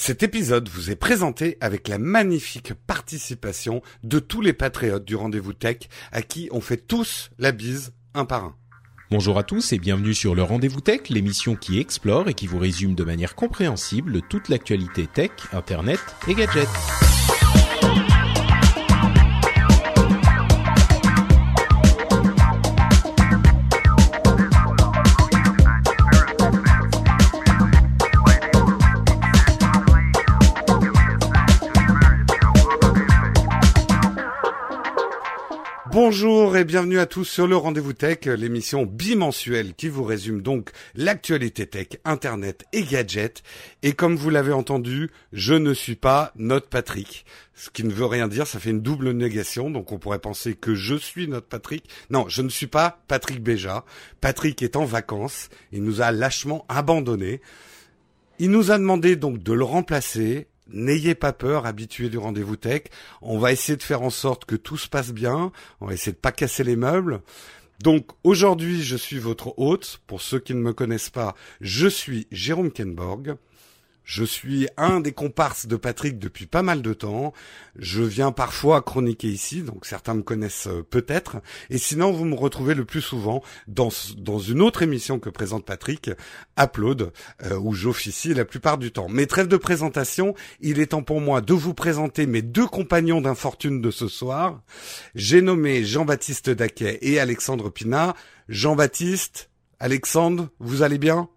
Cet épisode vous est présenté avec la magnifique participation de tous les patriotes du Rendez-vous Tech à qui on fait tous la bise un par un. Bonjour à tous et bienvenue sur le Rendez-vous Tech, l'émission qui explore et qui vous résume de manière compréhensible toute l'actualité tech, internet et gadgets. Bonjour et bienvenue à tous sur le Rendez-vous Tech, l'émission bimensuelle qui vous résume donc l'actualité tech, internet et gadgets. Et comme vous l'avez entendu, je ne suis pas notre Patrick. Ce qui ne veut rien dire, ça fait une double négation, donc on pourrait penser que je suis notre Patrick. Non, je ne suis pas Patrick Béja. Patrick est en vacances, il nous a lâchement abandonnés. Il nous a demandé donc de le remplacer N'ayez pas peur, habitués du rendez-vous tech. On va essayer de faire en sorte que tout se passe bien. On va essayer de pas casser les meubles. Donc aujourd'hui, je suis votre hôte. Pour ceux qui ne me connaissent pas, je suis Jérôme Kenborg. Je suis un des comparses de Patrick depuis pas mal de temps. Je viens parfois chroniquer ici, donc certains me connaissent euh, peut-être. Et sinon, vous me retrouvez le plus souvent dans, dans une autre émission que présente Patrick, Upload, euh, où j'officie la plupart du temps. Mais trêve de présentation, il est temps pour moi de vous présenter mes deux compagnons d'infortune de ce soir. J'ai nommé Jean-Baptiste Daquet et Alexandre Pina. Jean-Baptiste, Alexandre, vous allez bien?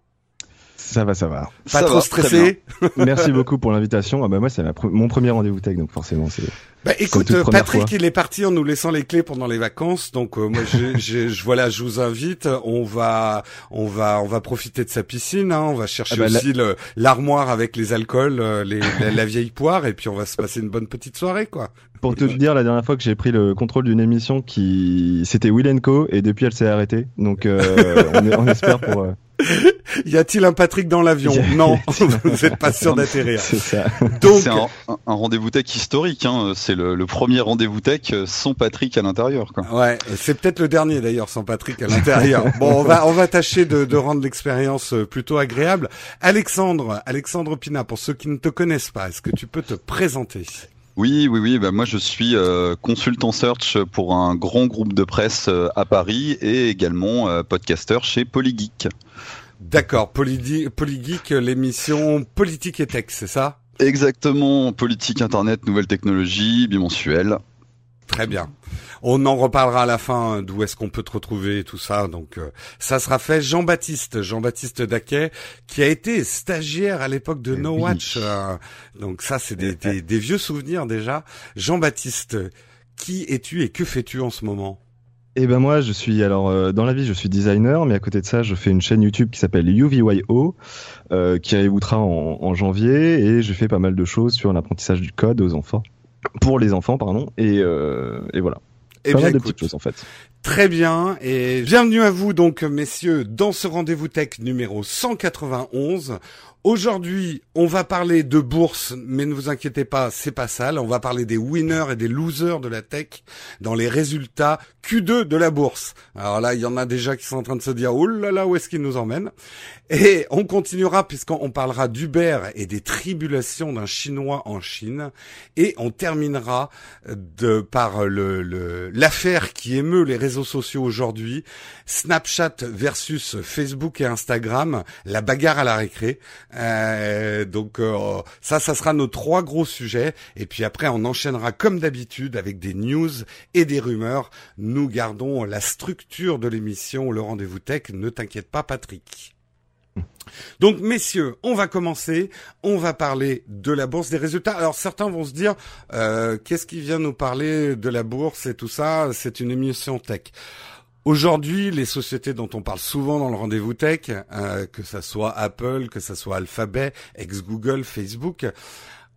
Ça va, ça va. Pas ça trop stressé Merci beaucoup pour l'invitation. Ah bah moi, c'est mon premier rendez-vous tech, donc forcément, c'est. Bah écoute, Patrick, il est parti en nous laissant les clés pendant les vacances, donc euh, moi, je, voilà, je vous invite. On va, on va, on va profiter de sa piscine. Hein, on va chercher ah bah, aussi l'armoire avec les alcools, euh, les, la, vieille poire, et puis on va se passer une bonne petite soirée, quoi. Pour te dire, la dernière fois que j'ai pris le contrôle d'une émission qui, c'était Will Co, et depuis elle s'est arrêtée. Donc euh, on, on, espère pour. y a-t-il un Patrick dans l'avion Non, vous n'êtes pas sûr d'atterrir. C'est Donc, c'est un, un rendez-vous tech historique. Hein. C'est le, le, premier rendez-vous tech sans Patrick à l'intérieur. Quoi. Ouais, c'est peut-être le dernier d'ailleurs sans Patrick à l'intérieur. bon, on va on va tâcher de, de rendre l'expérience euh, plutôt agréable. Alexandre, Alexandre Pina, pour ceux qui ne te connaissent pas, est-ce que tu peux te présenter? Oui, oui, oui. Bah moi, je suis euh, consultant search pour un grand groupe de presse euh, à Paris et également euh, podcasteur chez Polygeek. D'accord, Polygeek, l'émission Politique et Tech, c'est ça? Exactement, politique, internet, nouvelles technologies, bimensuel. Très bien. On en reparlera à la fin hein, d'où est-ce qu'on peut te retrouver et tout ça. Donc euh, ça sera fait. Jean-Baptiste, Jean-Baptiste Daquet, qui a été stagiaire à l'époque de No Watch. Euh, donc ça, c'est des, des, des, vieux souvenirs déjà. Jean-Baptiste, qui es-tu et que fais-tu en ce moment? Eh ben moi, je suis alors euh, dans la vie, je suis designer, mais à côté de ça, je fais une chaîne YouTube qui s'appelle UVYO, euh, qui réboutera en, en, janvier, et je fais pas mal de choses sur l'apprentissage du code aux enfants, pour les enfants, pardon, et, euh, et voilà. Eh bien, de petites choses en fait. Très bien et bienvenue à vous donc messieurs dans ce rendez-vous tech numéro 191. Aujourd'hui, on va parler de bourse, mais ne vous inquiétez pas, c'est pas ça. on va parler des winners et des losers de la tech dans les résultats Q2 de la bourse. Alors là, il y en a déjà qui sont en train de se dire, oh là là, où est-ce qu'il nous emmène Et on continuera puisqu'on parlera d'Uber et des tribulations d'un Chinois en Chine. Et on terminera de par le l'affaire qui émeut les réseaux sociaux aujourd'hui, Snapchat versus Facebook et Instagram, la bagarre à la récré. Euh, donc euh, ça, ça sera nos trois gros sujets. Et puis après, on enchaînera comme d'habitude avec des news et des rumeurs. Nous gardons la structure de l'émission, le rendez-vous tech. Ne t'inquiète pas, Patrick. Donc messieurs, on va commencer, on va parler de la bourse des résultats. Alors certains vont se dire, euh, qu'est-ce qui vient nous parler de la bourse et tout ça? C'est une émission tech. Aujourd'hui, les sociétés dont on parle souvent dans le rendez-vous tech, euh, que ça soit Apple, que ça soit Alphabet, ex-Google, Facebook,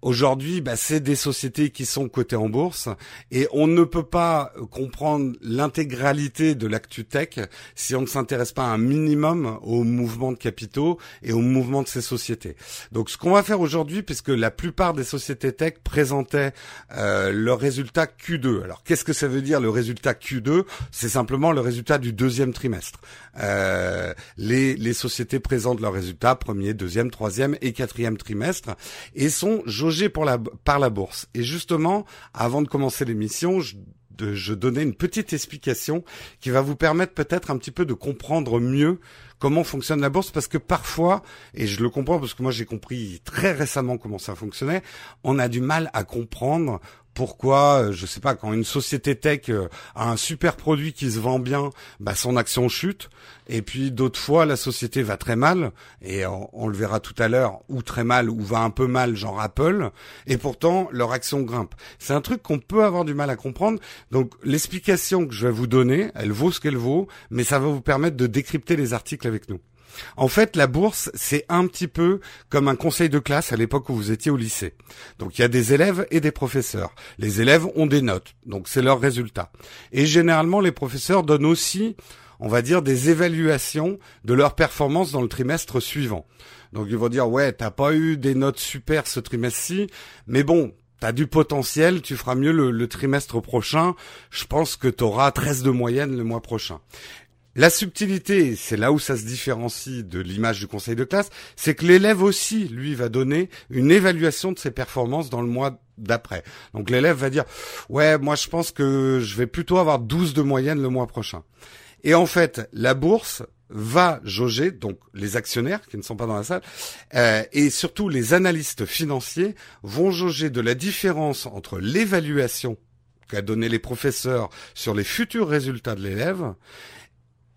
Aujourd'hui, bah, c'est des sociétés qui sont cotées en bourse et on ne peut pas comprendre l'intégralité de l'actu tech si on ne s'intéresse pas un minimum au mouvement de capitaux et au mouvement de ces sociétés. Donc, ce qu'on va faire aujourd'hui, puisque la plupart des sociétés tech présentaient euh, leur résultat Q2. Alors, qu'est-ce que ça veut dire le résultat Q2 C'est simplement le résultat du deuxième trimestre. Euh, les, les sociétés présentent leurs résultats premier, deuxième, troisième et quatrième trimestre et sont jaugées pour la, par la bourse. Et justement, avant de commencer l'émission, je, je donnais une petite explication qui va vous permettre peut-être un petit peu de comprendre mieux comment fonctionne la bourse parce que parfois, et je le comprends parce que moi j'ai compris très récemment comment ça fonctionnait, on a du mal à comprendre pourquoi, euh, je sais pas, quand une société tech euh, a un super produit qui se vend bien, bah son action chute. Et puis d'autres fois, la société va très mal, et on, le verra tout à l'heure, ou très mal, ou va un peu mal, genre Apple. Et pourtant, leur action grimpe. C'est un truc qu'on peut avoir du mal à comprendre. Donc l'explication que je vais vous donner, elle vaut ce qu'elle vaut, mais ça va vous permettre de décrypter les articles avec nous. En fait, la bourse, c'est un petit peu comme un conseil de classe à l'époque où vous étiez au lycée. Donc il y a des élèves et des professeurs. Les élèves ont des notes, donc c'est leur résultat. Et généralement, les professeurs donnent aussi, on va dire, des évaluations de leur performance dans le trimestre suivant. Donc ils vont dire, ouais, t'as pas eu des notes super ce trimestre-ci, mais bon, T'as du potentiel, tu feras mieux le, le, trimestre prochain. Je pense que tu auras 13 de moyenne le mois prochain. La subtilité, c'est là où ça se différencie de l'image du conseil de classe, c'est que l'élève aussi, lui, va donner une évaluation de ses performances dans le mois d'après. Donc l'élève va dire, ouais, moi je pense que je vais plutôt avoir 12 de moyenne le mois prochain. Et en fait, la bourse va jauger, donc les actionnaires qui ne sont pas dans la salle, euh, et surtout les analystes financiers vont jauger de la différence entre l'évaluation qu'a donné les professeurs sur les futurs résultats de l'élève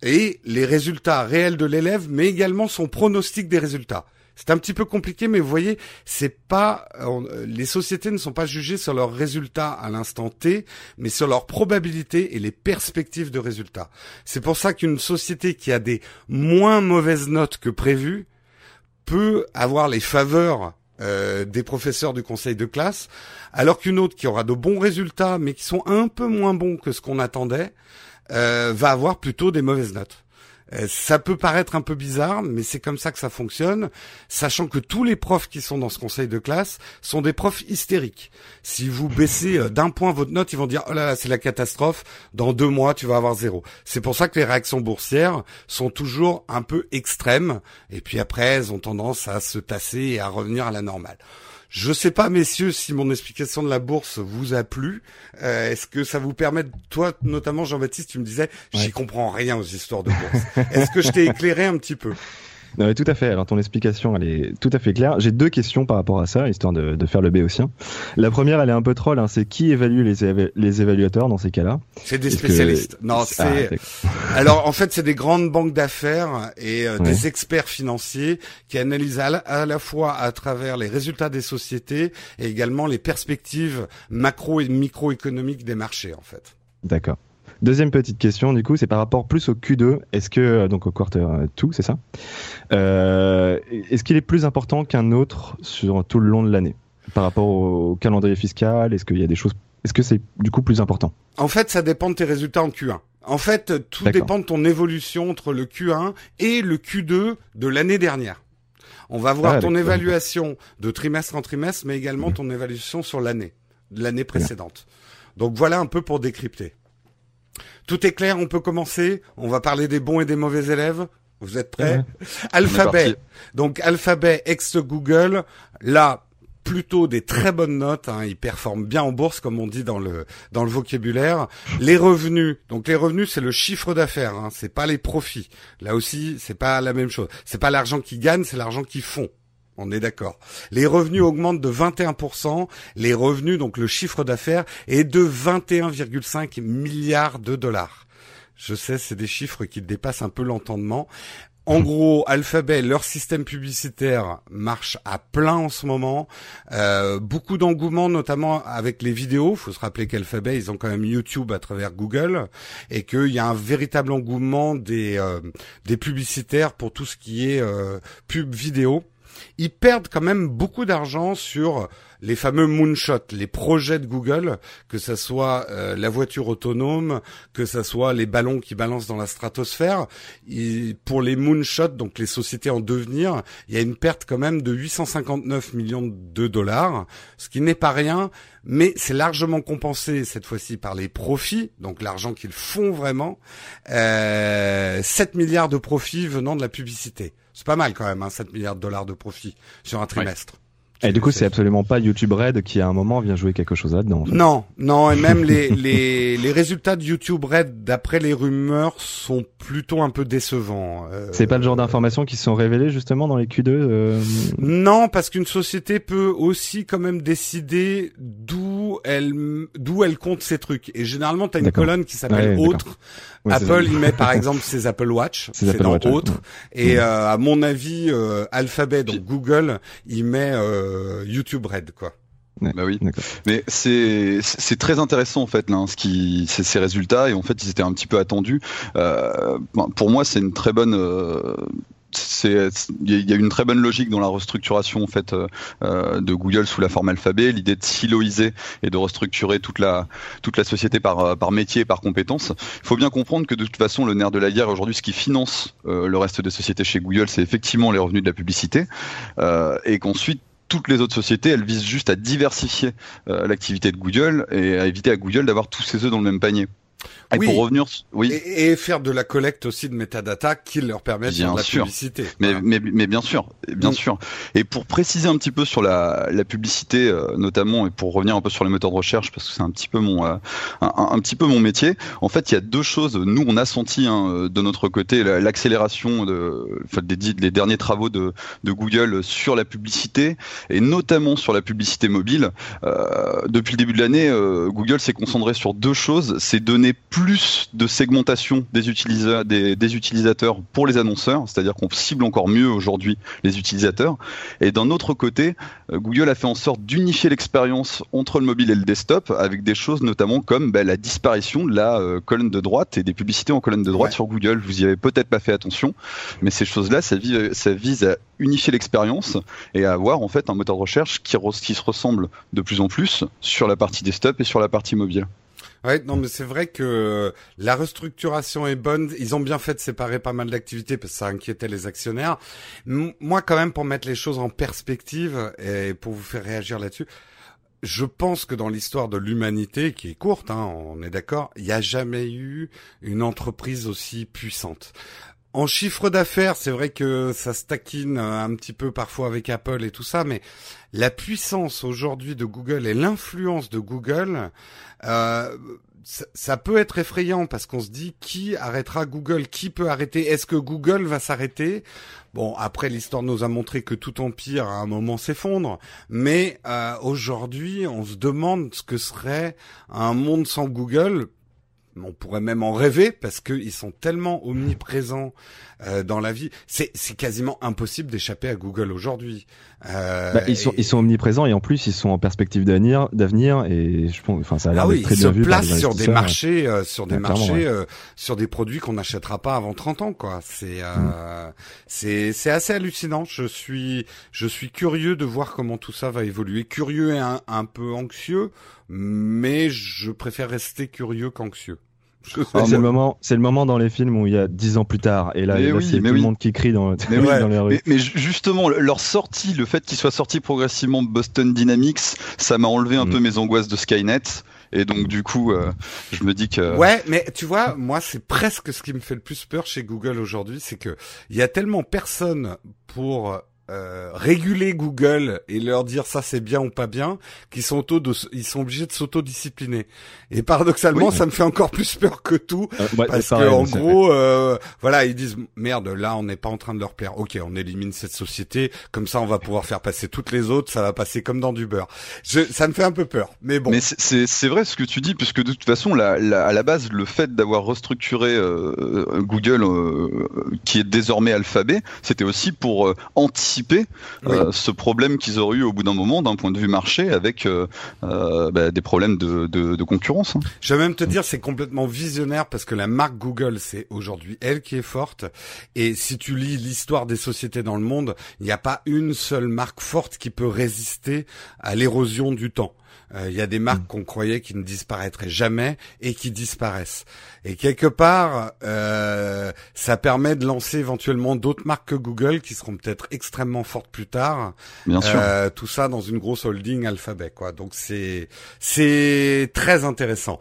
et les résultats réels de l'élève, mais également son pronostic des résultats. C'est un petit peu compliqué, mais vous voyez, c'est pas les sociétés ne sont pas jugées sur leurs résultats à l'instant T, mais sur leurs probabilités et les perspectives de résultats. C'est pour ça qu'une société qui a des moins mauvaises notes que prévues peut avoir les faveurs euh, des professeurs du conseil de classe, alors qu'une autre qui aura de bons résultats, mais qui sont un peu moins bons que ce qu'on attendait, euh, va avoir plutôt des mauvaises notes. Euh, ça peut paraître un peu bizarre, mais c'est comme ça que ça fonctionne, sachant que tous les profs qui sont dans ce conseil de classe sont des profs hystériques. Si vous baissez euh, d'un point votre note, ils vont dire oh là là c'est la catastrophe. Dans deux mois tu vas avoir zéro. C'est pour ça que les réactions boursières sont toujours un peu extrêmes, et puis après elles ont tendance à se tasser et à revenir à la normale. Je sais pas, messieurs, si mon explication de la bourse vous a plu. Euh, est-ce que ça vous permet, toi notamment Jean-Baptiste, tu me disais, j'y comprends rien aux histoires de bourse. Est-ce que je t'ai éclairé un petit peu? Non, tout à fait. Alors ton explication, elle est tout à fait claire. J'ai deux questions par rapport à ça, histoire de, de faire le béotien. La première, elle est un peu troll. Hein, c'est qui évalue les, les évaluateurs dans ces cas-là? C'est des spécialistes. Non, c'est. Ah, Alors en fait, c'est des grandes banques d'affaires et euh, des experts financiers qui analysent à la, à la, fois à travers les résultats des sociétés et également les perspectives macro et microéconomiques des marchés, en fait. D'accord. Deuxième petite question, du coup, c'est par rapport plus au Q2. Est-ce que, euh, donc au quarter 2, c'est ça? Euh, Est-ce qu'il est plus important qu'un autre sur tout le long de l'année? Par rapport au calendrier fiscal, est-ce qu'il y a des choses. Est-ce que c'est du coup plus important? En fait, ça dépend de tes résultats en Q1. En fait, tout dépend de ton évolution entre le Q1 et le Q2 de l'année dernière. On va voir ah, ton évaluation de trimestre en trimestre, mais également mmh. ton évaluation sur l'année, l'année précédente. Donc voilà un peu pour décrypter. Tout est clair, on peut commencer. On va parler des bons et des mauvais élèves. Vous êtes prêts Alphabet. Donc Alphabet ex Google. Là, plutôt des très bonnes notes. Hein. Ils performent bien en bourse, comme on dit dans le dans le vocabulaire. Les revenus. Donc les revenus, c'est le chiffre d'affaires. Hein. C'est pas les profits. Là aussi, c'est pas la même chose. C'est pas l'argent qu'ils gagnent, c'est l'argent qu'ils font. On est d'accord. Les revenus augmentent de 21%. Les revenus, donc le chiffre d'affaires, est de 21,5 milliards de dollars. Je sais, c'est des chiffres qui dépassent un peu l'entendement. En gros, Alphabet, leur système publicitaire marche à plein en ce moment. Euh, beaucoup d'engouement, notamment avec les vidéos. faut se rappeler qu'Alphabet, ils ont quand même YouTube à travers Google et qu'il y a un véritable engouement des, euh, des publicitaires pour tout ce qui est euh, pub vidéo. Ils perdent quand même beaucoup d'argent sur les fameux moonshots, les projets de Google, que ça soit euh, la voiture autonome, que ça soit les ballons qui balancent dans la stratosphère. pour les moonshots, donc les sociétés en devenir, il y a une perte quand même de 859 millions de dollars, ce qui n'est pas rien, mais c'est largement compensé cette fois-ci par les profits, donc l'argent qu'ils font vraiment. Euh, 7 milliards de profits venant de la publicité. C'est pas mal quand même, hein, 7 milliards de dollars de profits sur un trimestre. Et du coup, c'est absolument pas YouTube Red qui à un moment vient jouer quelque chose là-dedans. Non, non, et même les, les, les résultats de YouTube Red, d'après les rumeurs, sont plutôt un peu décevants. Euh, c'est pas le genre d'informations qui sont révélées justement dans les Q2 euh... Non, parce qu'une société peut aussi quand même décider d'où elle d'où elle compte ses trucs. Et généralement, t'as une colonne qui s'appelle autre. Apple, il met par exemple ses Apple Watch, c'est dans autre. Et euh, à mon avis, euh, Alphabet, donc Google, il met euh, YouTube Red, quoi. bah oui, mais c'est c'est très intéressant en fait là, hein, ce qui c'est ces résultats et en fait ils étaient un petit peu attendus. Euh, pour moi c'est une très bonne euh, c'est il y a une très bonne logique dans la restructuration en fait euh, de Google sous la forme alphabet, l'idée de siloiser et de restructurer toute la toute la société par par métier et par compétence. Il faut bien comprendre que de toute façon le nerf de la guerre aujourd'hui, ce qui finance le reste des sociétés chez Google, c'est effectivement les revenus de la publicité et qu'ensuite toutes les autres sociétés, elles visent juste à diversifier euh, l'activité de Google et à éviter à Google d'avoir tous ses œufs dans le même panier. Et pour revenir, oui. Et, faire de la collecte aussi de metadata qui leur permet de faire de la publicité. Mais, mais, mais, bien sûr, bien sûr. Et pour préciser un petit peu sur la, la publicité, euh, notamment, et pour revenir un peu sur les moteurs de recherche, parce que c'est un petit peu mon, euh, un, un, petit peu mon métier. En fait, il y a deux choses. Nous, on a senti hein, de notre côté l'accélération de, enfin, des, des derniers travaux de, de Google sur la publicité et notamment sur la publicité mobile. Euh, depuis le début de l'année, euh, Google s'est concentré sur deux choses. C'est donner plus de segmentation des, utilisateurs pour les annonceurs, c'est-à-dire qu'on cible encore mieux aujourd'hui les utilisateurs. Et d'un autre côté, euh, Google a fait en sorte d'unifier l'expérience entre le mobile et le desktop avec des choses notamment comme bah, la disparition de la euh, colonne de droite et des publicités en colonne de droite sur Google. Vous y avez peut-être pas fait attention, mais ces choses-là, ça, vise à unifier l'expérience et à avoir en fait un moteur de recherche qui, qui se ressemble de plus en plus sur la partie desktop et sur la partie mobile. Ouais, non, mais c'est vrai que la restructuration est bonne. Ils ont bien fait de séparer pas mal d'activités parce que ça inquiétait les actionnaires. moi, quand même, pour mettre les choses en perspective et pour vous faire réagir là-dessus, je pense que dans l'histoire de l'humanité, qui est courte, hein, on est d'accord, il n'y a jamais eu une entreprise aussi puissante. En chiffre d'affaires, c'est vrai que ça se taquine un petit peu parfois avec Apple et tout ça, mais la puissance aujourd'hui de Google et l'influence de Google, euh, ça, peut être effrayant parce qu'on se dit qui arrêtera Google, qui peut arrêter, est-ce que Google va s'arrêter? Bon, après l'histoire nous a montré que tout empire à un moment s'effondre, mais euh, aujourd'hui on se demande ce que serait un monde sans Google on pourrait même en rêver parce qu'ils sont tellement omniprésents euh, dans la vie. C'est quasiment impossible d'échapper à Google aujourd'hui. Euh, bah, ils sont ils sont omniprésents et en plus ils sont en perspective d'avenir d'avenir et je pense enfin ça a l'air ah très bien vu par sur des marchés euh, sur des marchés euh, sur des produits qu'on n'achètera pas avant 30 ans quoi. C'est mm. c'est c'est assez hallucinant. Je suis je suis curieux de voir comment tout ça va évoluer. Curieux et un, un peu anxieux, mais je préfère rester curieux qu'anxieux. C'est le moment, c'est le moment dans les films où il y a dix ans plus tard, et là, c'est tout le monde qui crie dans, mais dans les rues. Mais, justement, leur sortie, le fait qu'ils soient sortis progressivement Boston Dynamics, ça m'a enlevé un mm. peu mes angoisses de Skynet. Et donc du coup, euh, je me dis que ouais, mais tu vois, moi c'est presque ce qui me fait le plus peur chez Google aujourd'hui, c'est que il y a tellement personne pour euh, réguler Google et leur dire ça c'est bien ou pas bien, qu'ils sont auto ils sont obligés de s'autodiscipliner. Et paradoxalement, ça me fait encore plus peur que tout, euh, parce que en gros, euh, voilà, ils disent merde, là on n'est pas en train de leur plaire. Ok, on élimine cette société, comme ça on va pouvoir faire passer toutes les autres, ça va passer comme dans du beurre. Je, ça me fait un peu peur, mais bon. Mais c'est vrai ce que tu dis, puisque de toute façon, la, la, à la base, le fait d'avoir restructuré euh, Google, qui est désormais Alphabet, c'était aussi pour anticiper ce problème qu'ils auraient eu au bout d'un moment d'un point de vue marché avec bah, des problèmes de, de, de concurrence Hein. Je vais même te dire, c'est complètement visionnaire parce que la marque Google, c'est aujourd'hui elle qui est forte. Et si tu lis l'histoire des sociétés dans le monde, il n'y a pas une seule marque forte qui peut résister à l'érosion du temps. Euh, il y a des marques mm. qu'on croyait qui ne disparaîtraient jamais et qui disparaissent. Et quelque part, euh, ça permet de lancer éventuellement d'autres marques que Google qui seront peut-être extrêmement fortes plus tard. Bien sûr. Euh, tout ça dans une grosse holding Alphabet, quoi. Donc c'est c'est très intéressant.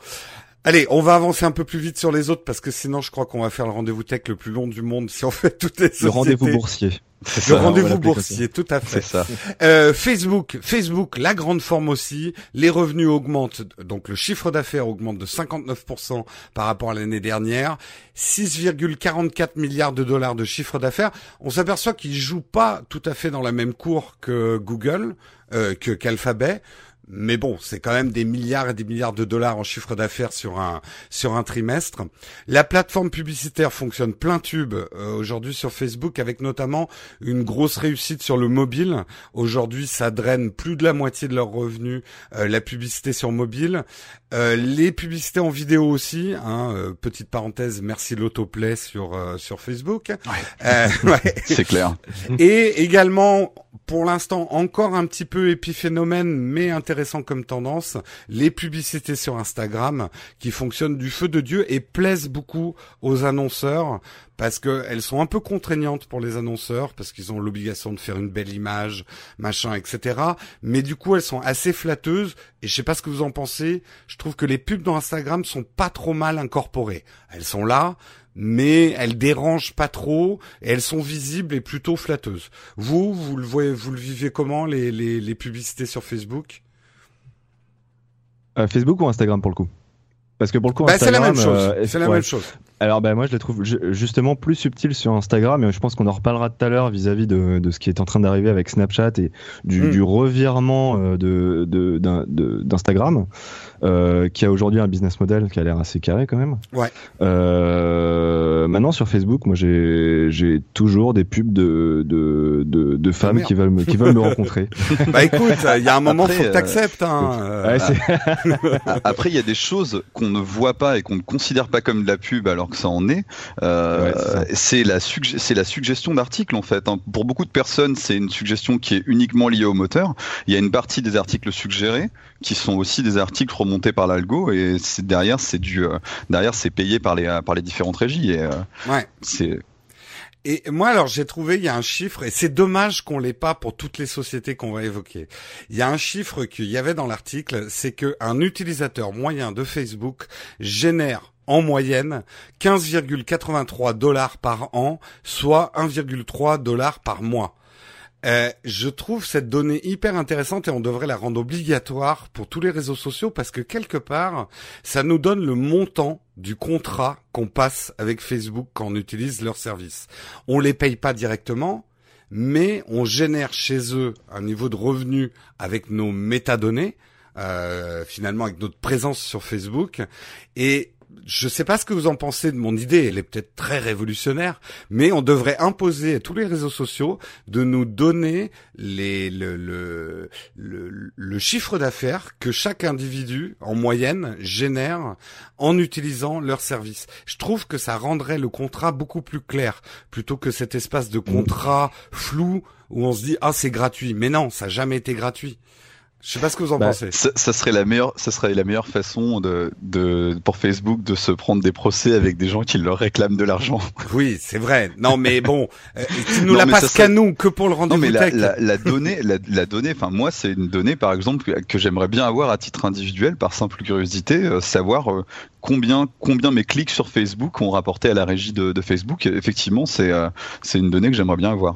Allez, on va avancer un peu plus vite sur les autres parce que sinon je crois qu'on va faire le rendez-vous tech le plus long du monde si on fait toutes les. Le rendez-vous boursier. Le rendez-vous boursier, tout à fait. C'est ça. Euh, Facebook, Facebook, la grande forme aussi. Les revenus augmentent, donc le chiffre d'affaires augmente de 59% par rapport à l'année dernière. 6,44 milliards de dollars de chiffre d'affaires. On s'aperçoit qu'ils jouent pas tout à fait dans la même cour que Google, euh, que qu'Alphabet mais bon, c'est quand même des milliards et des milliards de dollars en chiffre d'affaires sur un sur un trimestre. La plateforme publicitaire fonctionne plein tube euh, aujourd'hui sur Facebook avec notamment une grosse réussite sur le mobile. Aujourd'hui, ça draine plus de la moitié de leurs revenus euh, la publicité sur mobile. Euh, les publicités en vidéo aussi, hein, petite parenthèse, merci l'autoplay sur sur Facebook. Ouais. C'est clair. Et également pour l'instant encore un petit peu épiphénomène, mais intéressant comme tendance, les publicités sur Instagram qui fonctionnent du feu de Dieu et plaisent beaucoup aux annonceurs parce qu'elles sont un peu contraignantes pour les annonceurs parce qu'ils ont l'obligation de faire une belle image, machin, etc. Mais du coup, elles sont assez flatteuses et je sais pas ce que vous en pensez. Je trouve que les pubs dans Instagram sont pas trop mal incorporées. Elles sont là, mais elles dérangent pas trop et elles sont visibles et plutôt flatteuses. Vous, vous le voyez, vous le vivez comment les, les, les publicités sur Facebook? Euh, Facebook ou Instagram pour le coup? Parce que pour le coup, bah, c'est la même chose. Euh, c'est la même chose. Alors ben moi je les trouve justement plus subtils sur Instagram et je pense qu'on en reparlera tout à l'heure vis-à-vis de, de, ce qui est en train d'arriver avec Snapchat et du, mm. du revirement euh, de d'Instagram euh, qui a aujourd'hui un business model qui a l'air assez carré quand même. Ouais. Euh, maintenant sur Facebook, moi j'ai j'ai toujours des pubs de de de, de femmes qui veulent me qui veulent me rencontrer. Bah écoute, il y a un moment faut que t'acceptes. Hein. Ouais, Après il y a des choses qu'on ne voit pas et qu'on ne considère pas comme de la pub alors que ça en est, euh, c'est la, c'est la suggestion d'articles en fait. Hein. Pour beaucoup de personnes, c'est une suggestion qui est uniquement liée au moteur. Il y a une partie des articles suggérés qui sont aussi des articles remontés par l'algo et derrière c'est du euh, derrière c'est payé par les par les différentes régies et euh, ouais. c'est et moi, alors, j'ai trouvé, il y a un chiffre, et c'est dommage qu'on l'ait pas pour toutes les sociétés qu'on va évoquer. Il y a un chiffre qu'il y avait dans l'article, c'est qu'un utilisateur moyen de Facebook génère en moyenne 15,83 dollars par an, soit 1,3 dollars par mois. Euh, je trouve cette donnée hyper intéressante et on devrait la rendre obligatoire pour tous les réseaux sociaux parce que quelque part, ça nous donne le montant du contrat qu'on passe avec Facebook quand on utilise leurs services. On les paye pas directement, mais on génère chez eux un niveau de revenu avec nos métadonnées, euh, finalement avec notre présence sur Facebook, et je sais pas ce que vous en pensez de mon idée, elle est peut-être très révolutionnaire, mais on devrait imposer à tous les réseaux sociaux de nous donner les, le, le, le, chiffre d'affaires que chaque individu, en moyenne, génère en utilisant leur service. Je trouve que ça rendrait le contrat beaucoup plus clair, plutôt que cet espace de contrat flou où on se dit, ah, c'est gratuit. Mais non, ça n'a jamais été gratuit. Je sais pas ce que vous en Bah, pensez. Ça, ça serait la meilleure, ça serait la meilleure façon de, de, pour Facebook de se prendre des procès avec des gens qui leur réclament de l'argent. Oui, c'est vrai. Non, mais bon, euh, tu nous Non, la passes qu'à serait- nous, que pour le Non, rendez-vous mais la, tech. la, la donnée, la, la donnée, enfin moi, c'est une donnée, par exemple, que, que j'aimerais bien avoir à titre individuel, par simple curiosité, euh, savoir euh, combien, combien mes clics sur Facebook ont rapporté à la régie de, de Facebook. Effectivement, c'est, euh, c'est une donnée que j'aimerais bien avoir.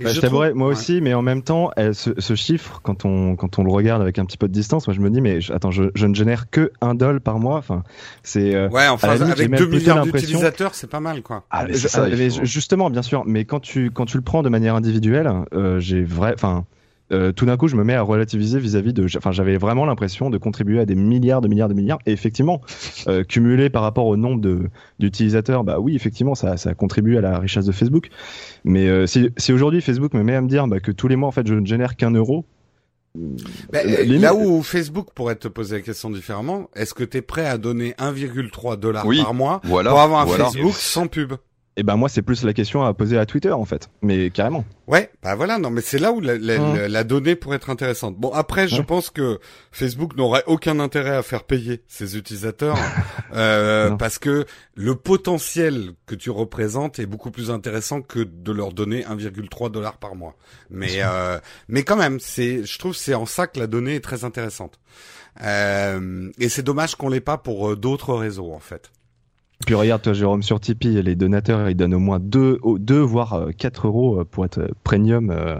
Bah, je je t'avouerais, trouve- moi Ouais. aussi, mais en même temps, ce, ce chiffre, quand on, quand on le regarde avec un petit peu de distance, moi je me dis, mais je- attends, je, je ne génère que un dollar par mois. Enfin, c'est. euh, Ouais, enfin, limite, avec même 2 plutôt milliards d'utilisateurs, c'est pas mal, quoi. Ah, mais ça, ah, il mais faut- justement, bien sûr, mais quand tu, quand tu le prends de manière individuelle, euh, j'ai vrai, enfin, euh, tout d'un coup, je me mets à relativiser vis-à-vis de, enfin, j'avais vraiment l'impression de contribuer à des milliards, de milliards, de milliards, et effectivement, euh, cumulé par rapport au nombre de d'utilisateurs, bah oui, effectivement, ça, ça contribue à la richesse de Facebook. Mais euh, si, si aujourd'hui Facebook me met à me dire bah, que tous les mois, en fait, je ne génère qu'un euro. Ben, euh, euh, là où Facebook pourrait te poser la question différemment, est-ce que tu es prêt à donner 1,3 dollars Oui, par mois Voilà. pour avoir un voilà. Facebook sans pub? Et ben moi, c'est plus la question à poser à Twitter, en fait. Mais carrément. Ouais, bah voilà, non, mais c'est là où la, la, Hum. la- la donnée pourrait être intéressante. Bon, après, je Ouais. pense que Facebook n'aurait aucun intérêt à faire payer ses utilisateurs, euh, parce que le potentiel que tu représentes est beaucoup plus intéressant que de leur donner 1,3 dollars par mois. Mais, euh, mais quand même, c'est, je trouve, c'est en ça que la donnée est très intéressante. Euh, et c'est dommage qu'on l'ait pas pour euh, d'autres réseaux, en fait. Puis regarde, toi, Jérôme, sur Tipeee, les donateurs, ils donnent au moins 2, deux, voire euh, 4 euros pour être euh, premium euh,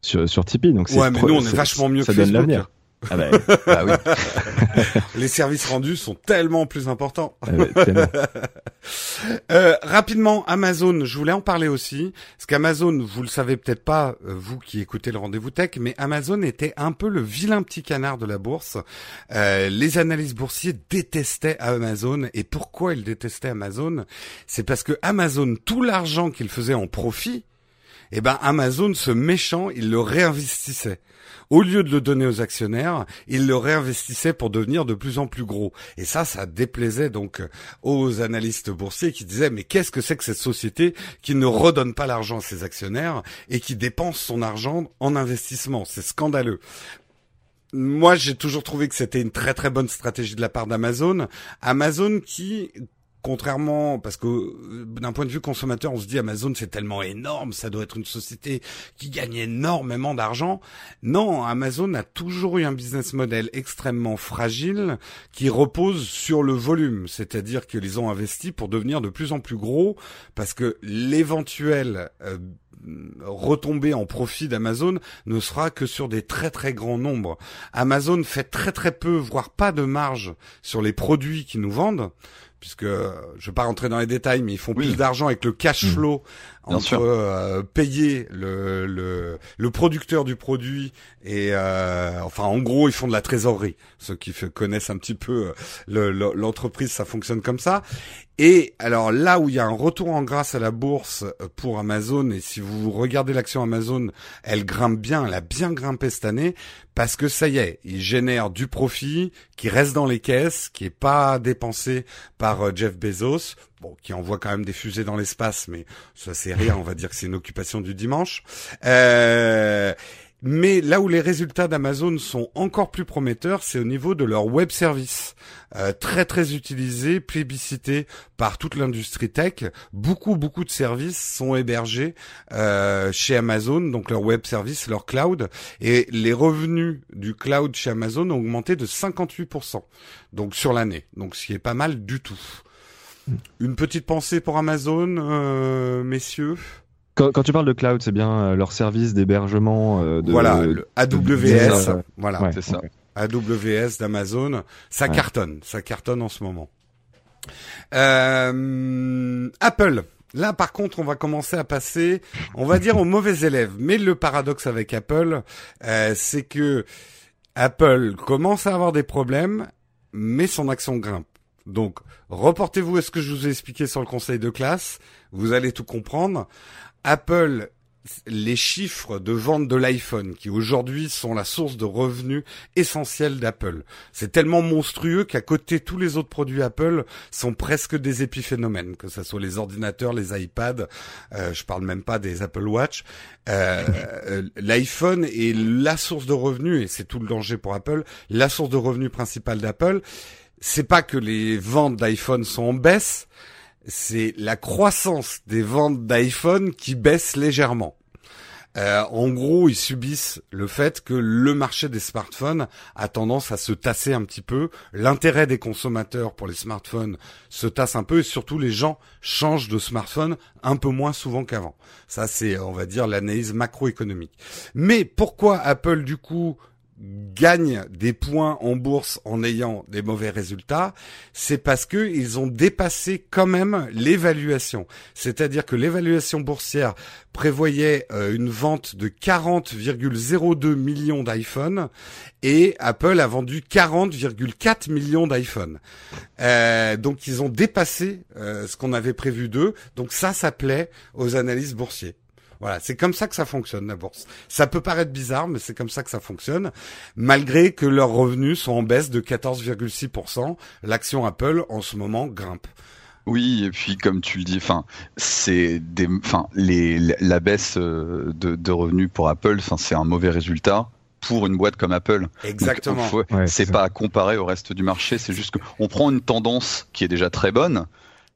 sur, sur Tipeee. Donc c'est Ouais, mais nous, on est vachement mieux ça que donne Facebook. l'avenir. Ah bah, Ah oui. Les services rendus sont tellement plus importants. tellement. Euh, rapidement, Amazon, je voulais en parler aussi, parce qu'Amazon, vous le savez peut-être pas, euh, vous qui écoutez le rendez-vous tech, mais Amazon était un peu le vilain petit canard de la bourse. Euh, les analystes boursiers détestaient Amazon, et pourquoi ils détestaient Amazon? C'est parce que Amazon, tout l'argent qu'il faisait en profit, eh ben Amazon, ce méchant, il le réinvestissait. Au lieu de le donner aux actionnaires, il le réinvestissait pour devenir de plus en plus gros. Et ça, ça déplaisait donc euh, aux analystes boursiers qui disaient mais qu'est-ce que c'est que cette société qui ne redonne pas l'argent à ses actionnaires et qui dépense son argent en investissement? C'est scandaleux. Moi, j'ai toujours trouvé que c'était une très très bonne stratégie de la part d'Amazon. Amazon qui contrairement parce que euh, d'un point de vue consommateur, on se dit Amazon c'est tellement énorme, ça doit être une société qui gagne énormément d'argent. Non, Amazon a toujours eu un business model extrêmement fragile qui repose sur le volume, c'est-à-dire qu'ils ont investi pour devenir de plus en plus gros parce que l'éventuel euh, retombée en profit d'Amazon ne sera que sur des très très grands nombres. Amazon fait très très peu, voire pas de marge sur les produits qu'ils nous vendent puisque euh, je vais pas rentrer dans les détails, mais ils font Oui. plus d'argent avec le cash Mmh. flow entre euh, payer le, le le producteur du produit et euh, enfin en gros ils font de la trésorerie. Ceux qui connaissent un petit peu euh, le- le- l'entreprise, ça fonctionne comme ça. Et alors là où il y a un retour en grâce à la bourse euh, pour Amazon, et si vous regardez l'action Amazon, elle grimpe bien, elle a bien grimpé cette année, parce que ça y est, ils génèrent du profit qui reste dans les caisses, qui est pas dépensé par euh, Jeff Bezos, bon, qui envoie quand même des fusées dans l'espace, mais ça c'est rien, on va dire que c'est une occupation du dimanche. Euh, mais là où les résultats d'Amazon sont encore plus prometteurs, c'est au niveau de leur web service. Euh, très très utilisé, plébiscité par toute l'industrie tech. Beaucoup beaucoup de services sont hébergés euh, chez Amazon, donc leur web service, leur cloud, et les revenus du cloud chez Amazon ont augmenté de 58%, donc sur l'année, donc ce qui est pas mal du tout. Une petite pensée pour Amazon, euh, messieurs. Quand, quand tu parles de cloud, c'est bien euh, leur service d'hébergement euh, de. voilà, le AWS, de- voilà. Ouais, c'est ça. AWS d'Amazon, ça Ouais. cartonne, ça cartonne en ce moment. Euh, Apple. Là, par contre, on va commencer à passer, on va dire, aux mauvais élèves. Mais le paradoxe avec Apple, euh, c'est que Apple commence à avoir des problèmes, mais son action grimpe. Donc, reportez-vous à ce que je vous ai expliqué sur le conseil de classe. Vous allez tout comprendre. Apple les chiffres de vente de l'iPhone, qui aujourd'hui sont la source de revenus essentielle d'Apple. C'est tellement monstrueux qu'à côté tous les autres produits Apple sont presque des épiphénomènes, que ce soit les ordinateurs, les iPads, euh, je parle même pas des Apple Watch. Euh, euh, L'iPhone est la source de revenus, et c'est tout le danger pour Apple, la source de revenus principale d'Apple. C'est pas que les ventes d'iPhone sont en baisse, c'est la croissance des ventes d'iPhone qui baisse légèrement. Euh, en gros, ils subissent le fait que le marché des smartphones a tendance à se tasser un petit peu. L'intérêt des consommateurs pour les smartphones se tasse un peu et surtout les gens changent de smartphone un peu moins souvent qu'avant. Ça, c'est, on va dire, l'analyse macroéconomique. Mais pourquoi Apple, du coup, gagnent des points en bourse en ayant des mauvais résultats, c'est parce que ils ont dépassé quand même l'évaluation. C'est-à-dire que l'évaluation boursière prévoyait euh, une vente de 40,02 millions d'iPhone et Apple a vendu 40,4 millions d'iPhone. Euh, donc ils ont dépassé euh, ce qu'on avait prévu d'eux. Donc ça, ça plaît aux analystes boursiers. Voilà, c'est comme ça que ça fonctionne la bourse. Ça peut paraître bizarre, mais c'est comme ça que ça fonctionne. Malgré que leurs revenus sont en baisse de 14,6%, l'action Apple en ce moment grimpe. Oui, et puis comme tu le dis, enfin, c'est des, enfin, les, la baisse euh, de, de revenus pour Apple, enfin, c'est un mauvais résultat pour une boîte comme Apple. Exactement. c'est pas à comparer au reste du marché, c'est juste qu'on prend une tendance qui est déjà très bonne,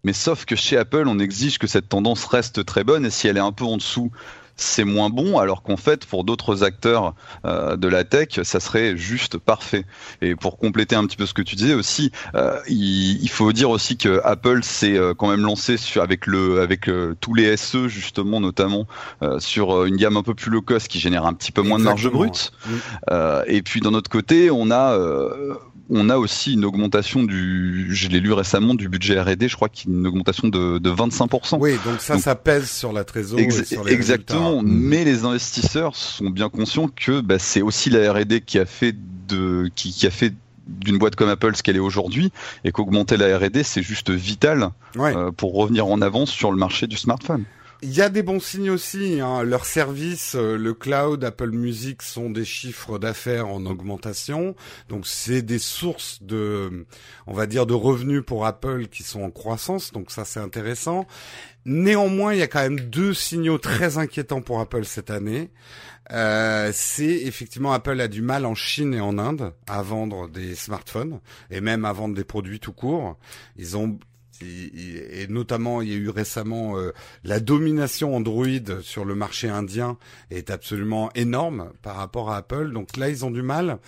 mais sauf que chez Apple, on exige que cette tendance reste très bonne et si elle est un peu en dessous, c'est moins bon, alors qu'en fait, pour d'autres acteurs euh, de la tech, ça serait juste parfait. Et pour compléter un petit peu ce que tu disais aussi, euh, il, faut dire aussi que Apple s'est euh, quand même lancé sur, avec le, avec tous les SE justement, notamment sur une gamme un peu plus low cost qui génère un petit peu moins de marge brute. et puis d'un autre côté, on a on a aussi une augmentation du, je l'ai lu récemment, du budget R&D, je crois qu'il y a une augmentation de, de 25%. Oui, donc ça, ça pèse sur la trésorerie. exactement, mais les investisseurs sont bien conscients que bah, c'est aussi la R&D qui a fait de, qui, qui a fait d'une boîte comme Apple ce qu'elle est aujourd'hui et qu'augmenter la R&D c'est juste vital euh, pour revenir en avance sur le marché du smartphone. Il y a des bons signes aussi. Hein. Leurs services, euh, le cloud, Apple Music sont des chiffres d'affaires en augmentation. Donc c'est des sources de, on va dire, de revenus pour Apple qui sont en croissance. Donc ça c'est intéressant. Néanmoins, il y a quand même deux signaux très inquiétants pour Apple cette année. Euh, c'est effectivement Apple a du mal en Chine et en Inde à vendre des smartphones et même à vendre des produits tout court. Ils ont et, notamment il y a eu récemment euh, la domination Android sur le marché indien est absolument énorme par rapport à Apple. Donc là ils ont du mal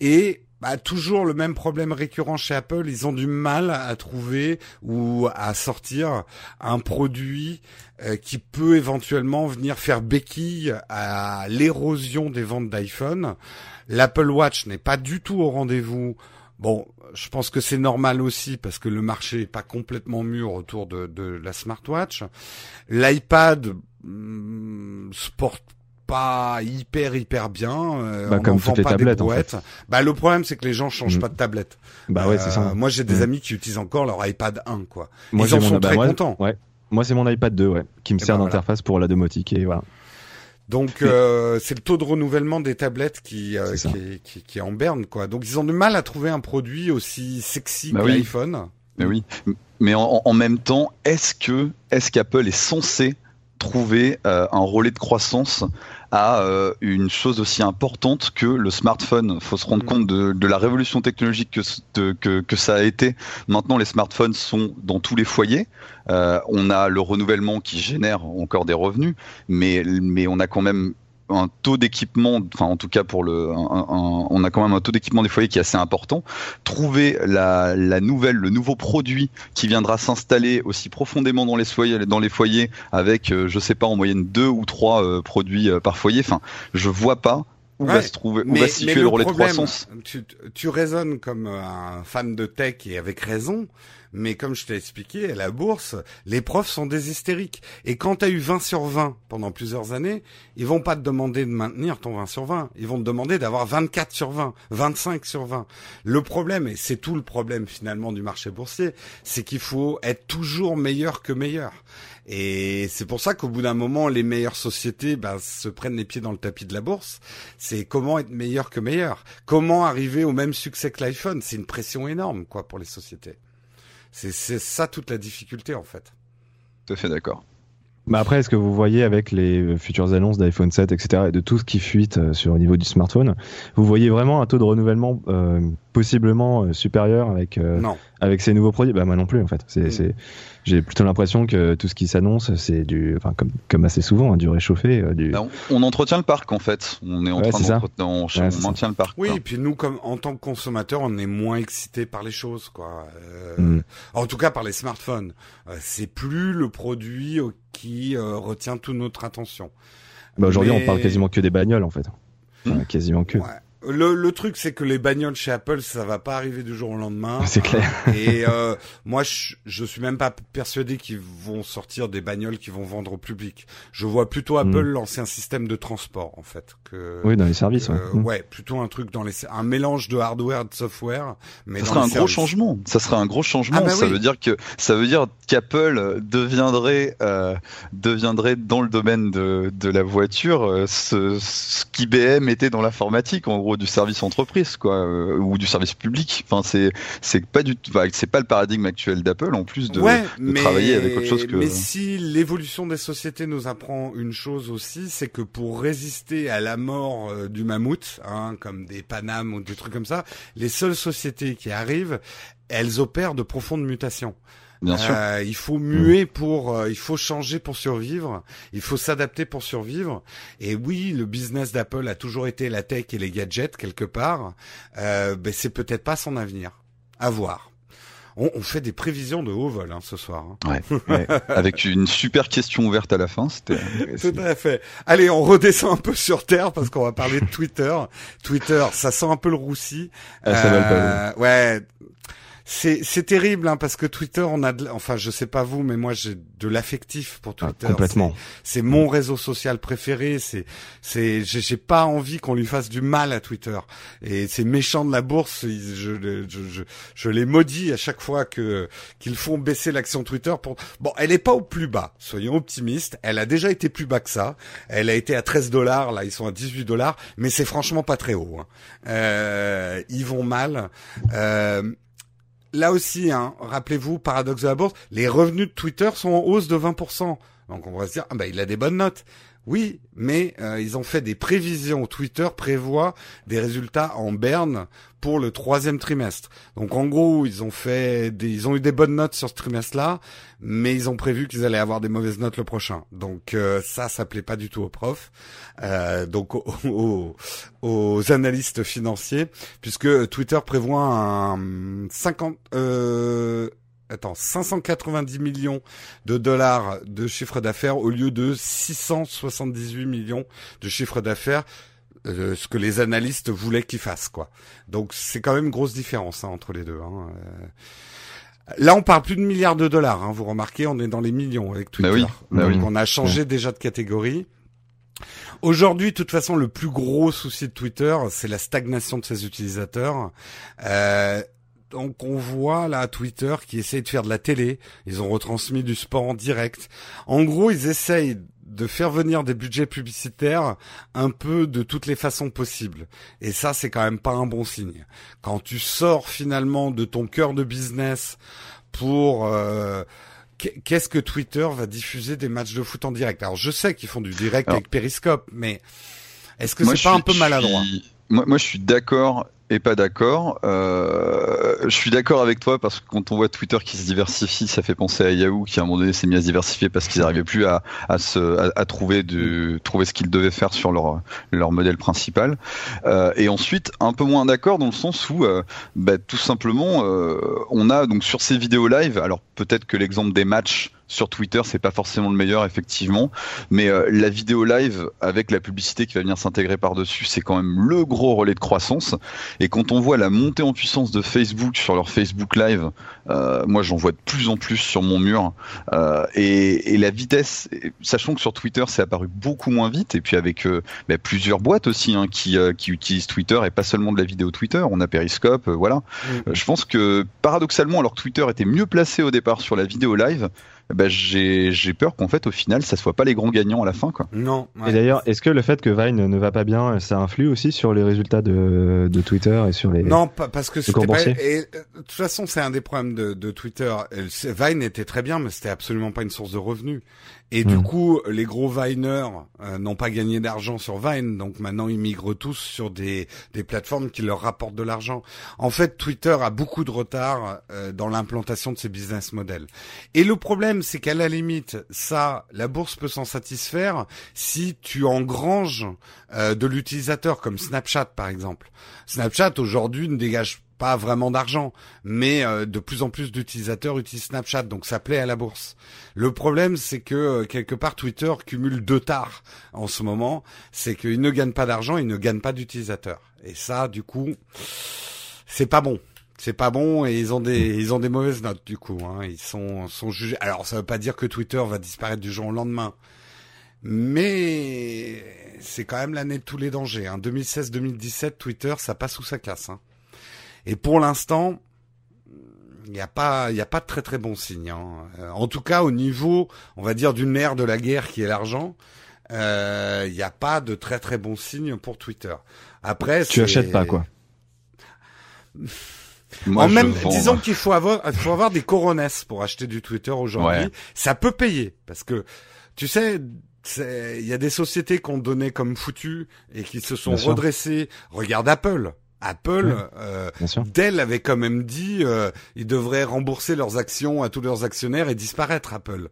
et bah, toujours le même problème récurrent chez Apple, ils ont du mal à trouver ou à sortir un produit euh, qui peut éventuellement venir faire béquille à l'érosion des ventes d'iPhone. L'Apple Watch n'est pas du tout au rendez-vous Bon, je pense que c'est normal aussi parce que le marché est pas complètement mûr autour de, de la smartwatch. L'iPad hmm, se porte pas hyper hyper bien. Euh, bah, comme toutes les tablettes en fait. Bah le problème c'est que les gens changent mm. pas de tablette. Bah ouais, c'est ça. Euh, moi j'ai des mm. amis qui utilisent encore leur iPad 1 quoi. Moi, Ils en sont très contents. Ouais. Moi c'est mon iPad 2 ouais, qui me sert ben d'interface pour la domotique et voilà. Donc euh, c'est le taux de renouvellement des tablettes qui, euh, qui, est, qui, qui, est en berne quoi. Donc ils ont du mal à trouver un produit aussi sexy bah que l'iPhone. Mais oui, mais en, en même temps, est-ce que est-ce qu'Apple est censé trouver euh, un relais de croissance à euh, une chose aussi importante que le smartphone. Il faut se rendre mm. compte de, de, la révolution technologique que, que, que, ça a été. Maintenant, les smartphones sont dans tous les foyers. Euh, on a le renouvellement qui génère encore des revenus, mais, mais on a quand même un taux d'équipement, enfin en tout cas pour le, on a quand même un taux d'équipement des foyers qui est assez important. Trouver la, la nouvelle, le nouveau produit qui viendra s'installer aussi profondément dans les foyers, dans les foyers avec, euh, je sais pas, en moyenne deux ou trois euh, produits euh, par foyer. Enfin, je vois pas où va se trouver, où va se situer le, relais de croissance. Tu, tu raisonnes comme un fan de tech et avec raison, Mais comme je t'ai expliqué, à la bourse, les profs sont des hystériques. Et quand tu as eu 20 sur 20 pendant plusieurs années, ils vont pas te demander de maintenir ton 20 sur 20. Ils vont te demander d'avoir 24 sur 20, 25 sur 20. Le problème, et c'est tout le problème finalement du marché boursier, c'est qu'il faut être toujours meilleur que meilleur. Et c'est pour ça qu'au bout d'un moment, les meilleures sociétés bah, se prennent les pieds dans le tapis de la bourse. C'est comment être meilleur que meilleur. Comment arriver au même succès que l'iPhone. C'est une pression énorme, quoi, pour les sociétés. C'est ça toute la difficulté, en fait. Tout à fait d'accord. Mais après, est-ce que vous voyez avec les futures annonces d'iPhone 7, etc., et de tout ce qui fuite euh, sur le niveau du smartphone, vous voyez vraiment un taux de renouvellement euh, possiblement euh, supérieur avec avec ces nouveaux produits? Bah moi non plus en fait. C'est mm j'ai plutôt l'impression que tout ce qui s'annonce, c'est du, enfin comme, comme assez souvent, hein, du réchauffé. Euh, du... Bah, on, entretient le parc en fait. On est en train d'entretenir, on, on maintient le parc. Oui, et puis nous, comme en tant que consommateurs, on est moins excités par les choses, quoi. Euh, mm. En tout cas, par les smartphones. Euh, c'est plus le produit qui retient toute notre attention. Bah, aujourd'hui, on parle quasiment que des bagnoles en fait. Hmm. quasiment que. Le, le, truc, c'est que les bagnoles chez Apple, ça va pas arriver du jour au lendemain. C'est clair. Et euh, moi, je, je suis même pas persuadé qu'ils vont sortir des bagnoles qui vont vendre au public. Je vois plutôt Apple mm. lancer un système de transport, en fait. Que, oui, dans les services. ouais. Mm. ouais, plutôt un truc dans les, un mélange de hardware et de software. Mais ça serait un gros changement. Ça serait un gros changement. Ah bah ça veut dire que ça veut dire qu'Apple deviendrait euh, deviendrait dans le domaine de, de la voiture euh, ce, ce qu'IBM était dans l'informatique, en gros du service entreprise, quoi, euh, ou du service public. Enfin, c'est c'est pas du c'est pas le paradigme actuel d'Apple en plus de, travailler avec autre chose que. Mais si l'évolution des sociétés nous apprend une chose aussi, c'est que pour résister à la mort euh, du mammouth, hein, comme des Panam ou des trucs comme ça, les seules sociétés qui arrivent, elles opèrent de profondes mutations. Bien sûr. Euh, il faut muer pour, euh, il faut changer pour survivre. Il faut s'adapter pour survivre. Et oui, le business d'Apple a toujours été la tech et les gadgets quelque part. Euh, ben c'est peut-être pas son avenir. À voir. On, on, fait des prévisions de haut vol hein, ce soir. Hein. Ouais, Avec une super question ouverte à la fin. C'était. Tout à fait. Allez, on redescend un peu sur terre parce qu'on va parler de Twitter. Twitter, ça sent un peu le roussi. Ah, ça va pas. Euh, ouais c'est c'est terrible hein, parce que Twitter on a de, enfin je sais pas vous mais moi j'ai de l'affectif pour ah, Twitter. complètement. C'est mon réseau social préféré, c'est c'est j'ai pas envie qu'on lui fasse du mal à Twitter et ces méchants de la bourse, je je, je, je les maudis à chaque fois que qu'ils font baisser l'action Twitter pour Bon, elle est pas au plus bas, soyons optimistes, elle a déjà été plus bas que ça. Elle a été à 13 dollars, là ils sont à 18 dollars, mais c'est franchement pas très haut. Hein. Euh, ils vont mal. Euh, là aussi, hein, rappelez-vous, paradoxe de la bourse, les revenus de Twitter sont en hausse de 20%. Donc on va se dire, ah bah il a des bonnes notes. Oui, mais euh, ils ont fait des prévisions. Twitter prévoit des résultats en berne pour le troisième trimestre. Donc en gros, ils ont fait, des, ils ont eu des bonnes notes sur ce trimestre-là, mais ils ont prévu qu'ils allaient avoir des mauvaises notes le prochain. Donc euh, ça, ça plaît pas du tout aux profs, euh, donc aux, aux, analystes financiers, puisque Twitter prévoit un 50 attends, 590 millions de dollars de chiffre d'affaires au lieu de 678 millions de chiffre d'affaires, euh, ce que les analystes voulaient qu'ils fassent, quoi. Donc c'est quand même une grosse différence hein, entre les deux. Hein. Euh, là, on parle plus de milliards de dollars. Hein, vous remarquez, on est dans les millions avec Twitter. Bah oui, bah Donc on a changé déjà de catégorie. Aujourd'hui, de toute façon, le plus gros souci de Twitter, c'est la stagnation de ses utilisateurs. Euh, donc on voit là Twitter qui essaye de faire de la télé. Ils ont retransmis du sport en direct. En gros, ils essayent de faire venir des budgets publicitaires un peu de toutes les façons possibles. Et ça, c'est quand même pas un bon signe. Quand tu sors finalement de ton cœur de business pour euh, qu'est-ce que Twitter va diffuser des matchs de foot en direct? Alors je sais qu'ils font du direct avec Periscope, mais est-ce que c'est pas un peu maladroit? moi, moi, je suis d'accord et pas d'accord. Euh, je suis d'accord avec toi parce que quand on voit Twitter qui se diversifie, ça fait penser à Yahoo qui à un moment donné s'est mis à se diversifier parce qu'ils n'arrivaient plus à, à, se, à, trouver, du, trouver ce qu'ils devaient faire sur leur, leur modèle principal. Euh, et ensuite, un peu moins d'accord dans le sens où, euh, bah, tout simplement, euh, on a donc sur ces vidéos live, alors peut-être que l'exemple des matchs sur Twitter, c'est pas forcément le meilleur, effectivement. Mais euh, la vidéo live avec la publicité qui va venir s'intégrer par-dessus, c'est quand même le gros relais de croissance. Et quand on voit la montée en puissance de Facebook sur leur Facebook Live, euh, moi j'en vois de plus en plus sur mon mur. Euh, et, et, la vitesse, sachant que sur Twitter c'est apparu beaucoup moins vite, et puis avec euh, bah, plusieurs boîtes aussi hein, qui, euh, qui utilisent Twitter et pas seulement de la vidéo Twitter, on a Periscope, voilà. Mm. je pense que paradoxalement, alors que Twitter était mieux placé au départ sur la vidéo live, bah, j'ai peur qu'en fait au final ça soit pas les grands gagnants à la fin quoi. Non. Et d'ailleurs, est-ce que le fait que Vine ne va pas bien, ça influe aussi sur les résultats de, de Twitter et sur les Non, parce que c'était pas et euh, de toute façon, c'est un des problèmes de, de Twitter. Vine était très bien mais c'était absolument pas une source de revenus. Et du hmm. coup, les gros Viners euh, n'ont pas gagné d'argent sur Vine, donc maintenant ils migrent tous sur des, des plateformes qui leur rapportent de l'argent. En fait, Twitter a beaucoup de retard euh, dans l'implantation de ses business models. Et le problème, c'est qu'à la limite, ça, la bourse peut s'en satisfaire si tu engranges euh, de l'utilisateur, comme Snapchat par exemple. Snapchat aujourd'hui ne dégage pas vraiment d'argent, mais euh, de plus en plus d'utilisateurs utilisent Snapchat, donc ça plaît à la bourse. Le problème, c'est que euh, quelque part Twitter cumule deux tares en ce moment, c'est qu'il ne gagne pas d'argent, il ne gagne pas d'utilisateurs. Et ça, du coup, c'est pas bon. C'est pas bon et ils ont des ils ont des mauvaises notes du coup. Hein. Ils sont sont jugés. Alors ça veut pas dire que Twitter va disparaître du jour au lendemain, mais c'est quand même l'année de tous les dangers. Hein. 2016-2017, Twitter, ça passe ou ça casse. Hein. Et pour l'instant, il n'y a pas, il y a pas de très très bon signe. Hein. Euh, en tout cas, au niveau, on va dire, d'une mère de la guerre qui est l'argent, euh, il n'y a pas de très très bon signe pour Twitter. Après, tu achètes pas quoi Moi, en même, disons qu'il faut avoir, il faut avoir des coronesses pour acheter du Twitter aujourd'hui. Ça peut payer parce que, tu sais, il y a des sociétés qu'on donnait comme foutues et qui se sont redressées. Regarde Apple. Apple, euh, Dell avait quand même dit euh, ils devraient rembourser leurs actions à tous leurs actionnaires et disparaître Apple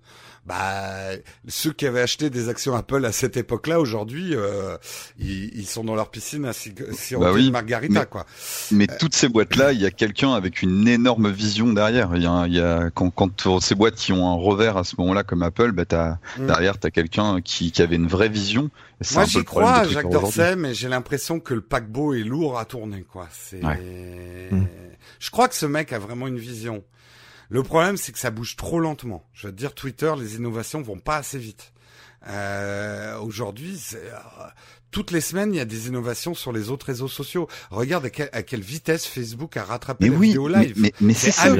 bah ceux qui avaient acheté des actions Apple à cette époque-là, aujourd'hui, euh, ils, ils, sont dans leur piscine à siroter bah oui, margarita, mais, quoi. Mais euh, toutes ces boîtes-là, il y a quelqu'un avec une énorme vision derrière. Il y a, il y a quand, quand ces boîtes qui ont un revers à ce moment-là, comme Apple, bah as, mm. derrière, t'as quelqu'un qui, qui avait une vraie vision. Moi, j'y crois, Jacques Dorsey, mais j'ai l'impression que le paquebot est lourd à tourner, quoi. C'est. Mm. Je crois que ce mec a vraiment une vision. Le problème, c'est que ça bouge trop lentement. Je veux dire, Twitter, les innovations vont pas assez vite. Euh, Aujourd'hui, euh, toutes les semaines, il y a des innovations sur les autres réseaux sociaux. Regarde à, quelle vitesse Facebook a rattrapé mais la vidéo live. Mais, mais, c'est ça,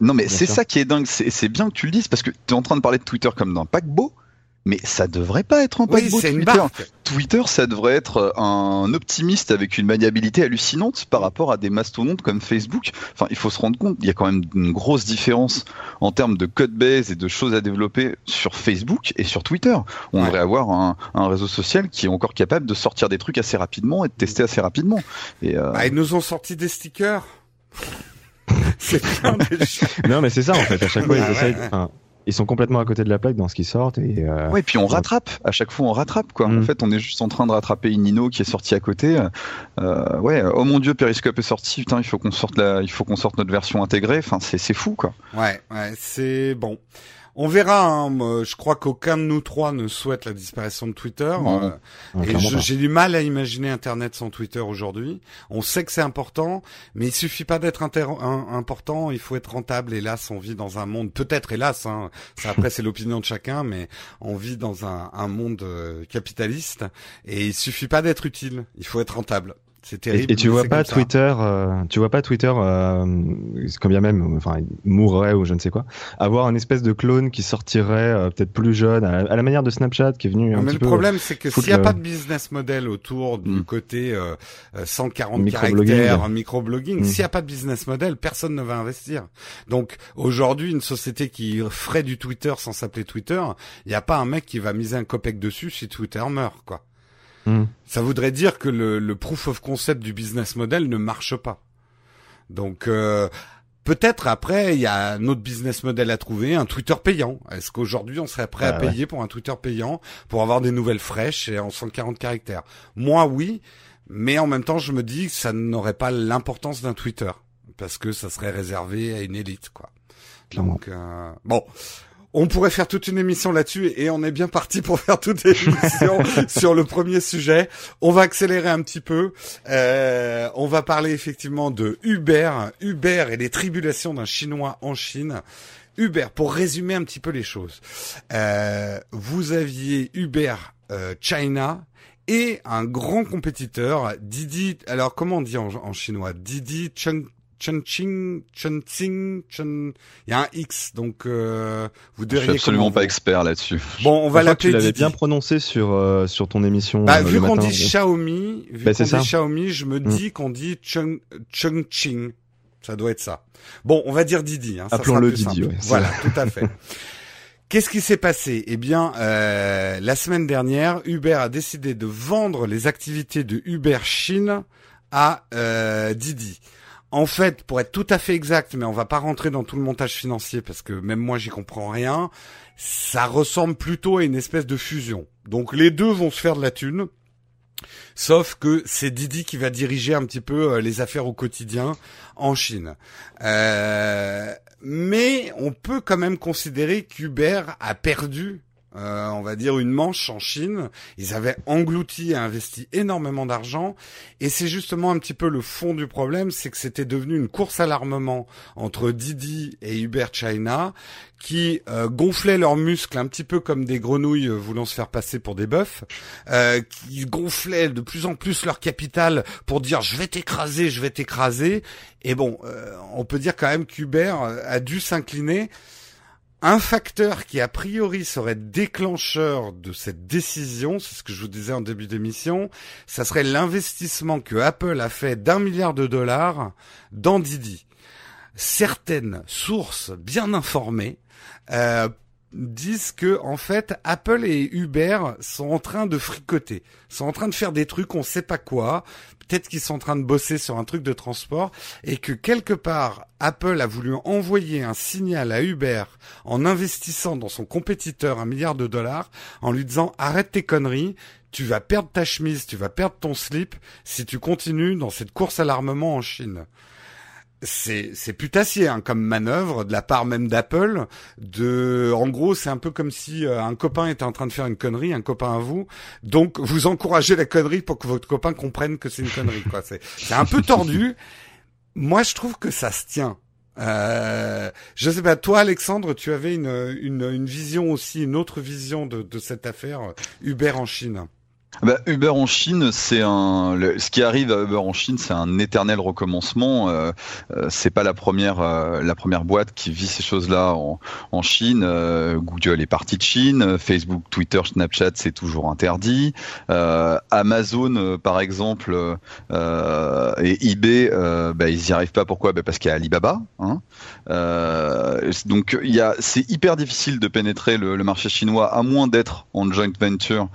Non, mais c'est ça qui est dingue. C'est bien que tu le dises parce que tu es en train de parler de Twitter comme d'un paquebot mais ça devrait pas être un paquebot Twitter. Twitter, ça devrait être euh, un optimiste avec une maniabilité hallucinante par rapport à des mastodontes comme Facebook. Enfin, il faut se rendre compte, il y a quand même une grosse différence en termes de code base et de choses à développer sur Facebook et sur Twitter. On devrait avoir un, réseau social qui est encore capable de sortir des trucs assez rapidement et de tester assez rapidement. Et euh... bah, ils nous ont sorti des stickers. c'est Non, mais c'est ça en fait. À chaque fois, ils bah essayent ils sont complètement à côté de la plaque dans ce qui sortent et euh... ouais puis on rattrape. À chaque fois on rattrape quoi. En mm. fait on est juste en train de rattraper une Nino qui est sortie à côté. Euh, ouais. Oh mon dieu Periscope est sorti. Putain il faut qu'on sorte la il faut qu'on sorte notre version intégrée. Enfin c'est c'est fou quoi. Ouais ouais c'est bon on verra. Hein. Je crois qu'aucun de nous trois ne souhaite la disparition de Twitter. Euh, et j'ai du mal à imaginer Internet sans Twitter aujourd'hui. On sait que c'est important, mais il suffit pas d'être important. Il faut être rentable. Hélas, on vit dans un monde, peut-être hélas. Hein, ça après c'est l'opinion de chacun, mais on vit dans un, un monde euh, capitaliste et il suffit pas d'être utile. Il faut être rentable. C'est terrible. Et, tu vois pas Twitter, euh, tu vois pas Twitter, euh, comme bien même, enfin, mourrait ou je ne sais quoi, avoir un espèce de clone qui sortirait euh, peut-être plus jeune, à, la manière de Snapchat qui est venu un mais petit le problème, c'est que s'il n'y a pas de business model autour du mm. côté 140 micro caractères, microblogging, mm. s'il n'y a pas de business model, personne ne va investir. Donc aujourd'hui, une société qui ferait du Twitter sans s'appeler Twitter, il n'y a pas un mec qui va miser un copec dessus si Twitter meurt, quoi. Hmm. Ça voudrait dire que le, proof of concept du business model ne marche pas. Donc euh, peut-être après il y a un autre business model à trouver, un Twitter payant. Est-ce qu'aujourd'hui on serait prêt à payer pour un Twitter payant pour avoir des nouvelles fraîches et en 140 caractères? Moi oui, mais en même temps je me dis que ça n'aurait pas l'importance d'un Twitter parce que ça serait réservé à une élite quoi. Donc euh, bon, on pourrait faire toute une émission là-dessus et on est bien parti pour faire toute une émission sur le premier sujet. On va accélérer un petit peu. Euh, on va parler effectivement de Uber, Uber et les tribulations d'un Chinois en Chine. Uber, pour résumer un petit peu les choses, euh, vous aviez Uber euh, China et un grand compétiteur, Didi. Alors comment on dit en, en chinois? Didi Cheng Chengqing, Chengqing, Chen... Il y a un X, donc euh, vous devriez. Je suis absolument pas expert là-dessus. Bon, on va l'appeler. Tu l'avais bien prononcé sur euh, sur ton émission. Bah, euh, vu qu'on dit donc. Xiaomi, vu Bah, qu'on dit ça. Xiaomi, je me Mm. dis qu'on dit Cheng, Chengqing. Ça doit être ça. Bon, on va dire Didi. Hein, Appelons-le Didi, ouais, voilà, tout à fait. Qu'est-ce qui s'est passé? Eh bien, euh, la semaine dernière, Uber a décidé de vendre les activités de Uber Chine à euh, Didi. En fait, pour être tout à fait exact, mais on va pas rentrer dans tout le montage financier parce que même moi j'y comprends rien, ça ressemble plutôt à une espèce de fusion. Donc les deux vont se faire de la thune. Sauf que c'est Didi qui va diriger un petit peu euh, les affaires au quotidien en Chine. Euh, mais on peut quand même considérer qu'Uber a perdu, euh, on va dire, une manche en Chine. Ils avaient englouti et investi énormément d'argent. Et c'est justement un petit peu le fond du problème, c'est que c'était devenu une course à l'armement entre Didi et Uber China qui euh, gonflaient leurs muscles un petit peu comme des grenouilles euh, voulant se faire passer pour des bœufs, euh, qui gonflaient de plus en plus leur capital pour dire je vais t'écraser, je vais t'écraser. Et bon, euh, on peut dire quand même qu'Uber a dû s'incliner. Un facteur qui a priori serait déclencheur de cette décision, c'est ce que je vous disais en début d'émission, ça serait l'investissement que Apple a fait d'un milliard de dollars dans Didi. Certaines sources bien informées euh, disent que en fait Apple et Uber sont en train de fricoter, sont en train de faire des trucs on sait pas quoi, peut-être qu'ils sont en train de bosser sur un truc de transport et que quelque part Apple a voulu envoyer un signal à Uber en investissant dans son compétiteur un milliard de dollars en lui disant arrête tes conneries, tu vas perdre ta chemise, tu vas perdre ton slip si tu continues dans cette course à l'armement en Chine c'est putassier hein, comme manœuvre de la part même d'Apple de en gros c'est un peu comme si euh, un copain était en train de faire une connerie un copain à vous. Donc vous encouragez la connerie pour que votre copain comprenne que c'est une connerie quoi. C'est c'est un peu tordu. Moi je trouve que ça se tient. Euh, je sais pas, toi Alexandre, tu avais une, une, une vision aussi, une autre vision de, de cette affaire euh, Uber en Chine. Bah, Uber en Chine, c'est un. ce qui arrive à Uber en Chine, c'est un éternel recommencement. Euh, euh, c'est pas la première, euh, la première boîte qui vit ces choses-là en, en Chine. Euh, Google est parti de Chine, Facebook, Twitter, Snapchat, c'est toujours interdit. Euh, Amazon, euh, par exemple, et eBay, bah, ils y arrivent pas. Pourquoi? Bah, Parce qu'il y a Alibaba. Hein. Donc, il y a, c'est hyper difficile de pénétrer le, le marché chinois, à moins d'être en joint venture.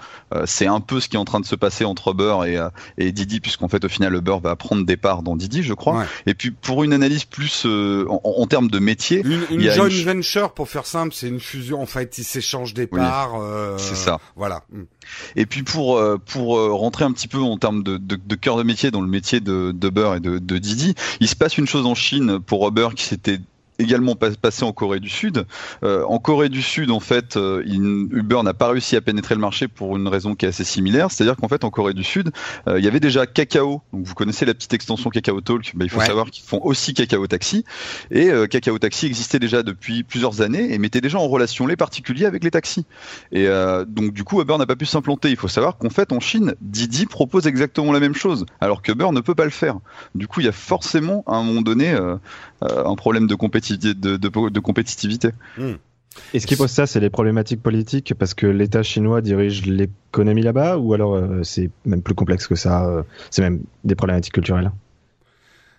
C'est un peu ce qui est en train de se passer entre Uber et, euh, et Didi, puisqu'en fait, au final, Uber va prendre des parts dans Didi, je crois. Ouais. Et puis, pour une analyse plus euh, en, en termes de métier, Une, une il y a joint une venture, pour faire simple, c'est une fusion. En fait, ils s'échangent des parts. euh, c'est ça. Voilà. Et puis pour pour rentrer un petit peu en termes de, de, de cœur de métier dans le métier de d'Uber et de, de Didi, il se passe une chose en Chine pour Uber qui s'était également pas- passé en Corée du Sud. Euh, en Corée du Sud, en fait, euh, Uber n'a pas réussi à pénétrer le marché pour une raison qui est assez similaire, c'est-à-dire qu'en fait, en Corée du Sud, euh, il y avait déjà Kakao. Donc, vous connaissez la petite extension Kakao Talk. Ben, il faut Ouais. savoir qu'ils font aussi Kakao Taxi. Et Kakao Taxi existait déjà depuis plusieurs années et mettait déjà en relation les particuliers avec les taxis. Et donc, du coup, Uber n'a pas pu s'implanter. Il faut savoir qu'en fait, en Chine, Didi propose exactement la même chose, alors que Uber ne peut pas le faire. Du coup, il y a forcément, à un moment donné, un problème de, compétitivité- de, de- de compétitivité. Et ce qui pose ça, c'est les problématiques politiques parce que l'État chinois dirige l'économie là-bas ou alors euh, c'est même plus complexe que ça, euh, c'est même des problématiques culturelles?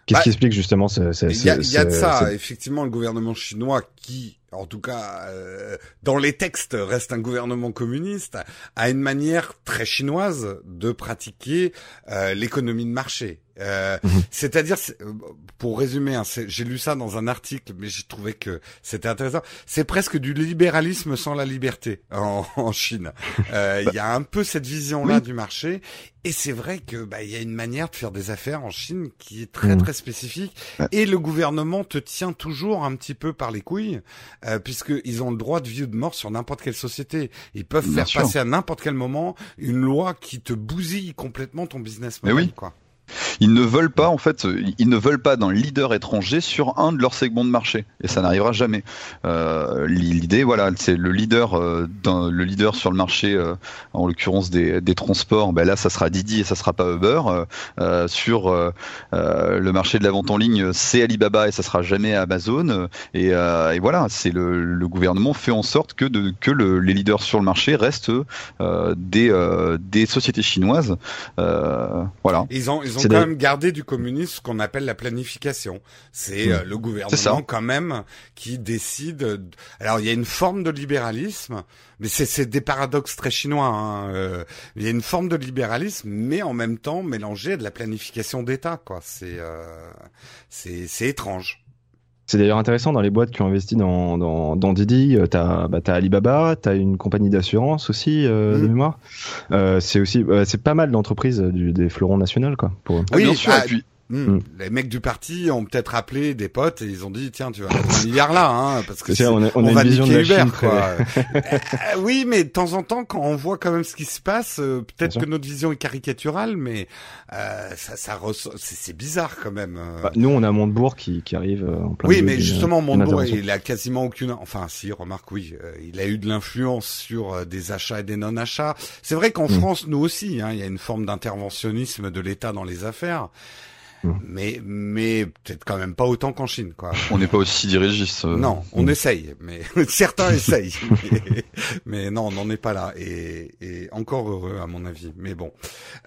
Qu'est-ce Bah, qui explique justement ce, ce- Il y a, y de ça, effectivement, le gouvernement chinois qui, en tout cas, euh, dans les textes, reste un gouvernement communiste, a une manière très chinoise de pratiquer euh, l'économie de marché. Euh, Mhm. C'est-à-dire, c'est- euh, pour résumer, hein, j'ai lu ça dans un article, mais j'ai trouvé que c'était intéressant. C'est presque du libéralisme sans la liberté en, en Chine. Euh, Il y a un peu cette vision-là Oui. du marché, et c'est vrai que bah il y a une manière de faire des affaires en Chine qui est très Mhm. très spécifique, Ouais. et le gouvernement te tient toujours un petit peu par les couilles, euh, puisque ils ont le droit de vie ou de mort sur n'importe quelle société. Ils peuvent Bien faire sûr. passer à n'importe quel moment une loi qui te bousille complètement ton business Mais model. oui. Quoi. Ils ne veulent pas, en fait, ils ne veulent pas d'un leader étranger sur un de leurs segments de marché, et ça n'arrivera jamais. Euh, L'idée, voilà, c'est le leader, euh, le leader sur le marché, euh, en l'occurrence des, des transports. Ben là, ça sera Didi et ça sera pas Uber. Euh, euh, sur euh, le marché de la vente en ligne, c'est Alibaba et ça sera jamais Amazon. Et, et voilà, c'est le, le gouvernement fait en sorte que, de, que le- les leaders sur le marché restent des, des sociétés chinoises. Voilà. Ont C'est quand même gardé du communisme ce qu'on appelle la planification. C'est euh, le gouvernement quand même qui décide. de- Alors il y a une forme de libéralisme, mais c'est des paradoxes très chinois. hein, euh, Il y a une forme de libéralisme, mais en même temps mélangé à de la planification d'État. Quoi. C'est euh, c'est c'est étrange. C'est d'ailleurs intéressant dans les boîtes qui ont investi dans, dans, dans Didi. euh, T'as bah, t'as Alibaba, t'as une compagnie d'assurance aussi euh, de Mhm. mémoire. Euh, c'est aussi euh, c'est pas mal d'entreprises du, des fleurons nationaux quoi. Pour eux. Ah, Oui, bien sûr. et puis, Hmm. Mm. Les mecs du parti ont peut-être appelé des potes et ils ont dit tiens tu vas mettre un milliard là hein, parce que C'est on a, on a on une va vision de niquer la Uber, Chine très- quoi. Euh, oui, mais de temps en temps, quand on voit quand même ce qui se passe, euh, peut-être que notre vision est caricaturale, mais euh, ça, ça c'est c'est bizarre quand même. euh. Bah, nous, on a Montebourg qui, qui arrive en plein oui, mais justement, Montebourg, il a quasiment aucune. Enfin, si, remarque, oui, il a eu de l'influence sur des achats et des non-achats. C'est vrai qu'en Mm. France, nous aussi, hein, il y a une forme d'interventionnisme de l'État dans les affaires. Mm. Mais, mais peut-être quand même pas autant qu'en Chine, quoi. on n'est pas aussi dirigistes. euh, Non, on Mm. essaye, mais certains essayent, mais, mais non, on n'en est pas là, et, et encore heureux à mon avis. Mais bon,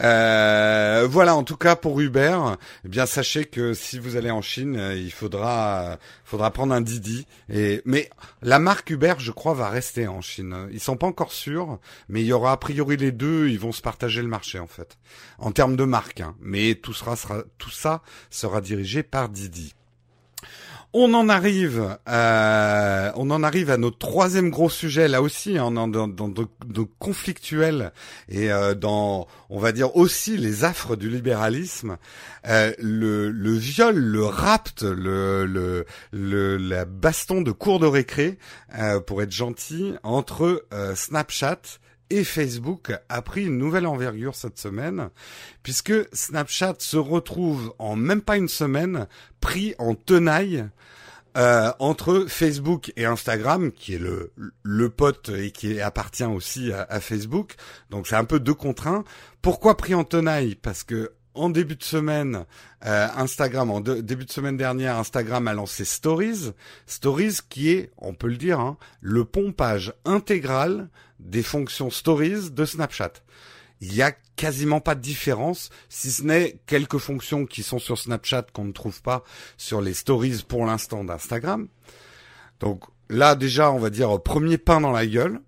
euh, voilà. En tout cas pour Uber, eh bien sachez que si vous allez en Chine, euh, il faudra, faudra prendre un Didi. Et mais la marque Uber, je crois, va rester en Chine. Ils sont pas encore sûrs, mais il y aura a priori les deux. Ils vont se partager le marché en fait, en termes de marque. hein. Mais tout sera, sera, tout ça sera dirigé par Didi. On en arrive, euh, on en arrive à notre troisième gros sujet là aussi, hein, dans, dans, de, conflictuel et euh, dans, on va dire aussi les affres du libéralisme, euh, le, viol, le rapt, le, le, le la baston de cours de récré, pour être gentil, entre Snapchat et Facebook a pris une nouvelle envergure cette semaine, puisque Snapchat se retrouve en même pas une semaine pris en tenaille euh, entre Facebook et Instagram, qui est le, le pote et qui appartient aussi à, à Facebook. Donc c'est un peu deux contre un. Pourquoi pris en tenaille? Parce que en début de semaine, euh, Instagram, en début de semaine dernière, Instagram a lancé Stories. Stories qui est, on peut le dire, hein, le pompage intégral des fonctions Stories de Snapchat. Il y a quasiment pas de différence, si ce n'est quelques fonctions qui sont sur Snapchat qu'on ne trouve pas sur les Stories pour l'instant d'Instagram. Donc là déjà, on va dire premier pain dans la gueule.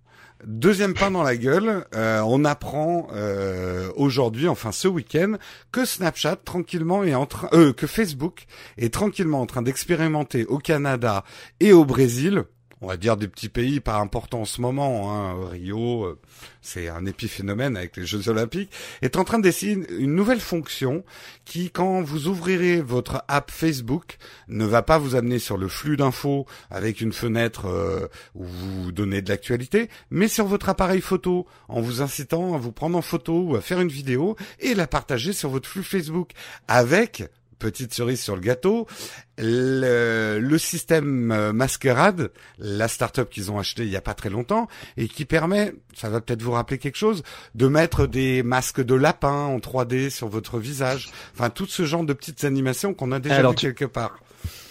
Deuxième pain dans la gueule, euh, on apprend euh, aujourd'hui, enfin ce week-end, que Snapchat tranquillement est en train, euh, que Facebook est tranquillement en train d'expérimenter au Canada et au Brésil. On va dire des petits pays pas importants en ce moment, hein, Rio, euh, c'est un épiphénomène avec les Jeux Olympiques, est en train d'essayer une- une nouvelle fonction qui, quand vous ouvrirez votre app Facebook, ne va pas vous amener sur le flux d'infos avec une fenêtre euh, où vous donnez de l'actualité, mais sur votre appareil photo, en vous incitant à vous prendre en photo ou à faire une vidéo et la partager sur votre flux Facebook avec petite cerise sur le gâteau, le, le système euh, Masquerade, la startup qu'ils ont acheté il y a pas très longtemps et qui permet, ça va peut-être vous rappeler quelque chose, de mettre des masques de lapin en 3D sur votre visage. Enfin, tout ce genre de petites animations qu'on a déjà Alors, vu tu- quelque part.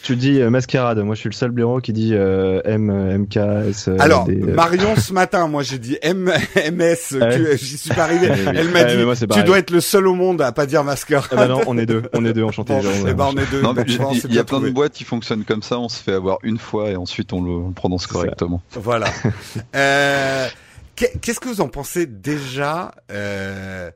Tu dis euh, mascarade. Moi, je suis le seul blaireau qui dit euh, M, MK, S. euh, Alors, des, euh, Marion, ce matin, moi j'ai dit M MS, Ah ouais. j'y suis pas arrivé. Oui. Elle m'a Ouais, dit, moi, tu pareil. dois être le seul au monde à pas dire masquerade. Ah bah non, on est deux, on est deux enchantés. Bon, eh ben, on est deux. Ben, il y a plein trouvé. de boîtes qui fonctionnent comme ça, on se fait avoir une fois et ensuite on le, on le prononce correctement. Voilà. Euh, qu'est- Qu'est-ce que vous en pensez déjà euh, Euh,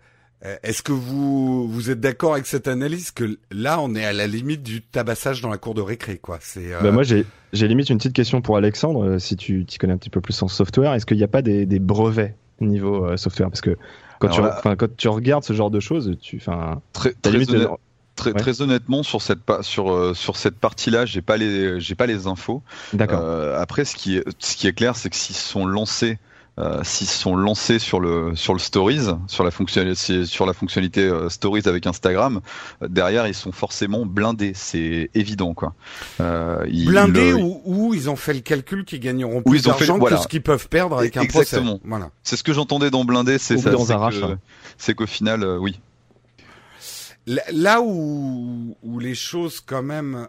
Est-ce que vous vous êtes d'accord avec cette analyse que là on est à la limite du tabassage dans la cour de récré quoi C'est euh, Bah, moi, j'ai j'ai limite une petite question pour Alexandre, euh, si tu t'y connais un petit peu plus en software. Est-ce qu'il n'y a pas des, des brevets niveau euh, software? Parce que quand, Alors tu, là- enfin, quand tu regardes ce genre de choses, tu, enfin, Très, très, limite honnête- très, Ouais. très honnêtement sur cette pa- sur euh, sur cette partie-là, j'ai pas les j'ai pas les infos. d'accord. Euh, après, ce qui est ce qui est clair, c'est que s'ils sont lancés euh, s'ils sont lancés sur le sur le stories, sur la fonctionnalité sur la fonctionnalité euh, stories avec Instagram, euh, derrière ils sont forcément blindés, c'est évident quoi. Euh, ils- blindés le- ou, ou ils ont fait le calcul qu'ils gagneront plus d'argent voilà. que ce qu'ils peuvent perdre avec un procès. Exactement. Voilà. C'est ce que j'entendais dans blindé, c'est ça. dans c'est un que- rachat. C'est qu'au final, euh, oui. Là- Là où, où les choses quand même...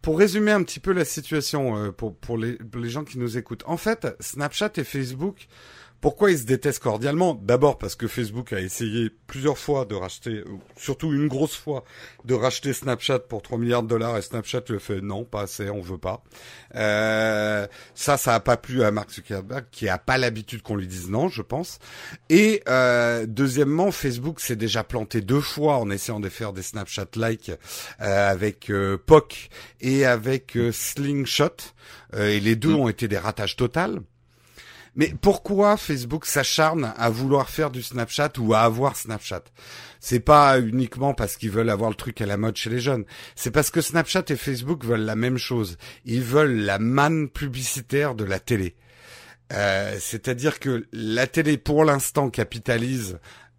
pour- résumer un petit peu la situation euh, pour, pour, les, pour les gens qui nous écoutent, en fait, Snapchat et Facebook, pourquoi ils se détestent cordialement D'abord parce que Facebook a essayé plusieurs fois de racheter, ou surtout une grosse fois, de racheter Snapchat pour 3 milliards de dollars et Snapchat a fait non, pas assez, on veut pas. Euh, ça, ça a pas plu à Mark Zuckerberg qui a pas l'habitude qu'on lui dise non, je pense. Et euh, deuxièmement, Facebook s'est déjà planté deux fois en essayant de faire des Snapchat-like euh, avec euh, POC et avec euh, Slingshot. Euh, et les deux Mm. ont été des ratages totaux. Mais pourquoi Facebook s'acharne à vouloir faire du Snapchat ou à avoir Snapchat? C'est pas uniquement parce qu'ils veulent avoir le truc à la mode chez les jeunes. C'est parce que Snapchat et Facebook veulent la même chose. Ils veulent la manne publicitaire de la télé. Euh, C'est-à-dire que la télé, pour l'instant, capitalise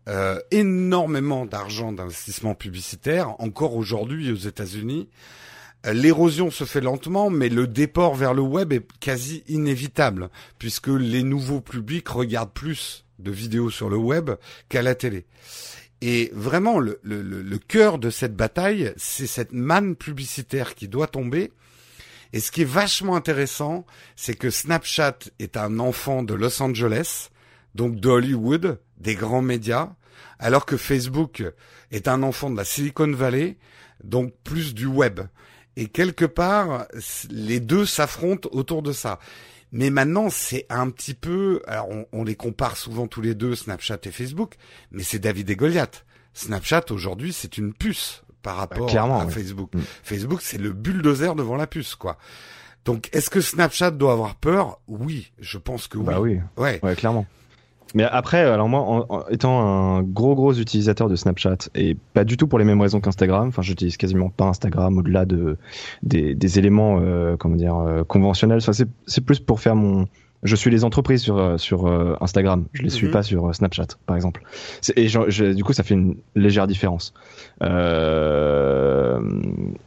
euh, énormément d'argent d'investissement publicitaire, encore aujourd'hui aux États-Unis. L'érosion se fait lentement, mais le déport vers le web est quasi inévitable, puisque les nouveaux publics regardent plus de vidéos sur le web qu'à la télé. Et vraiment, le, le cœur de cette bataille, c'est cette manne publicitaire qui doit tomber. Et ce qui est vachement intéressant, c'est que Snapchat est un enfant de Los Angeles, donc de Hollywood, des grands médias, alors que Facebook est un enfant de la Silicon Valley, donc plus du web. Et quelque part, les deux s'affrontent autour de ça. Mais maintenant, c'est un petit peu, alors on, on les compare souvent tous les deux, Snapchat et Facebook, mais c'est David et Goliath. Snapchat aujourd'hui, c'est une puce par rapport clairement, à oui. Facebook. Mm. Facebook, c'est le bulldozer devant la puce, quoi. Donc, est-ce que Snapchat doit avoir peur? Oui, je pense que oui. Bah oui, Ouais. ouais, clairement. Mais après, alors moi, étant un gros gros utilisateur de Snapchat et pas du tout pour les mêmes raisons qu'Instagram, enfin, j'utilise quasiment pas Instagram au-delà de des, éléments, euh, comment dire, euh, conventionnels. C'est plus pour faire mon je suis les entreprises sur euh, sur euh, Instagram. Je les suis Mhm. pas sur euh, Snapchat, par exemple. Et je- je- du coup, ça fait une légère différence. Euh,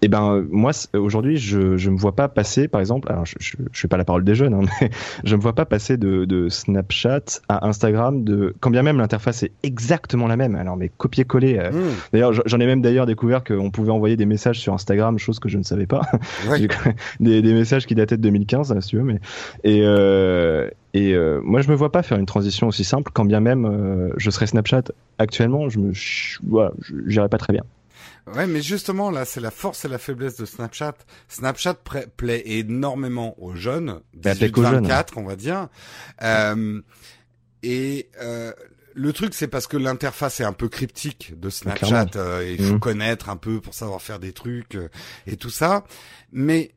et ben moi aujourd'hui, je je me vois pas passer, par exemple. Alors, je je, je fais pas la parole des jeunes, hein, mais je me vois pas passer de, de Snapchat à Instagram. De quand bien même l'interface est exactement la même. Alors mais copier-coller. euh, Mmh. D'ailleurs, j'en ai même d'ailleurs découvert qu'on pouvait envoyer des messages sur Instagram, chose que je ne savais pas. Ouais. Des, des messages qui dataient de 2015, là, si tu veux. Mais et euh, et euh, moi, je me vois pas faire une transition aussi simple, quand bien même euh, je serais Snapchat actuellement. Je me, voilà, j'irais pas très bien. Ouais, mais justement, là, c'est la force et la faiblesse de Snapchat. Snapchat plaît énormément aux jeunes, Elle plaît qu'aux 18-24, on va dire. Euh, et euh, le truc, c'est parce que l'interface est un peu cryptique de Snapchat. Euh, il faut Mhm. connaître un peu pour savoir faire des trucs euh, et tout ça. Mais euh,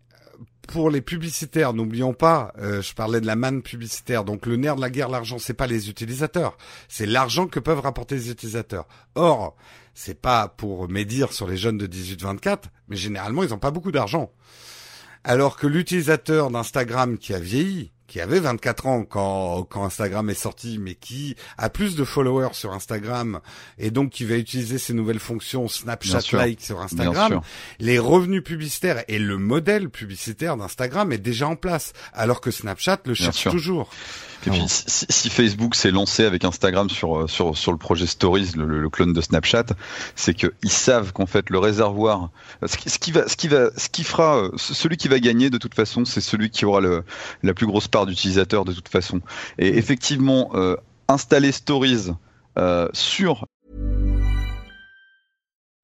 pour les publicitaires, n'oublions pas, euh, je parlais de la manne publicitaire. Donc le nerf de la guerre, l'argent, c'est pas les utilisateurs, c'est l'argent que peuvent rapporter les utilisateurs. Or, c'est pas pour médire sur les jeunes de 18-24, mais généralement ils ont pas beaucoup d'argent. Alors que l'utilisateur d'Instagram qui a vieilli, qui avait 24 ans quand, quand Instagram est sorti, mais qui a plus de followers sur Instagram et donc qui va utiliser ces nouvelles fonctions Bien Snapchat sûr. Like sur Instagram, les revenus publicitaires et le modèle publicitaire d'Instagram est déjà en place, alors que Snapchat le Bien cherche sûr. toujours. Et puis, si, si- si Facebook s'est lancé avec Instagram sur, euh, sur, sur le projet Stories, le, le- le clone de Snapchat, c'est qu'ils savent qu'en fait, le réservoir, ce qui, ce qui va, ce qui va, ce qui fera, euh, ce- celui qui va gagner de toute façon, c'est celui qui aura le, la plus grosse part d'utilisateurs de toute façon. Et effectivement, euh, installer Stories euh, sur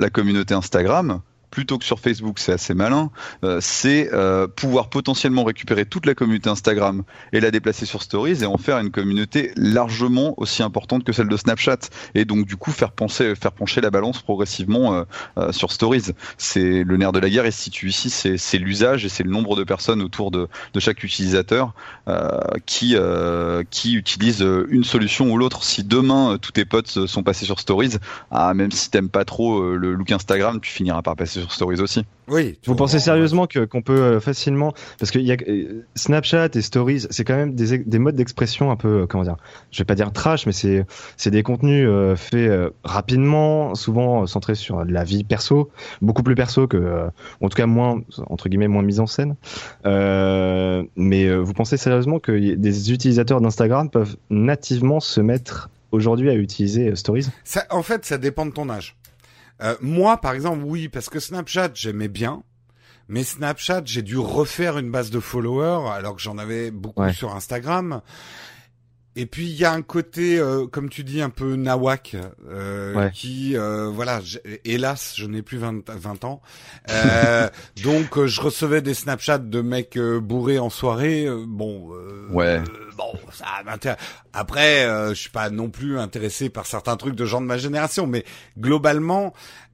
La communauté Instagram, plutôt que sur Facebook, c'est assez malin, euh, c'est euh, pouvoir potentiellement récupérer toute la communauté Instagram et la déplacer sur Stories et en faire une communauté largement aussi importante que celle de Snapchat et donc du coup faire penser, faire pencher la balance progressivement euh, euh, sur Stories. C'est le nerf de la guerre et se situe ici, c'est l'usage et c'est le nombre de personnes autour de, de chaque utilisateur euh, qui euh, qui utilisent une solution ou l'autre. Si demain tous tes potes sont passés sur Stories, ah, même si t'aimes pas trop le look Instagram, tu finiras par passer sur Stories aussi. Oui. Vous pensez sérieusement que qu'on peut euh, facilement parce y a euh, Snapchat et Stories, c'est quand même des, des modes d'expression un peu euh, comment dire, je vais pas dire trash, mais c'est c'est des contenus euh, faits euh, rapidement, souvent centrés sur la vie perso, beaucoup plus perso que, euh, en tout cas moins entre guillemets moins mise en scène. Euh, mais euh, vous pensez sérieusement que des utilisateurs d'Instagram peuvent nativement se mettre aujourd'hui à utiliser euh, Stories? Ça, en fait, ça dépend de ton âge. Euh, moi, par exemple, oui, parce que Snapchat, j'aimais bien. Mais Snapchat, j'ai dû refaire une base de followers alors que j'en avais beaucoup Ouais. sur Instagram. Et puis il y a un côté, euh, comme tu dis, un peu nawak, euh, Ouais. qui, euh, voilà, hélas, je n'ai plus 20, 20 ans, Euh, donc euh, je recevais des Snapchats de mecs bourrés en soirée. bon, euh, Ouais. Bon, ça m'intéresse. Après, euh, je suis pas non plus intéressé par certains trucs de gens de ma génération, mais globalement,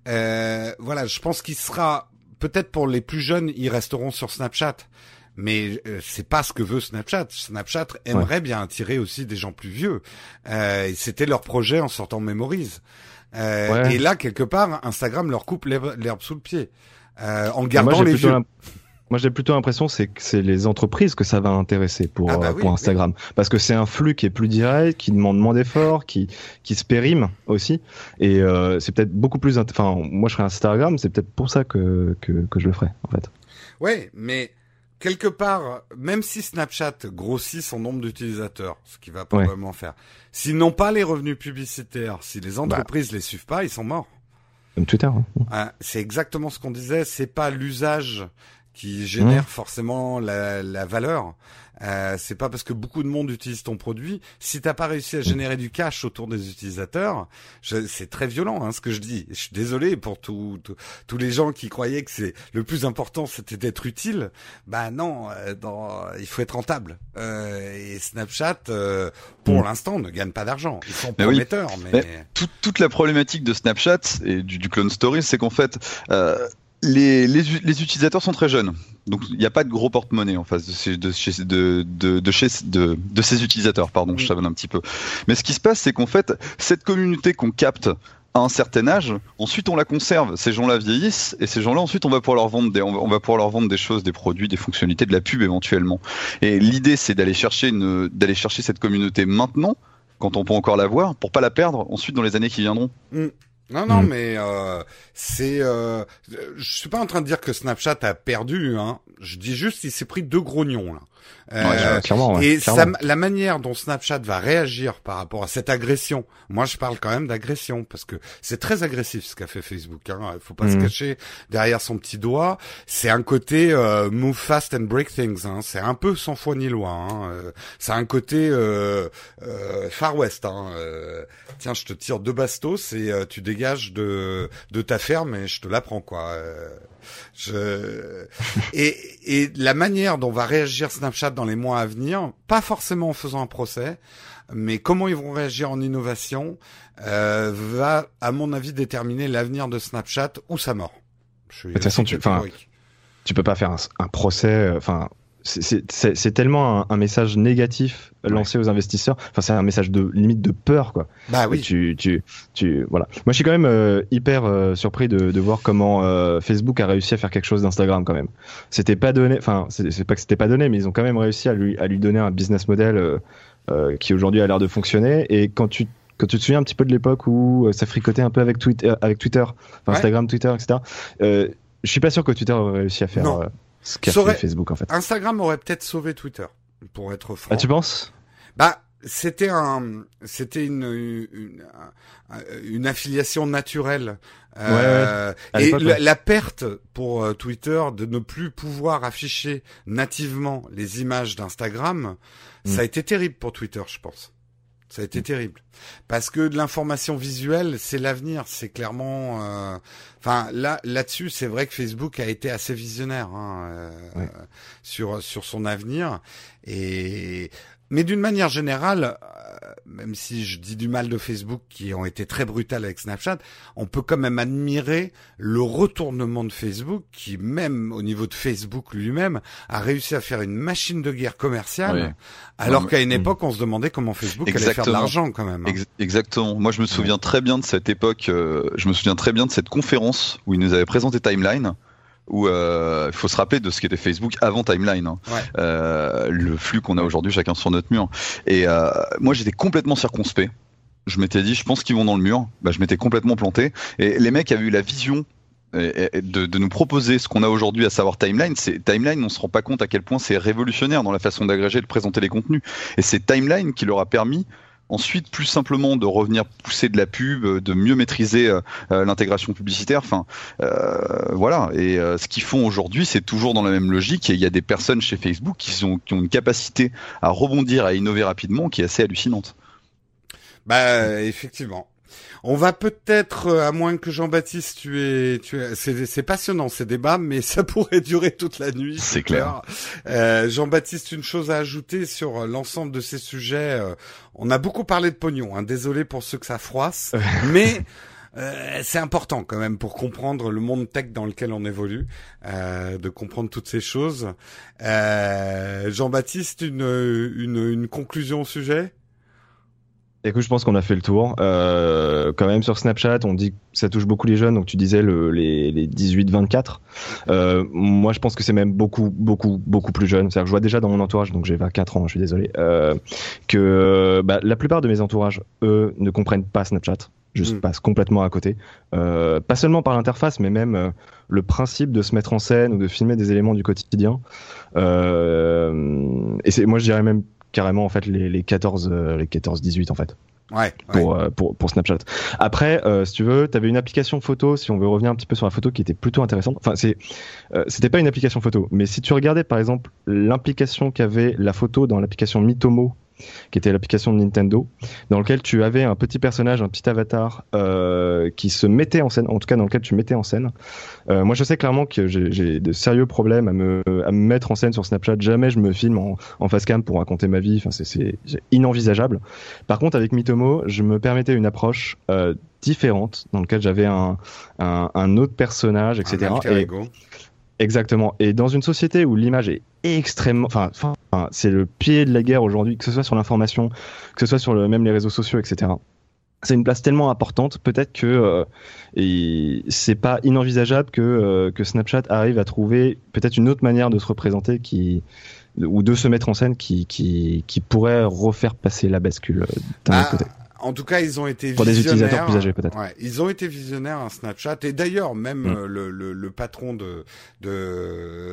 euh, voilà, je pense qu'il sera peut-être pour les plus jeunes, ils resteront sur Snapchat. Mais euh, c'est pas ce que veut Snapchat. Snapchat aimerait bien attirer aussi des gens plus vieux. Euh, et C'était leur projet en sortant Memories. Euh, Ouais. Et là, quelque part, Instagram leur coupe l'herbe sous le pied. Euh, en gardant les vieux. Moi, j'ai plutôt l'impression c'est que c'est les entreprises que ça va intéresser pour, Ah bah euh, oui, pour Instagram. Parce que c'est un flux qui est plus direct, qui demande moins d'efforts, qui, qui se périme aussi. Et euh, c'est peut-être beaucoup plus... Enfin, moi, je serais Instagram, c'est peut-être pour ça que, que, que je le ferais, en fait. Ouais, mais quelque part, même si Snapchat grossit son nombre d'utilisateurs, ce qu'il va probablement faire, s'ils n'ont pas les revenus publicitaires, si les entreprises les suivent pas, ils sont morts. Comme Twitter. hein. Hein, c'est exactement ce qu'on disait. C'est pas l'usage qui génère Mmh. forcément la, la valeur. Euh, c'est pas parce que beaucoup de monde utilise ton produit. Si t'as pas réussi à générer du cash autour des utilisateurs, je- c'est très violent hein, ce que je dis. Je suis désolé pour tout- tout- tous les gens qui croyaient que c'est le plus important, c'était d'être utile. Bah non, euh, dans, il faut être rentable. Euh, et Snapchat, euh, pour Mmh. l'instant, ne gagne pas d'argent. Ils sont oui. prometteurs, mais, Toute, toute la problématique de Snapchat et du, du clone stories, c'est qu'en fait, euh, les, les, les utilisateurs sont très jeunes. Donc il n'y a pas de gros porte-monnaie en face de ces, de, de, de, de, chez, de, ces utilisateurs. Pardon, je Mm. savonne un petit peu. Mais ce qui se passe, c'est qu'en fait, cette communauté qu'on capte à un certain âge, ensuite on la conserve. Ces gens-là vieillissent et ces gens-là ensuite on va pouvoir leur vendre des, on va, pouvoir leur vendre des choses, des produits, des fonctionnalités, de la pub éventuellement. Et l'idée c'est d'aller chercher une, d'aller chercher cette communauté maintenant quand on peut encore la voir pour pas la perdre ensuite dans les années qui viendront. Non, non, Mm. mais euh, c'est. Euh, je suis pas en train de dire que Snapchat a perdu. Hein. Je dis juste qu'il s'est pris deux grognons là. Ouais, Euh, clairement, ouais, et clairement. ça- la manière dont Snapchat va réagir par rapport à cette agression, moi je parle quand même d'agression parce que c'est très agressif ce qu'a fait Facebook. Hein. Faut pas se Mhm. cacher derrière son petit doigt. C'est un côté euh, move fast and break things. Hein. C'est un peu sans foi ni loi. Hein. Euh, C'est un côté euh, euh, Far West. Hein. Tiens, je te tire deux bastos et tu dégages de de ta ferme et je te la prends quoi. Je... et, et la manière dont va réagir Snapchat Snapchat dans les mois à venir, pas forcément en faisant un procès, mais comment ils vont réagir en innovation euh, va, à mon avis, déterminer l'avenir de Snapchat ou sa mort. de toute façon, tu, tu peux pas faire un, un procès, euh, enfin c'est tellement un, message négatif lancé aux investisseurs. Enfin, c'est un message de limite de peur, quoi. Bah oui. Tu, tu, tu, voilà. Moi, je suis quand même euh, hyper euh, surpris de, de, voir comment euh, Facebook a réussi à faire quelque chose d'Instagram, quand même. C'était pas donné. Enfin, c'est pas que c'était pas donné, mais ils ont quand même réussi à lui, à lui donner un business model qui aujourd'hui a l'air de fonctionner. Et quand tu quand tu te souviens un petit peu de l'époque où ça fricotait un peu avec Twitter, avec Twitter, Instagram, Twitter, etc. je suis pas sûr que Twitter aurait réussi à faire ce qu'a fait Facebook en fait. Instagram aurait peut-être sauvé Twitter, pour être franc. Ah, tu penses? Bah, c'était un, c'était une, une, une, affiliation naturelle. Euh, et la, perte pour euh, Twitter de ne plus pouvoir afficher nativement les images d'Instagram, ça a été terrible pour Twitter, je pense. Ça a été terrible parce que de l'information visuelle, c'est l'avenir. C'est clairement. Euh, enfin, là, là-dessus, c'est vrai que Facebook a été assez visionnaire hein, euh, sur sur son avenir. Et mais d'une manière générale, euh, même si je dis du mal de Facebook qui ont été très brutales avec Snapchat, on peut quand même admirer le retournement de Facebook qui, même au niveau de Facebook lui-même, a réussi à faire une machine de guerre commerciale, alors qu'à une époque, on se demandait comment Facebook allait faire de l'argent quand même. Hein. Exactement. Moi, je me souviens très bien de cette époque. Euh, je me souviens très bien de cette conférence où il nous avait présenté Timeline où euh, il faut se rappeler de ce qu'était Facebook avant Timeline, hein. euh, le flux qu'on a aujourd'hui chacun sur notre mur. Et euh, moi j'étais complètement circonspect. Je m'étais dit, je pense qu'ils vont dans le mur. Bah, je m'étais complètement planté. Et les mecs avaient eu la vision de, de, nous proposer ce qu'on a aujourd'hui, à savoir Timeline. C'est Timeline, on se rend pas compte à quel point c'est révolutionnaire dans la façon d'agréger et de présenter les contenus. Et c'est Timeline qui leur a permis Ensuite, plus simplement de revenir pousser de la pub, de mieux maîtriser euh, euh, l'intégration publicitaire. Enfin, euh, voilà. Et ce qu'ils font aujourd'hui, c'est toujours dans la même logique. Et il y a des personnes chez Facebook qui, sont, qui ont une capacité à rebondir, à innover rapidement, qui est assez hallucinante. Bah, effectivement. On va peut-être, euh, à moins que Jean-Baptiste, tu es, tu es, c'est passionnant ces débats, mais ça pourrait durer toute la nuit. C'est clair. Euh, Jean-Baptiste, une chose à ajouter sur euh, l'ensemble de ces sujets. on a beaucoup parlé de pognon. Hein, désolé pour ceux que ça froisse, mais c'est important quand même pour comprendre le monde tech dans lequel on évolue, de comprendre toutes ces choses. Jean-Baptiste, une, une, une conclusion au sujet? Écoute, je pense qu'on a fait le tour. Euh, quand même sur Snapchat, on dit que ça touche beaucoup les jeunes, donc tu disais le, les, les 18-24. Euh, moi, je pense que c'est même beaucoup, beaucoup, beaucoup plus jeune. C'est-à-dire que je vois déjà dans mon entourage, donc j'ai 24 ans, je suis désolé, euh, que bah, la plupart de mes entourages, eux, ne comprennent pas Snapchat. Juste mm. passent complètement à côté. Pas seulement par l'interface, mais même le principe de se mettre en scène ou de filmer des éléments du quotidien. Et moi, je dirais même carrément en fait les, les 14 euh, les 14 18 en fait. Ouais, pour, euh, pour, pour Snapchat. Après, euh, si tu veux, tu avais une application photo, si on veut revenir un petit peu sur la photo, qui était plutôt intéressante. Enfin, c'est, c'était pas une application photo, mais si tu regardais par exemple l'implication qu'avait la photo dans l'application Mitomo qui était l'application de Nintendo, dans lequel tu avais un petit personnage, un petit avatar euh, qui se mettait en scène, en tout cas dans lequel tu mettais en scène. Euh, moi, je sais clairement que j'ai de sérieux problèmes à me, à me mettre en scène sur Snapchat. Jamais je me filme en, en face cam pour raconter ma vie. Enfin, c'est inenvisageable. Par contre, avec Mitomo, je me permettais une approche euh, différente, dans lequel j'avais un, un, un, autre personnage, etc. et, Exactement. Et dans une société où l'image est extrêmement, enfin, c'est le pied de la guerre aujourd'hui, que ce soit sur l'information, que ce soit sur le, même les réseaux sociaux, etc. C'est une place tellement importante, peut-être que euh, c'est pas inenvisageable que euh, que Snapchat arrive à trouver peut-être une autre manière de se représenter qui ou de se mettre en scène qui qui, qui pourrait refaire passer la bascule d'un ah, autre côté. En tout cas, ils ont été pour des utilisateurs plus âgés peut-être. Ouais, ils ont été visionnaires à Snapchat et d'ailleurs même mm. euh, le, le, le, patron de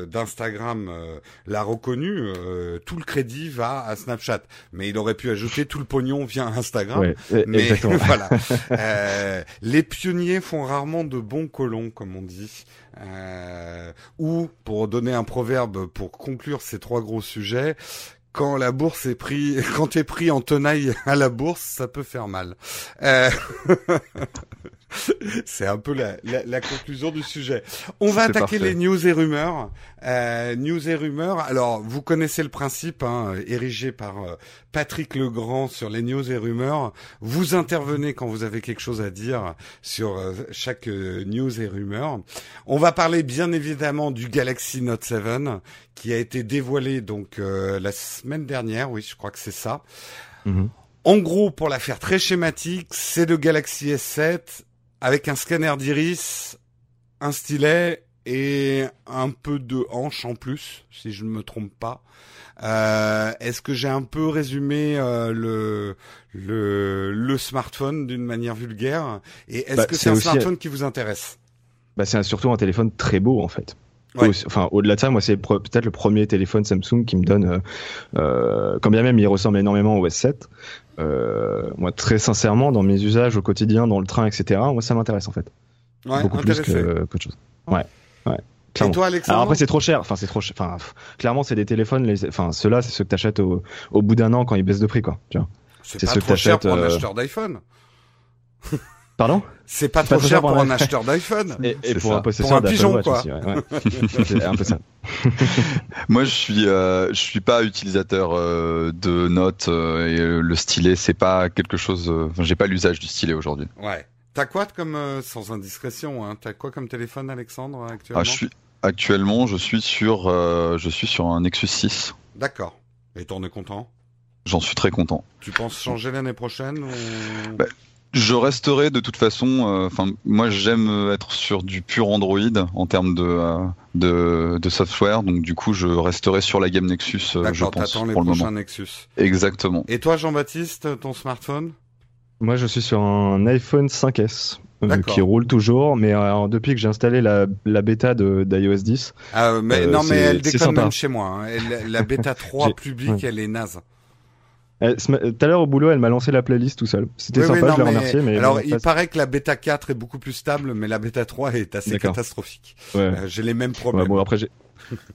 d'Instagram euh, l'a reconnu. Euh, tout le crédit va à Snapchat, mais il aurait pu ajouter tout le pognon via Instagram. Ouais, mais voilà, les pionniers font rarement de bons colons, comme on dit. ou pour donner un proverbe pour conclure ces trois gros sujets, quand la bourse est pris, quand t'es pris en tenaille à la bourse, ça peut faire mal. Euh... C'est un peu la, la, la, conclusion du sujet. On va attaquer parfait. les news et rumeurs. Euh, news et rumeurs. Alors, vous connaissez le principe, hein, érigé par euh, Patrick Legrand sur les news et rumeurs. Vous intervenez quand vous avez quelque chose à dire sur euh, chaque euh, news et rumeur. On va parler bien évidemment du Galaxy Note 7 qui a été dévoilé donc euh, la semaine dernière. Oui, je crois que c'est ça. Mhm. En gros, pour la faire très schématique, c'est le Galaxy S7 avec un scanner d'iris, un stylet et un peu de hanche en plus, si je ne me trompe pas. Euh, Est-ce que j'ai un peu résumé euh, le, le le smartphone d'une manière vulgaire? Et est-ce Bah, que c'est un smartphone qui vous intéresse? Bah, c'est surtout un téléphone très beau en fait. Ouais. Enfin, au-delà de ça, moi, c'est peut-être le premier téléphone Samsung qui me donne, euh, euh, quand bien même il ressemble énormément au S7. Euh, moi, très sincèrement, dans mes usages au quotidien, dans le train, etc., moi, ça m'intéresse en fait, Ouais, beaucoup plus que qu'autre chose. Ouais, ouais. Et clairement. toi, Alexandre Alors après, c'est trop cher. Enfin, c'est trop cher. Enfin, pff, clairement, c'est des téléphones. Les... Enfin, ceux-là, c'est ceux que t'achètes au, au bout d'un an quand ils baissent de prix, quoi. Tu vois. c'est pas ceux que trop cher pour un euh, acheteur d'iPhone. Pardon C'est pas trop trop cher pour un acheteur d'iPhone. Et, pour un possesseur Pour un pigeon, Watch quoi. aussi, ouais, ouais. c'est un peu ça. Moi, je suis, euh, je suis pas utilisateur euh, de notes euh, et le stylet, c'est pas quelque chose. euh, Enfin, j'ai pas l'usage du stylet aujourd'hui. Ouais. T'as quoi comme euh, sans indiscrétion hein, T'as quoi comme téléphone, Alexandre, actuellement? Ah, je suis actuellement, je suis sur, euh, je suis sur un Nexus 6. D'accord. Et t'en es content? J'en suis très content. Tu penses changer l'année prochaine ou... Bah, Je resterai de toute façon. euh, Enfin, moi, j'aime être sur du pur Android en termes de, euh, de de software. Donc, du coup, je resterai sur la gamme Nexus. euh, je D'accord, pense t'attends les pour le moment. Nexus. Exactement. Et toi, Jean-Baptiste, ton smartphone? Moi, je suis sur un iPhone 5S euh, D'accord. qui roule toujours, mais depuis que j'ai installé la, la bêta de d'iOS 10, ah, mais, Euh, Non, mais elle déconne même chez moi. hein. Elle- la bêta 3 J'ai- publique, ouais. elle est naze. Tout à l'heure au boulot, elle m'a lancé la playlist tout seul. C'était Oui, oui, sympa, non, je mais- remercié, mais Alors, il paraît que la bêta 4 est beaucoup plus stable, mais la bêta 3 est assez catastrophique. ouais. Euh, J'ai les mêmes Ouais, problèmes. bon, après j'ai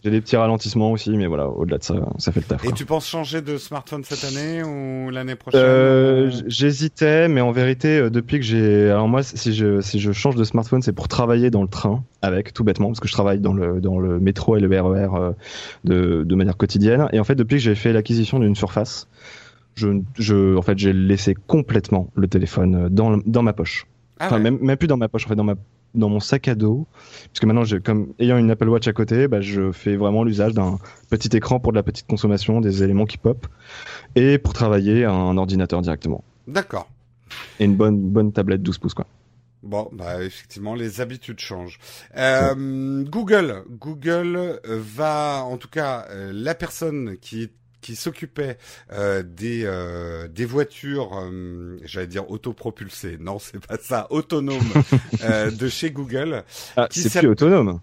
j'ai des petits ralentissements aussi, mais voilà, au-delà de ça, ça fait le taf. Et quoi. tu penses changer de smartphone cette année ou l'année prochaine Euh, j'hésitais, mais en vérité, euh, depuis que j'ai, alors moi, si je si je change de smartphone, c'est pour travailler dans le train avec, tout bêtement, parce que je travaille dans le dans le métro et le RER de de manière quotidienne. Et en fait, depuis que j'ai fait l'acquisition d'une Surface, je je en fait j'ai laissé complètement le téléphone euh, dans dans ma poche. Ah enfin ouais. même même plus dans ma poche, en fait dans ma dans mon sac à dos, parce que maintenant, j'ai- comme ayant une Apple Watch à côté, bah, je fais vraiment l'usage d'un petit écran pour de la petite consommation, des éléments qui pop, et pour travailler un ordinateur directement D'accord. et une bonne bonne tablette 12 pouces quoi. Bon, bah effectivement, les habitudes changent. Euh, Google, Google va, en tout cas, euh, la personne qui qui s'occupait euh, des euh, des voitures, euh, j'allais dire autopropulsées, non, c'est pas ça, autonomes euh, de chez Google. Ah, Qui c'est plus autonome.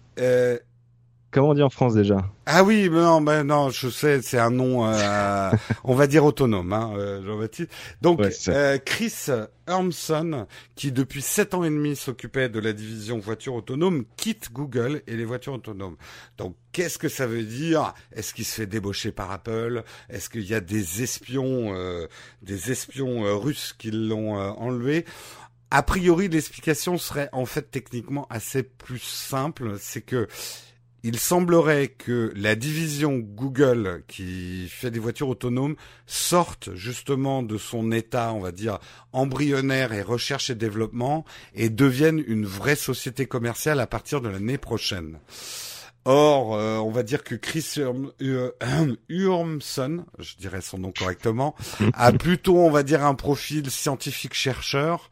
Comment on dit en France déjà Ah oui, mais non, mais non, je sais, c'est un nom, euh, on va dire autonome, hein, euh, Jean-Baptiste. Donc, Ouais, euh, Chris Urmson, qui depuis sept ans et demi s'occupait de la division voitures autonomes, quitte Google et les voitures autonomes. Donc, qu'est-ce que ça veut dire? Est-ce qu'il se fait débaucher par Apple? Est-ce qu'il y a des espions, euh, des espions euh, russes qui l'ont enlevé? A priori, l'explication serait en fait techniquement assez plus simple. C'est que il semblerait que la division Google qui fait des voitures autonomes sorte justement de son état, on va dire, embryonnaire et recherche et développement et devienne une vraie société commerciale à partir de l'année prochaine. Or, euh, on va dire que Chris Urm- Ur- Urmson, je dirais son nom correctement, a plutôt, on va dire, un profil scientifique chercheur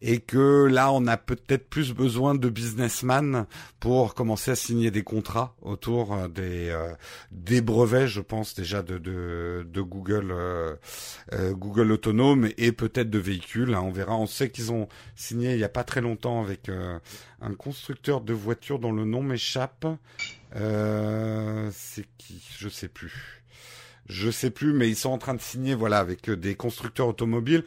et que là, on a peut-être plus besoin de businessman pour commencer à signer des contrats autour euh, des euh, des brevets, je pense déjà de de, de Google euh, euh, Google autonome et peut-être de véhicules. hein, on verra. On sait qu'ils ont signé il y a pas très longtemps avec euh, un constructeur de voitures dont le nom m'échappe. C'est qui? Je sais plus. Je sais plus, mais ils sont en train de signer, voilà, avec des constructeurs automobiles.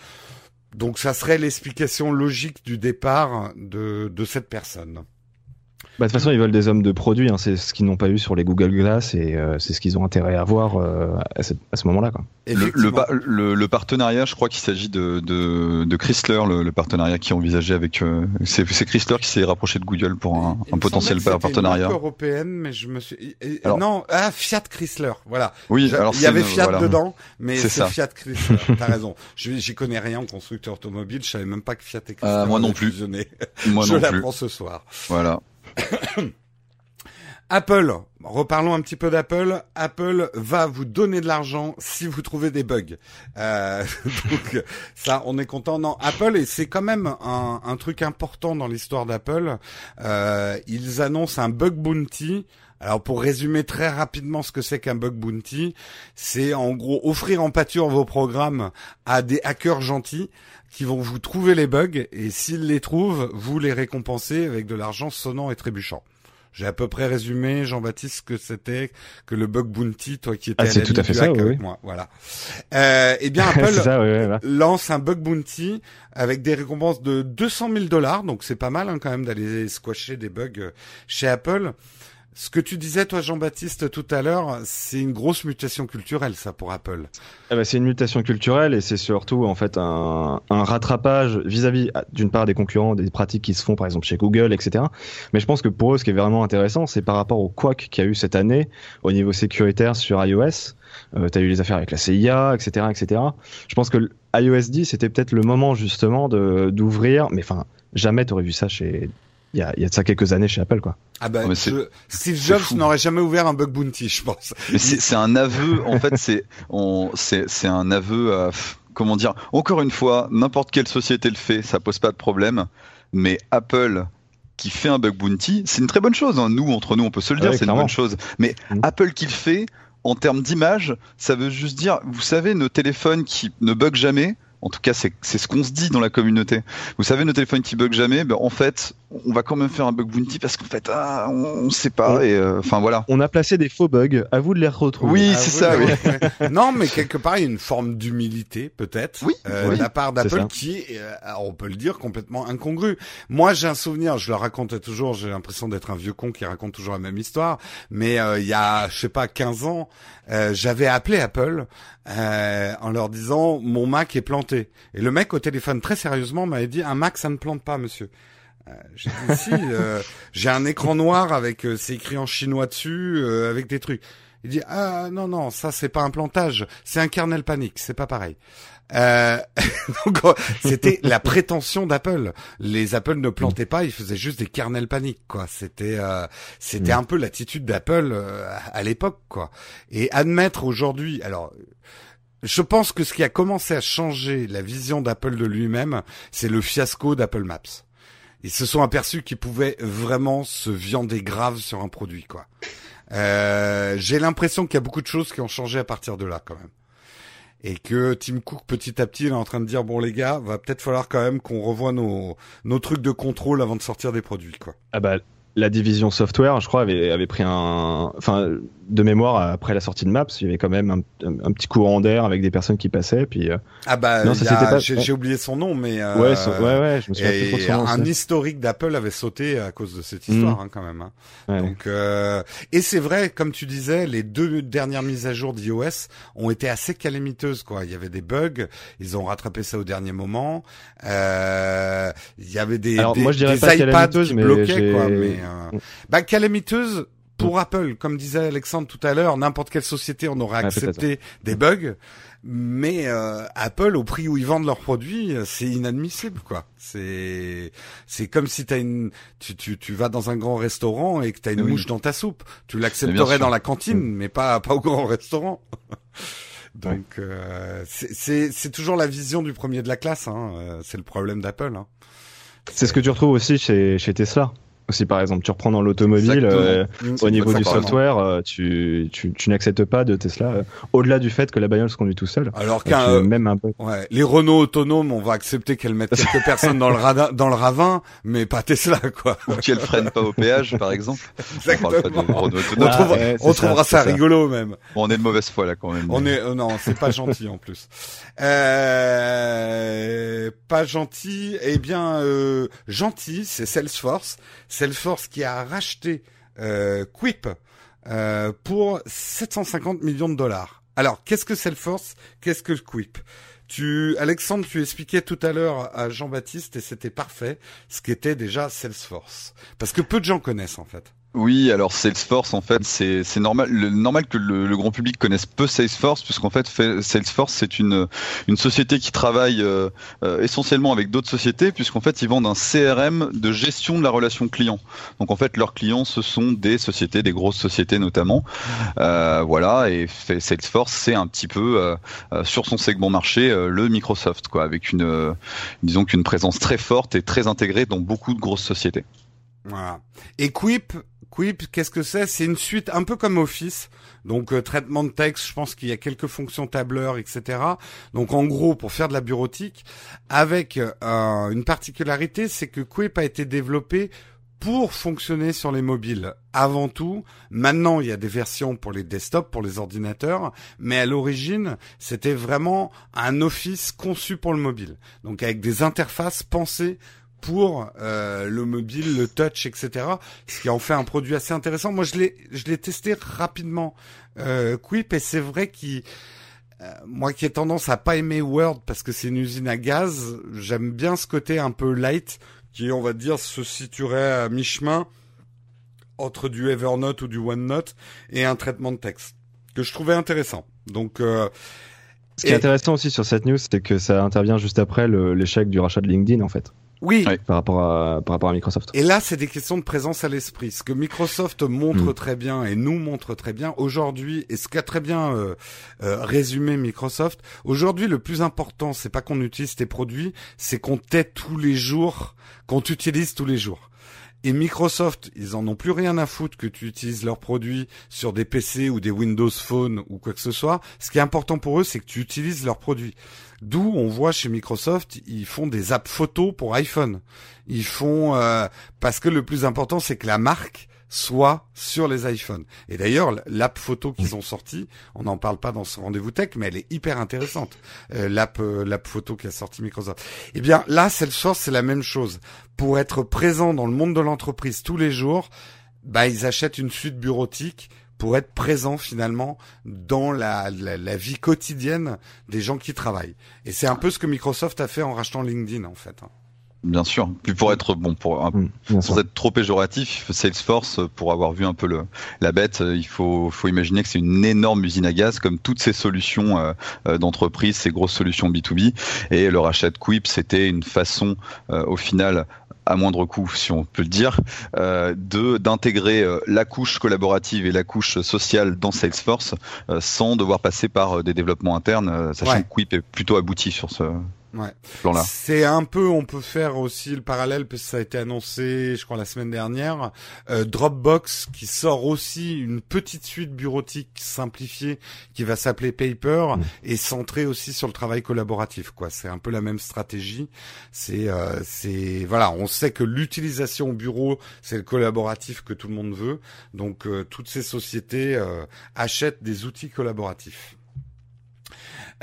Donc ça serait l'explication logique du départ de, de cette personne. Bah, de toute façon, ils veulent des hommes de produits. Hein. C'est ce qu'ils n'ont pas eu sur les Google Glass et euh, c'est ce qu'ils ont intérêt à avoir euh, à, ce, à ce moment-là. Quoi. Le, le, le- le partenariat, je crois qu'il s'agit de, de, de Chrysler, le, le partenariat qui est envisagé avec. euh, c'est c'est Chrysler qui s'est rapproché de Google pour un, un potentiel partenariat. Une européenne, mais je me suis. Alors- non, ah Fiat Chrysler, voilà. Oui, alors il y avait une- Fiat voilà. dedans, mais C'est. Fiat Chrysler. T'as raison. Je j'y connais rien en constructeur automobile. Je savais même pas que Fiat et Chrysler Ah, moi non plus. fusionné. Moi je non plus. l'apprends ce soir. Voilà. Apple, reparlons un petit peu d'Apple. Apple va vous donner de l'argent si vous trouvez des bugs. Euh, donc ça, on est content. Non, Apple, et c'est quand même un, truc important dans l'histoire d'Apple. Euh, ils annoncent un bug bounty. Alors pour résumer très rapidement ce que c'est qu'un bug bounty, c'est en gros offrir en pâture vos programmes à des hackers gentils qui vont vous trouver les bugs et s'ils les trouvent, vous les récompensez avec de l'argent sonnant et trébuchant. J'ai à peu près résumé, Jean-Baptiste, ce que c'était que le bug bounty, toi qui étais Ah, c'est tout à fait ça, oui, moi. Voilà. Euh, eh bien, Apple ça, lance un bug bounty avec des récompenses de 200 000 dollars, donc c'est pas mal hein, quand même d'aller squasher des bugs chez Apple. Ce que tu disais, toi, Jean-Baptiste, tout à l'heure, c'est une grosse mutation culturelle, ça, pour Apple. Ah bah, c'est une mutation culturelle et c'est surtout en fait un, rattrapage vis-à-vis ah, d'une part des concurrents, des pratiques qui se font par exemple chez Google, etc. Mais je pense que pour eux, ce qui est vraiment intéressant, c'est par rapport au quack qu'il y a eu cette année au niveau sécuritaire sur iOS. Euh, eu les affaires avec la CIA, etc., etc. Je pense que iOS 10 c'était peut-être le moment justement de d'ouvrir, mais enfin jamais t'aurais vu ça chez il y a, il y a de ça quelques années chez Apple quoi. Ah ben, c'est- je- Steve Jobs n'aurait jamais ouvert un bug bounty, je pense. Mais c'est un aveu, en fait, c'est c'est c'est un aveu. comment dire Encore une fois, n'importe quelle société le fait, ça pose pas de problème. Mais Apple qui fait un bug bounty, c'est une très bonne chose. hein. Nous, entre nous, on peut se le dire, Ouais, c'est une bonne chose. Mais Mm. Apple qui le fait, en termes d'image, ça veut juste dire, vous savez, nos téléphones qui ne bug jamais. En tout cas, c'est c'est ce qu'on se dit dans la communauté. Vous savez, nos téléphones qui bug jamais, ben, en fait, on va quand même faire un bug bounty parce qu'en fait, ah, on, on sait pas. Ouais. Et euh, enfin voilà. On a placé des faux bugs, à vous de les retrouver. Oui, c'est ça. oui, non, mais quelque part, il y a une forme d'humilité, peut-être, Oui, euh, oui, de la part d'Apple qui est, euh, on peut le dire, complètement incongru. Moi, j'ai un souvenir, je le raconte toujours, j'ai l'impression d'être un vieux con qui raconte toujours la même histoire, mais euh, il y a, je sais pas, 15 ans, euh, j'avais appelé Apple euh, en leur disant, mon Mac est planté. Et le mec, au téléphone, très sérieusement, m'avait dit, un Mac, ça ne plante pas, monsieur. Euh, j'ai euh, un écran noir avec euh, c'est écrit en chinois dessus, euh, avec des trucs. Il dit ah non non ça c'est pas un plantage, c'est un kernel panique, c'est pas pareil. Euh, euh, c'était la prétention d'Apple. Les Apple ne plantaient pas, ils faisaient juste des kernels paniques quoi. C'était euh, c'était un peu l'attitude d'Apple à l'époque quoi. Et admettre aujourd'hui, alors je pense que ce qui a commencé à changer la vision d'Apple de lui-même, c'est le fiasco d'Apple Maps. Ils se sont aperçus qu'ils pouvaient vraiment se viander grave sur un produit, quoi. Euh, J'ai l'impression qu'il y a beaucoup de choses qui ont changé à partir de là, quand même. Et que Tim Cook, petit à petit, il est en train de dire, bon les gars, va peut-être falloir quand même qu'on revoie nos, nos trucs de contrôle avant de sortir des produits, quoi. Ah bah la division software, je crois, avait, avait pris un, enfin, de mémoire après la sortie de Maps, il y avait quand même un, un- un petit courant d'air avec des personnes qui passaient, puis euh, Ah bah, Non, ça s'était pas- j'ai oublié son nom, mais euh, ouais, ouais, ouais, je me souviens plus trop de et son nom. un aussi. historique d'Apple avait sauté à cause de cette histoire, hein, quand même. Hein. Ouais. Donc, euh, et c'est vrai, comme tu disais, les deux dernières mises à jour d'iOS ont été assez calamiteuses. Quoi, il y avait des bugs, ils ont rattrapé ça au dernier moment. Euh, il y avait des, Alors, des, moi, je dirais des pas iPads calamiteuse, qui mais bloquaient. j'ai- Quoi, mais euh, bah calamiteuse pour Apple, comme disait Alexandre tout à l'heure, n'importe quelle société on aurait accepté des bugs. Mais euh, Apple, au prix où ils vendent leurs produits, euh, c'est inadmissible, quoi. C'est c'est comme si t'as une tu, tu tu vas dans un grand restaurant et que t'as une Oui. mouche dans ta soupe. Tu l'accepterais dans la cantine, mais pas pas au grand restaurant. Donc euh, c'est c'est c'est toujours la vision du premier de la classe. Hein. euh, C'est le problème d'Apple. Hein. C'est ce que tu retrouves aussi chez, chez Tesla. Aussi, par exemple, tu reprends dans l'automobile, euh, au niveau du software, euh, tu, tu, tu n'acceptes pas de Tesla, euh, au-delà du fait que la bagnole se conduit tout seul. Alors qu'un euh, même un peu. Ouais, les Renault autonomes, on va accepter qu'elles mettent quelques personnes dans le radin, dans le ravin, mais pas Tesla, quoi. Ou qu'elle freine pas au péage, par exemple. On parle pas de Exactement. Renault On. Ah, trouvera, ouais, c'est on ça, trouvera c'est ça, ça. rigolo même. Bon, on est de mauvaise foi là quand même. On est, euh, non, c'est pas gentil en plus. Euh, pas gentil. Eh bien, euh, gentil, c'est Salesforce. Salesforce qui a racheté euh, Quip euh, pour 750 millions de dollars. Alors, qu'est-ce que Salesforce? Qu'est-ce que Quip? Tu, Alexandre, tu expliquais tout à l'heure à Jean-Baptiste et c'était parfait ce qu'était déjà Salesforce. Parce que peu de gens connaissent en fait. Oui, alors Salesforce, en fait, c'est normal, que le, grand public connaisse peu Salesforce, puisqu'en fait, Salesforce, c'est une, une société qui travaille euh, euh, essentiellement avec d'autres sociétés, puisqu'en fait, ils vendent un CRM de gestion de la relation client. Donc, en fait, leurs clients, ce sont des sociétés, des grosses sociétés notamment. Euh, voilà, et Salesforce, c'est un petit peu sur son segment marché le Microsoft, quoi, avec une, disons qu'une présence très forte et très intégrée dans beaucoup de grosses sociétés. Voilà. Et Quip, Quip, qu'est-ce que c'est? C'est une suite un peu comme Office. Donc euh, traitement de texte, je pense qu'il y a quelques fonctions tableur, etc. Donc en gros, pour faire de la bureautique, avec euh, une particularité, c'est que Quip a été développé pour fonctionner sur les mobiles avant tout. Maintenant, il y a des versions pour les desktops, pour les ordinateurs, mais à l'origine, c'était vraiment un Office conçu pour le mobile. Donc avec des interfaces pensées pour euh, le mobile, le touch, etc. Ce qui en fait un produit assez intéressant. Moi, je l'ai, je l'ai testé rapidement, euh, Quip, et c'est vrai qu'il, euh, moi qui ai tendance à pas aimer Word parce que c'est une usine à gaz, j'aime bien ce côté un peu light qui, on va dire, se situerait à mi-chemin entre du Evernote ou du OneNote et un traitement de texte que je trouvais intéressant. Donc euh, ce qui est intéressant aussi sur cette news, c'est que ça intervient juste après l'échec du rachat de LinkedIn en fait. Oui. Par rapport à par rapport à Microsoft. Et là, c'est des questions de présence à l'esprit. Ce que Microsoft montre hmm. très bien et nous montre très bien aujourd'hui, et ce qu'a très bien euh, euh, résumé Microsoft, aujourd'hui, le plus important, c'est pas qu'on utilise tes produits, c'est qu'on t'aide tous les jours, qu'on t'utilise tous les jours. Et Microsoft, ils en ont plus rien à foutre que tu utilises leurs produits sur des PC ou des Windows Phone ou quoi que ce soit. Ce qui est important pour eux, c'est que tu utilises leurs produits. D'où on voit chez Microsoft, ils font des apps photos pour iPhone. Ils font euh, parce que le plus important, c'est que la marque soit sur les iPhones. Et d'ailleurs, l'app photo qu'ils ont sorti, on n'en parle pas dans ce rendez-vous tech, mais elle est hyper intéressante. Euh, l'app euh, l'app photo qui a sorti Microsoft. Eh bien, là, Salesforce, c'est la même chose. Pour être présent dans le monde de l'entreprise tous les jours, bah, ils achètent une suite bureautique pour être présent finalement dans la, la, vie quotidienne des gens qui travaillent. Et c'est un peu ce que Microsoft a fait en rachetant LinkedIn en fait. Hein. Bien sûr. Puis pour être bon, pour mm, sans être trop péjoratif, Salesforce, pour avoir vu un peu le, la bête, il faut, faut imaginer que c'est une énorme usine à gaz, comme toutes ces solutions euh, euh d'entreprise, ces grosses solutions B2B. Et le rachat de Quip, c'était une façon, euh, au final, à moindre coût, si on peut le dire, euh, de d'intégrer euh, la couche collaborative et la couche sociale dans Salesforce euh, sans devoir passer par des développements internes, sachant que Quip est plutôt abouti sur ce, Ouais. C'est un peu, on peut faire aussi le parallèle parce que ça a été annoncé, je crois la semaine dernière. Euh, Dropbox qui sort aussi une petite suite bureautique simplifiée qui va s'appeler Paper mm. et centrée aussi sur le travail collaboratif. Quoi, c'est un peu la même stratégie. C'est, euh, c'est, voilà, on sait que l'utilisation au bureau, c'est le collaboratif que tout le monde veut. Donc euh, toutes ces sociétés euh, achètent des outils collaboratifs.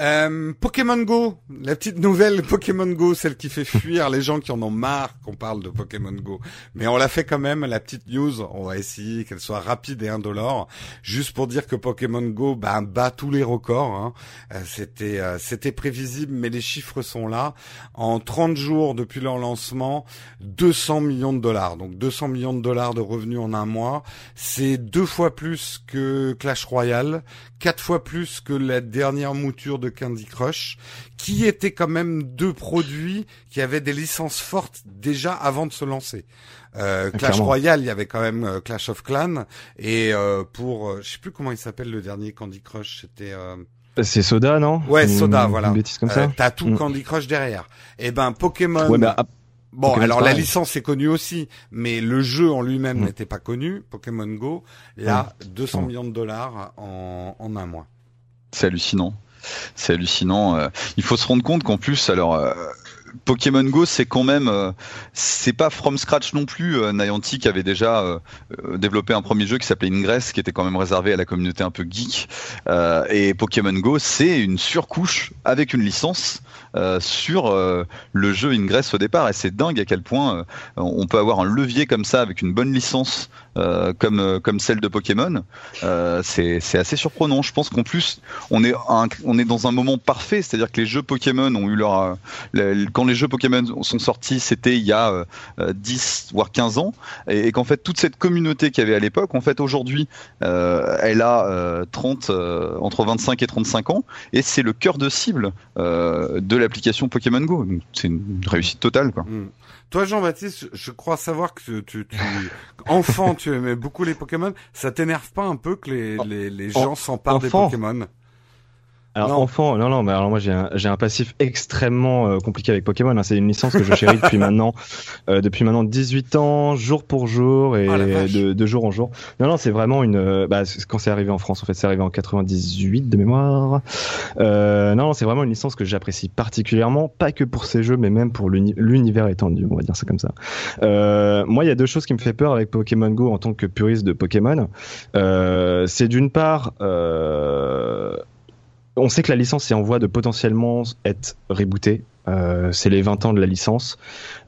Euh, Pokémon Go, la petite nouvelle Pokémon Go, celle qui fait fuir les gens qui en ont marre qu'on parle de Pokémon Go. Mais on l'a fait quand même, la petite news. On va essayer qu'elle soit rapide et indolore, juste pour dire que Pokémon Go bah, bat tous les records. Hein. Euh, c'était euh, c'était prévisible, mais les chiffres sont là. En 30 jours depuis leur lancement, 200 millions de dollars. Donc 200 millions de dollars de revenus en un mois. C'est deux fois plus que Clash Royale, quatre fois plus que la dernière mouture de Candy Crush, qui étaient quand même deux produits qui avaient des licences fortes déjà avant de se lancer. Euh, Clash Royale, il y avait quand même euh, Clash of Clans, et euh, pour, euh, je sais plus comment il s'appelle le dernier Candy Crush, c'était... C'est Soda, non Ouais, Soda, voilà. comme ça. T'as tout mm. Candy Crush derrière. Et eh ben Pokémon. Ouais, Bon, alors la licence est connue aussi, mais le jeu en lui-même mm. n'était pas connu. Pokémon Go, là, 200 millions de dollars en, en un mois. C'est hallucinant. C'est hallucinant. Euh. Il faut se rendre compte qu'en plus, alors, euh, Pokémon Go, c'est quand même, euh, c'est pas from scratch non plus. Euh, Niantic avait déjà euh, développé un premier jeu qui s'appelait Ingress, qui était quand même réservé à la communauté un peu geek. et Pokémon Go, c'est une surcouche avec une licence sur le jeu Ingress au départ. Et c'est dingue à quel point on peut avoir un levier comme ça avec une bonne licence comme comme celle de Pokémon. c'est assez surprenant. Je pense qu'en plus, on est on est dans un moment parfait, c'est-à-dire que les jeux Pokémon ont eu leur quand les jeux Pokémon sont sortis, c'était il y a 10 euh, voire 15 ans, et, qu'en fait toute cette communauté qu'il y avait à l'époque, en fait aujourd'hui, euh, elle a 30 euh, entre 25 et 35 ans, et c'est le cœur de cible de l'application Pokémon Go. C'est une réussite totale, quoi. Hmm. Toi, Jean-Baptiste, je crois savoir que tu, tu, enfant, tu aimais beaucoup les Pokémon. Ça t'énerve pas un peu que les, les, les gens s'emparent des Pokémon? Alors non. enfant, non non, mais alors moi j'ai un j'ai un passif extrêmement euh, compliqué avec Pokémon. Hein. C'est une licence que je chéris depuis maintenant euh, depuis maintenant 18 ans, jour pour jour et oh, de, de, jour en jour. Non non, c'est vraiment une euh, bah, quand c'est arrivé en France en fait, c'est arrivé en 98 de mémoire. Euh, non, non c'est vraiment une licence que j'apprécie particulièrement, pas que pour ces jeux, mais même pour l'univers étendu, on va dire ça comme ça. moi, il y a deux choses qui me fait peur avec Pokémon Go en tant que puriste de Pokémon. c'est d'une part on sait que la licence est en voie de potentiellement être rebootée. Euh, c'est les 20 ans de la licence.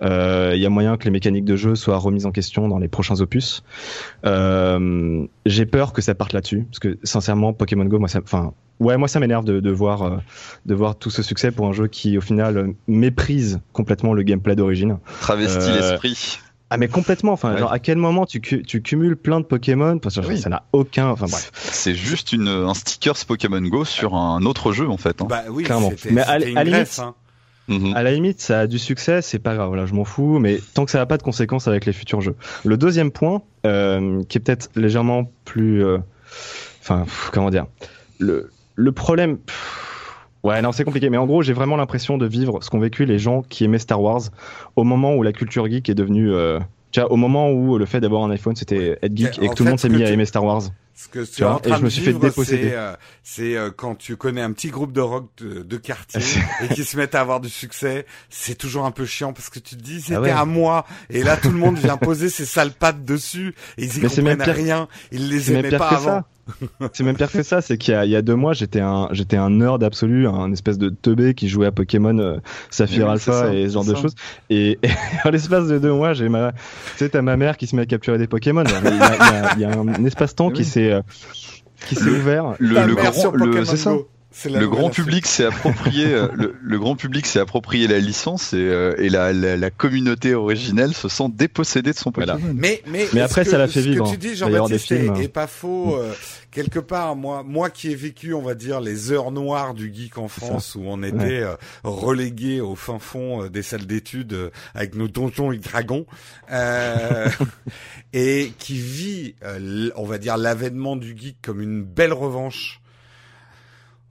Euh, il y a moyen que les mécaniques de jeu soient remises en question dans les prochains opus. Euh, j'ai peur que ça parte là-dessus, parce que sincèrement, Pokémon Go, moi, ça, enfin, ouais, moi, ça m'énerve de, voir, de voir tout ce succès pour un jeu qui, au final, méprise complètement le gameplay d'origine. Travestit l'esprit. Ah mais complètement. Enfin, genre à quel moment tu, tu cumules plein de Pokémon? Parce que ça n'a aucun. Enfin bref. C'est juste une un sticker Pokémon Go sur un autre jeu en fait. Hein. Bah oui, clairement. Mais à, la limite, hein. mhm. à la limite, ça a du succès, c'est pas grave. Là, je m'en fous. Mais tant que ça n'a pas de conséquences avec les futurs jeux. Le deuxième point, euh, qui est peut-être légèrement plus, euh, enfin, comment dire, le le problème. Ouais, non, c'est compliqué. Mais en gros, j'ai vraiment l'impression de vivre ce qu'ont vécu les gens qui aimaient Star Wars au moment où la culture geek est devenue. Euh, tu vois, au moment où le fait d'avoir un iPhone, c'était être geek et que tout le monde s'est mis à aimer Star Wars. Ce que tu vois, et je me suis fait déposséder. C'est euh, euh, quand tu connais un petit groupe de rock de, quartier et qui se mettent à avoir du succès, c'est toujours un peu chiant parce que tu te dis ah c'était à moi et là tout le monde vient poser ses sales pattes dessus et ils y comprennent rien. Ils les aimaient pas avant. c'est même pire que ça, c'est qu'il y, a deux mois, j'étais un, j'étais un nerd absolu, un espèce de teubé qui jouait à Pokémon euh, Saphir Alpha et ce genre de choses. Et, en l'espace de deux mois, j'ai ma, tu sais, t'as ma mère qui se met à capturer des Pokémon. Il y a, un espace-temps qui s'est, euh, qui s'est ouvert. Le, le grand, le, c'est ça le grand public s'est approprié euh, le, grand public s'est approprié la licence et, euh, et la, la, communauté originelle se sent dépossédée de son Pokémon. Mais mais, mais après ça l'a fait vivre. Ce que tu dis Jean-Baptiste est, pas faux euh, quelque part moi moi qui ai vécu on va dire les heures noires du geek en France où on était relégué au fin fond des salles d'études avec nos donjons et dragons et qui vit on va dire l'avènement du geek comme une belle revanche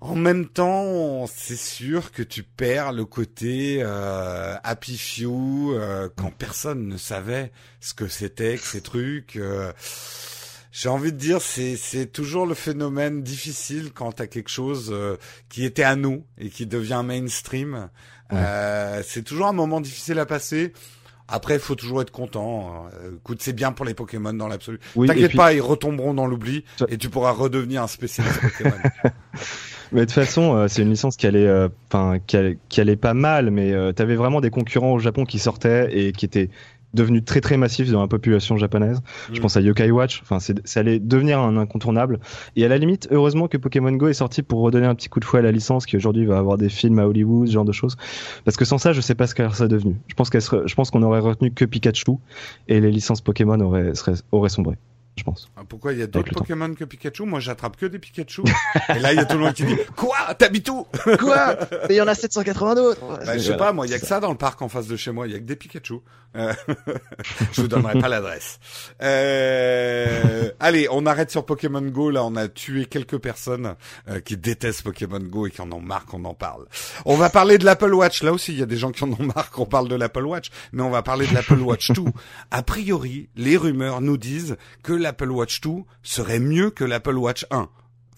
en même temps, c'est sûr que tu perds le côté euh, happy few euh, quand personne ne savait ce que c'était que ces trucs. Euh. J'ai envie de dire, c'est c'est toujours le phénomène difficile quand t'as quelque chose euh, qui était à nous et qui devient mainstream. c'est toujours un moment difficile à passer. Après, il faut toujours être content. Écoute, c'est bien pour les Pokémon dans l'absolu. T'inquiète pas, ils retomberont dans l'oubli et tu pourras redevenir un spécialiste Pokémon. Mais de toute façon, euh, c'est une licence qui allait, euh, enfin, qui, allait, qui allait pas mal, mais euh, tu avais vraiment des concurrents au Japon qui sortaient et qui étaient devenus très très massifs dans la population japonaise. Je mm. pense à Yokai Watch. Enfin, ça allait devenir un incontournable. Et à la limite, heureusement que Pokémon Go est sorti pour redonner un petit coup de fouet à la licence, qui aujourd'hui va avoir des films à Hollywood, ce genre de choses. Parce que sans ça, je sais pas ce qu'elle serait devenu. Je pense qu'elle je pense qu'on aurait retenu que Pikachu et les licences Pokémon auraient, auraient sombré je pense. Ah, pourquoi? Il y a d'autres Pokémon que Pikachu? Moi, j'attrape que des Pikachu. Et là, il y a tout le monde qui dit Quoi? T'habites où? Quoi? Mais il y en a 780 d'autres. Bah, je sais pas, moi, il y a que ça dans le parc en face de chez moi. Il y a que des Pikachu. Euh, je vous donnerai pas l'adresse. Euh... Allez, on arrête sur Pokémon Go. Là, on a tué quelques personnes euh, qui détestent Pokémon Go et qui en ont marre qu'on en parle. On va parler de l'Apple Watch. Là aussi, il y a des gens qui en ont marre qu'on parle de l'Apple Watch, mais on va parler de l'Apple Watch 2. A priori, les rumeurs nous disent que l'Apple Watch 2 serait mieux que l'Apple Watch 1.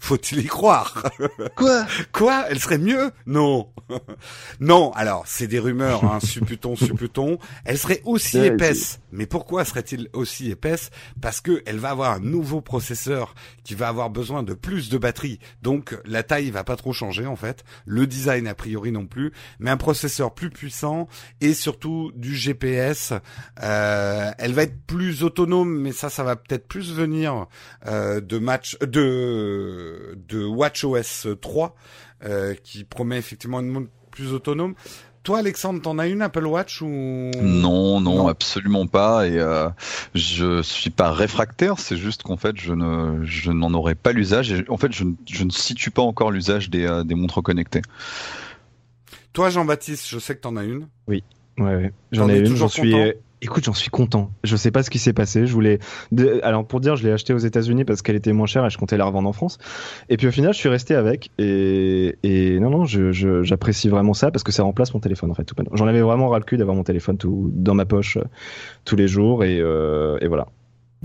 Faut-il y croire Quoi? Quoi? Elle serait mieux? Non. non, alors, c'est des rumeurs, hein, supputons, supputons. Elle serait aussi Ouais, épaisse. Mais pourquoi serait-il aussi épaisse? Parce que elle va avoir un nouveau processeur qui va avoir besoin de plus de batterie. Donc, la taille va pas trop changer, en fait. Le design, a priori, non plus. Mais un processeur plus puissant et surtout du GPS. Euh, elle va être plus autonome, mais ça, ça va peut-être plus venir euh, de match, de de WatchOS 3 euh, qui promet effectivement une montre plus autonome. Toi, Alexandre, t'en as une Apple Watch ou Non, non, Non. absolument pas. Et euh, je suis pas réfractaire. C'est juste qu'en fait, je ne, je n'en aurais pas l'usage. Et en fait, je, ne- je ne situe pas encore l'usage des, euh, des montres connectées. Toi, Jean-Baptiste, je sais que t'en as une. Ouais, ouais. J'en ai une, j'en suis. Écoute, j'en suis content. Je sais pas ce qui s'est passé. Je voulais. de- Alors pour dire, je l'ai acheté aux États-Unis parce qu'elle était moins chère et je comptais la revendre en France. Et puis au final, je suis resté avec. Et, et non, non, je, je- j'apprécie vraiment ça parce que ça remplace mon téléphone en fait. J'en avais vraiment ras le cul d'avoir mon téléphone tout dans ma poche euh, tous les jours et, euh, et voilà.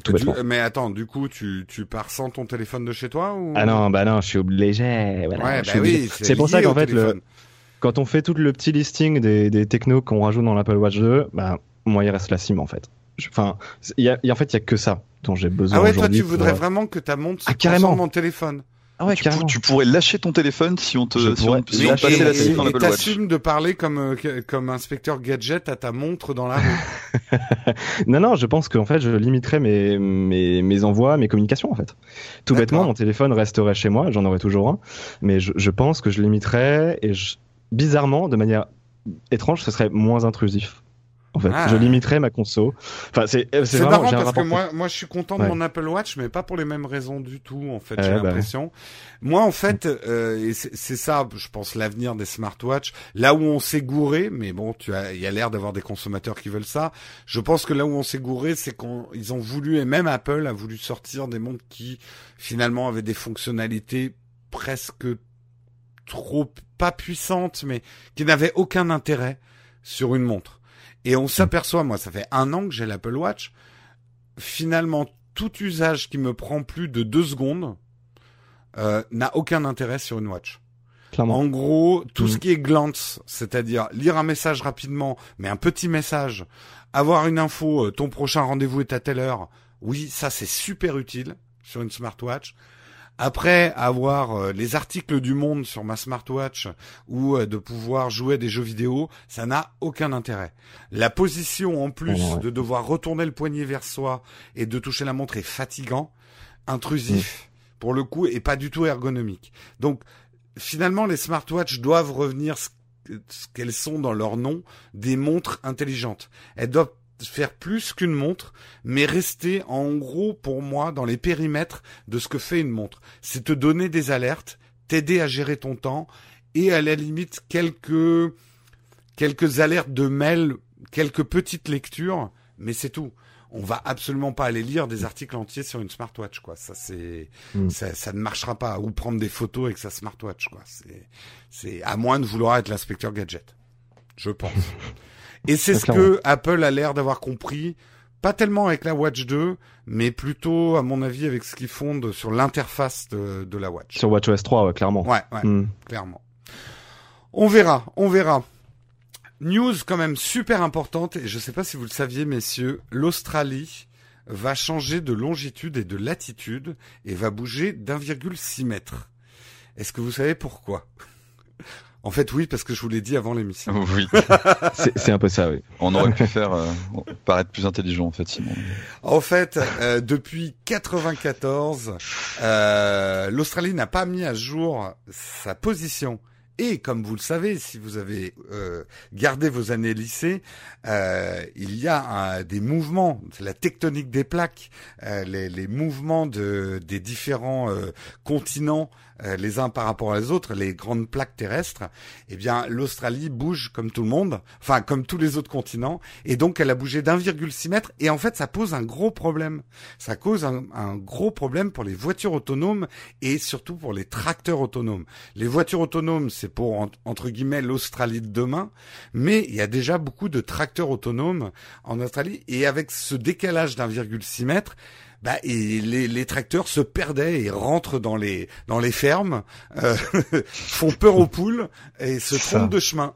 Tout Du- bêtement. mais attends, du coup, tu, tu pars sans ton téléphone de chez toi ou? Ah non, bah non, je suis obligé. Voilà, Ouais, je bah oui, C'est pour ça qu'en fait, le, quand on fait tout le petit listing des, des technos qu'on rajoute dans l'Apple Watch 2, bah, moi, il reste la SIM en fait. Je- Enfin, il y a, il y a- en fait, il y a que ça dont j'ai besoin Ah ouais, toi, tu pour, voudrais euh, vraiment que ta montre Ah, carrément. en téléphone. Ah ouais, tu, pour- tu pourrais lâcher ton téléphone si on te, Je si on, si passait la SIM dans et l'Apple Watch. t'assumes de parler comme euh, comme inspecteur gadget à ta montre dans la rue. Non, non, je pense qu'en fait, je limiterais mes, mes, mes envois, mes communications en fait. Tout bêtement, mon téléphone resterait chez moi, j'en aurais toujours un, mais je, je pense que je limiterais et je- bizarrement, de manière étrange, ce serait moins intrusif. En fait, Ah. je limiterais ma conso. Enfin, c'est c'est C'est marrant j'ai un parce que moi, moi, je suis content de Ouais. mon Apple Watch, mais pas pour les mêmes raisons du tout. En fait, j'ai Ouais, bah l'impression. Moi, en fait, euh, et c'est c'est ça, je pense, l'avenir des smartwatches. Là où on s'est gouré, mais bon, tu as, il y a l'air d'avoir des consommateurs qui veulent ça. Je pense que là où on s'est gouré, c'est qu'ils ont voulu, et même Apple a voulu sortir des montres qui, finalement, avaient des fonctionnalités presque trop pas puissantes, mais qui n'avaient aucun intérêt sur une montre. Et on s'aperçoit, moi, ça fait un an que j'ai l'Apple Watch. Finalement, tout usage qui me prend plus de deux secondes euh, n'a aucun intérêt sur une watch. clairement. En gros, tout ce Mhm. qui est glance, c'est-à-dire lire un message rapidement, mais un petit message, avoir une info, euh, ton prochain rendez-vous est à telle heure, oui, ça c'est super utile sur une smartwatch. Après avoir euh, les articles du monde sur ma smartwatch ou euh, de pouvoir jouer à des jeux vidéo, ça n'a aucun intérêt. La position en plus ouais. de devoir retourner le poignet vers soi et de toucher la montre est fatigant, intrusif pour le coup et pas du tout ergonomique. Donc finalement les smartwatches doivent revenir ce, ce qu'elles sont dans leur nom, des montres intelligentes. Elles doivent faire plus qu'une montre, mais rester en gros pour moi dans les périmètres de ce que fait une montre. C'est te donner des alertes, t'aider à gérer ton temps et à la limite quelques quelques alertes de mail, quelques petites lectures, mais c'est tout. On va absolument pas aller lire des articles entiers sur une smartwatch, quoi. Ça c'est, Mm. ça, ça ne marchera pas. Ou prendre des photos avec sa smartwatch, quoi. C'est, c'est à moins de vouloir être l'inspecteur gadget, je pense. Et c'est ce que Apple a l'air d'avoir compris, pas tellement avec la Watch 2, mais plutôt, à mon avis, avec ce qu'ils font de- sur l'interface de, de la Watch. Sur WatchOS 3, ouais, clairement. Ouais, ouais Hmm. clairement. On verra, on verra. News quand même super importante, et je sais pas si vous le saviez, messieurs, l'Australie va changer de longitude et de latitude et va bouger d'1,6 mètre. Est-ce que vous savez pourquoi? En fait, oui, parce que je vous l'ai dit avant l'émission. Oui, C'est un peu ça, oui. on aurait pu faire euh, paraître plus intelligent en fait, sinon. En fait, euh, depuis 94, euh, l'Australie n'a pas mis à jour sa position. Et comme vous le savez, si vous avez euh, gardé vos années lycée, euh, il y a un- des mouvements, la tectonique des plaques, euh, les, les mouvements de, des différents euh, continents, euh, les uns par rapport aux autres, les grandes plaques terrestres. Eh bien, l'Australie bouge comme tout le monde, enfin comme tous les autres continents, et donc elle a bougé d'1,6 mètre. Et en fait, ça pose un gros problème. Ça cause un, gros problème pour les voitures autonomes et surtout pour les tracteurs autonomes. Les voitures autonomes, c'est pour en- entre guillemets l'Australie de demain, mais il y a déjà beaucoup de tracteurs autonomes en Australie et avec ce décalage d'1,6 mètre, bah, et les, les tracteurs se perdaient et rentrent dans les dans les fermes, euh, font peur aux poules et se Ça. trompent de chemin.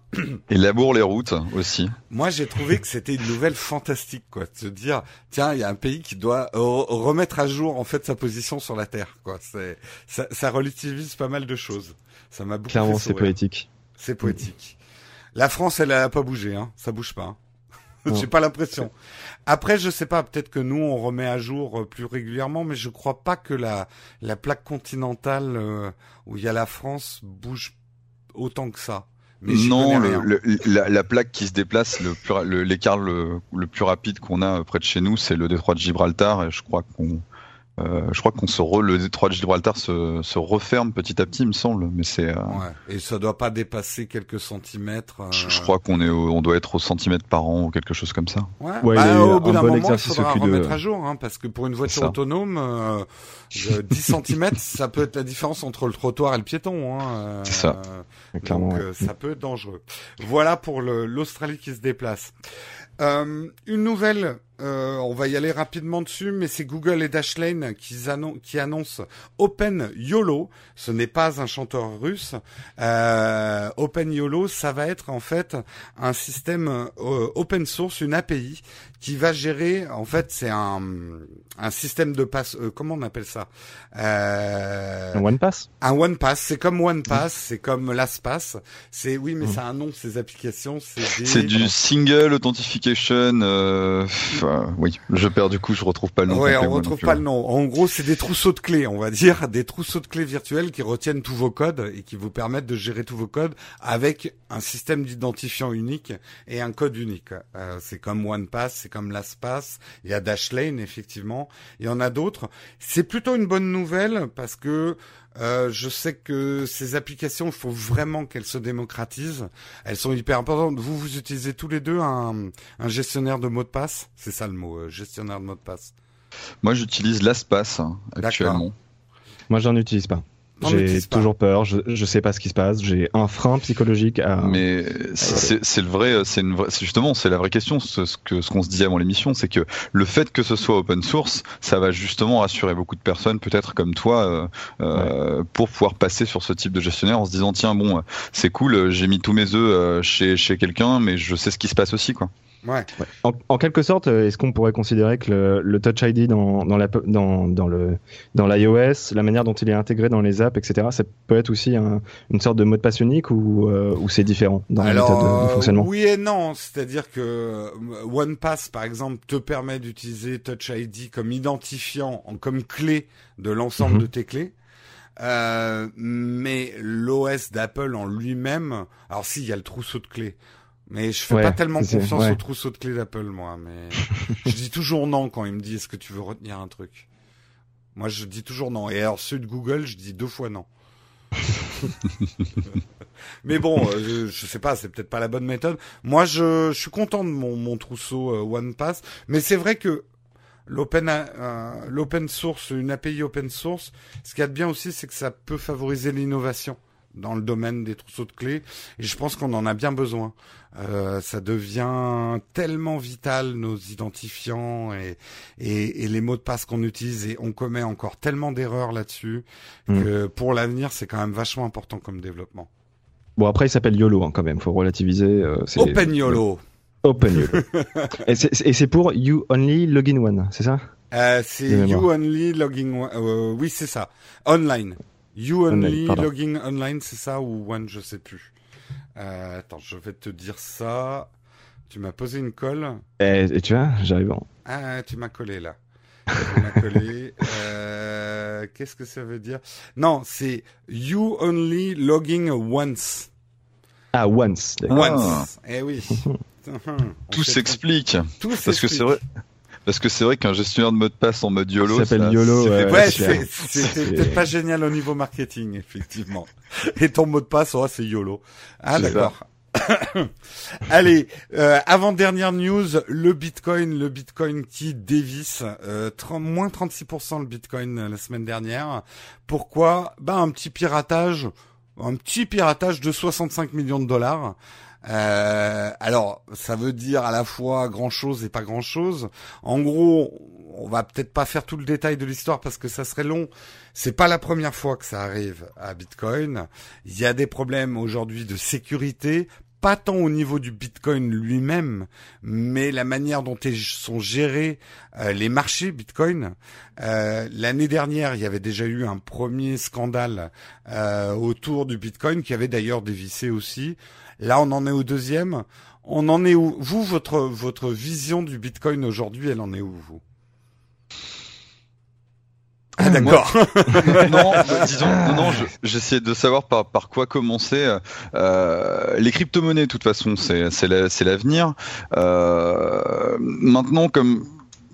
Et labourent les routes aussi. Moi, j'ai trouvé que c'était une nouvelle fantastique, quoi, de se dire tiens, il y a un pays qui doit remettre à jour en fait sa position sur la terre, quoi. C'est ça, ça relativise pas mal de choses. Ça m'a beaucoup Clairement, c'est poétique. C'est poétique. La France, elle a pas bougé, hein. Ça bouge pas. hein. J'ai pas l'impression. Après, je sais pas. Peut-être que nous, on remet à jour euh, plus régulièrement, mais je crois pas que la la plaque continentale euh, où il y a la France bouge autant que ça. Mais non, le- le- la, la plaque qui se déplace, le- l'écart le, le plus rapide qu'on a près de chez nous, c'est le détroit de Gibraltar. Et je crois qu'on, euh, je crois qu'on se re- le détroit de Gibraltar se, se referme petit à petit, il me semble. Mais c'est, euh, Ouais. Et ça doit pas dépasser quelques centimètres. euh, je, je crois qu'on est, au- on doit être au centimètre par an ou quelque chose comme ça. Ouais. Ouais, Bah, il a au bout un d'un bon moment, il faudra au cul de- remettre à jour, hein, parce que pour une voiture autonome, euh, euh, 10 cm, ça peut être la différence entre le trottoir et le piéton. Hein, euh, C'est ça. Clairement, Donc, ouais. euh, ça peut être dangereux. Voilà pour l'Australie qui se déplace. Euh, une nouvelle, euh, on va y aller rapidement dessus, mais c'est Google et Dashlane qui, annon- qui annoncent Open YOLO. Ce n'est pas un chanteur russe. Euh, Open YOLO, ça va être en fait un système euh, open source, une API qui va gérer. En fait, c'est un, un système de passe. euh, comment on appelle ça? Euh, Un One Pass un One Pass, c'est comme One Pass, c'est comme LastPass. C'est oui, mais Mm. ça a un nom ces applications. C'est des... C'est du single authentification. Euh, oui, je perds du coup, je retrouve pas le nom. Ouais, on retrouve pas le nom. En gros, c'est des trousseaux de clés, on va dire, des trousseaux de clés virtuels qui retiennent tous vos codes et qui vous permettent de gérer tous vos codes avec un système d'identifiant unique et un code unique. Euh, c'est comme OnePass, c'est comme LastPass. Il y a Dashlane, effectivement. Il y en a d'autres. C'est plutôt une bonne nouvelle parce que euh, je sais que ces applications, il faut vraiment qu'elles se démocratisent. Elles sont hyper importantes. Vous, vous utilisez tous les deux un, un gestionnaire de mots de passe? C'est ça le mot, euh, gestionnaire de mots de passe. Moi, j'utilise LastPass hein, actuellement. Moi, j'en utilise pas. J'ai toujours peur, je, je sais pas ce qui se passe, j'ai un frein psychologique à... Mais c'est c'est le vrai, c'est une vraie, c'est justement, c'est la vraie question. Ce, ce que ce qu'on se disait avant l'émission, c'est que le fait que ce soit open source, ça va justement rassurer beaucoup de personnes, peut-être comme toi, euh, euh, pour pouvoir passer sur ce type de gestionnaire en se disant tiens bon, euh, c'est cool, euh, j'ai mis tous mes œufs chez chez quelqu'un, mais je sais ce qui se passe aussi quoi. Ouais. En, en quelque sorte, euh, est-ce qu'on pourrait considérer que le, le Touch ID dans, dans, la, dans, dans, le, dans l'iOS, la manière dont il est intégré dans les apps, etc., ça peut être aussi un- une sorte de mot de passe unique ou, euh, ou c'est différent dans méthode de, de euh, fonctionnement? oui et non, c'est-à-dire que OnePass, par exemple, te permet d'utiliser Touch ID comme identifiant, en- comme clé de l'ensemble Mhm. de tes clés. Euh, mais l'OS d'Apple en lui-même, alors si, il y a le trousseau de clés. Mais je fais Ouais, pas tellement confiance ouais. au trousseau de clés d'Apple, moi. Mais je dis toujours non quand il me dit est-ce que tu veux retenir un truc? Moi, je dis toujours non. Et alors ceux de Google, je dis deux fois non. Mais bon, euh, je, je sais pas, c'est peut-être pas la bonne méthode. Moi, je, je suis content de mon, mon trousseau euh, OnePass, mais c'est vrai que l'open euh, l'open source, une API open source, ce qu'il y a de bien aussi, c'est que ça peut favoriser l'innovation dans le domaine des trousseaux de clés, et je pense qu'on en a bien besoin. Euh, ça devient tellement vital nos identifiants et, et, et les mots de passe qu'on utilise, et on commet encore tellement d'erreurs là-dessus Mm. que pour l'avenir, c'est quand même vachement important comme développement. Bon, après, il s'appelle YOLO hein, quand même, faut relativiser. euh, Open YOLO. Open YOLO. et c'est- pour You Only Login One, c'est ça? Euh, c'est. You Only Logging One. euh, oui, c'est ça. Online. You Only pardon. Logging Online, c'est ça ou One, je sais plus. Euh, attends, je vais te dire ça. Tu m'as posé une colle. et, et tu vois, j'arrive en... Ah, tu m'as collé là. Tu m'as collé. Euh, Qu'est-ce que ça veut dire? Non, c'est You Only Logging Once. Ah, Once. d'accord. Ah. Once. Eh oui. Tout s'explique. Tout Parce que s'explique. c'est vrai. Parce que c'est vrai qu'un gestionnaire de mot de passe en mode YOLO, Ça s'appelle YOLO, ouais. c'était peut-être pas génial au niveau marketing, effectivement. Et ton mot de passe, oh, c'est YOLO. Ah, d'accord. Allez, euh, avant dernière news, le Bitcoin, le Bitcoin qui dévisse, euh, 30 moins 36% le Bitcoin euh, la semaine dernière. Pourquoi? Ben un petit piratage, un petit piratage de 65 millions de dollars. Euh, alors, ça veut dire à la fois grand chose et pas grand chose. En gros, on va peut-être pas faire tout le détail de l'histoire parce que ça serait long. C'est pas la première fois que ça arrive à Bitcoin. Il y a des problèmes aujourd'hui de sécurité, pas tant au niveau du Bitcoin lui-même, mais la manière dont sont gérés euh, les marchés Bitcoin. Euh, L'année dernière, il y avait déjà eu un premier scandale autour du Bitcoin qui avait d'ailleurs dévissé aussi. Là, on en est au deuxième. On en est où? Vous, votre votre vision du Bitcoin aujourd'hui, elle en est où vous? Ah d'accord. non, disons, non, non, j'essaie de savoir par, par quoi commencer. Euh, les crypto-monnaies, de toute façon, c'est l'avenir. Euh, maintenant, comme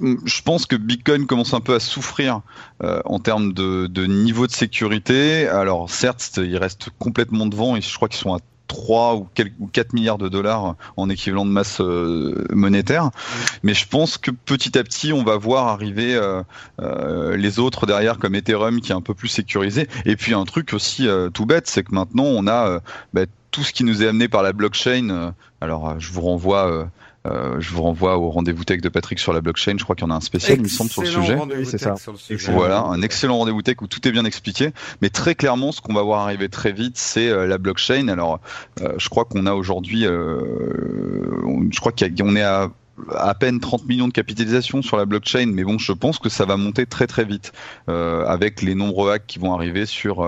je pense que Bitcoin commence un peu à souffrir euh, en termes de, de, niveau de sécurité. Alors certes, il reste complètement devant et je crois qu'ils sont à 3 ou, 4 milliards de dollars en équivalent de masse euh, monétaire. Mais je pense que petit à petit, on va voir arriver euh, euh, les autres derrière, comme Ethereum, qui est un peu plus sécurisé. Et puis un truc aussi tout bête, c'est que maintenant, on a bah, tout ce qui nous est amené par la blockchain. alors, je vous renvoie euh, je vous renvoie au rendez-vous tech de Patrick sur la blockchain. Je crois qu'il y en a un spécial, il me semble, sur le sujet. c'est ça. Voilà, un excellent rendez-vous tech où tout est bien expliqué. Mais très clairement, ce qu'on va voir arriver très vite, c'est euh, la blockchain. Alors, euh, je crois qu'on a aujourd'hui, je crois qu'on est à à peine 30 millions de capitalisation sur la blockchain, mais bon, je pense que ça va monter très très vite avec les nombreux hacks qui vont arriver sur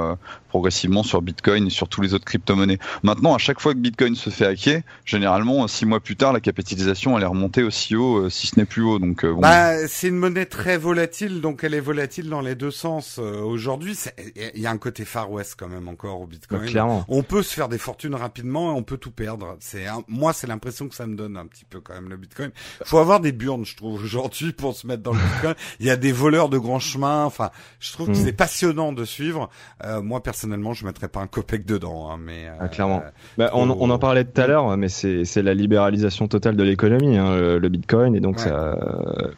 progressivement sur Bitcoin et sur tous les autres crypto-monnaies. Maintenant, à chaque fois que Bitcoin se fait hacker, généralement, six mois plus tard, la capitalisation elle est remontée aussi haut, euh, si ce n'est plus haut. Donc, euh, bah, c'est une monnaie très volatile, donc elle est volatile dans les deux sens. Euh, aujourd'hui, il y a un côté Far West quand même encore au Bitcoin. clairement. On peut se faire des fortunes rapidement et on peut tout perdre. C'est moi, c'est l'impression que ça me donne un petit peu quand même le Bitcoin. Faut avoir des burnes, je trouve, aujourd'hui pour se mettre dans le Bitcoin. Il y a des voleurs de grands chemins. Enfin, je trouve que mm. c'est passionnant de suivre. moi, personnellement, je mettrais pas un copec dedans, hein, mais ah, clairement. Euh, bah, on, on, en parlait tout à l'heure, mais c'est la libéralisation totale de l'économie, hein, le, Bitcoin, et donc ça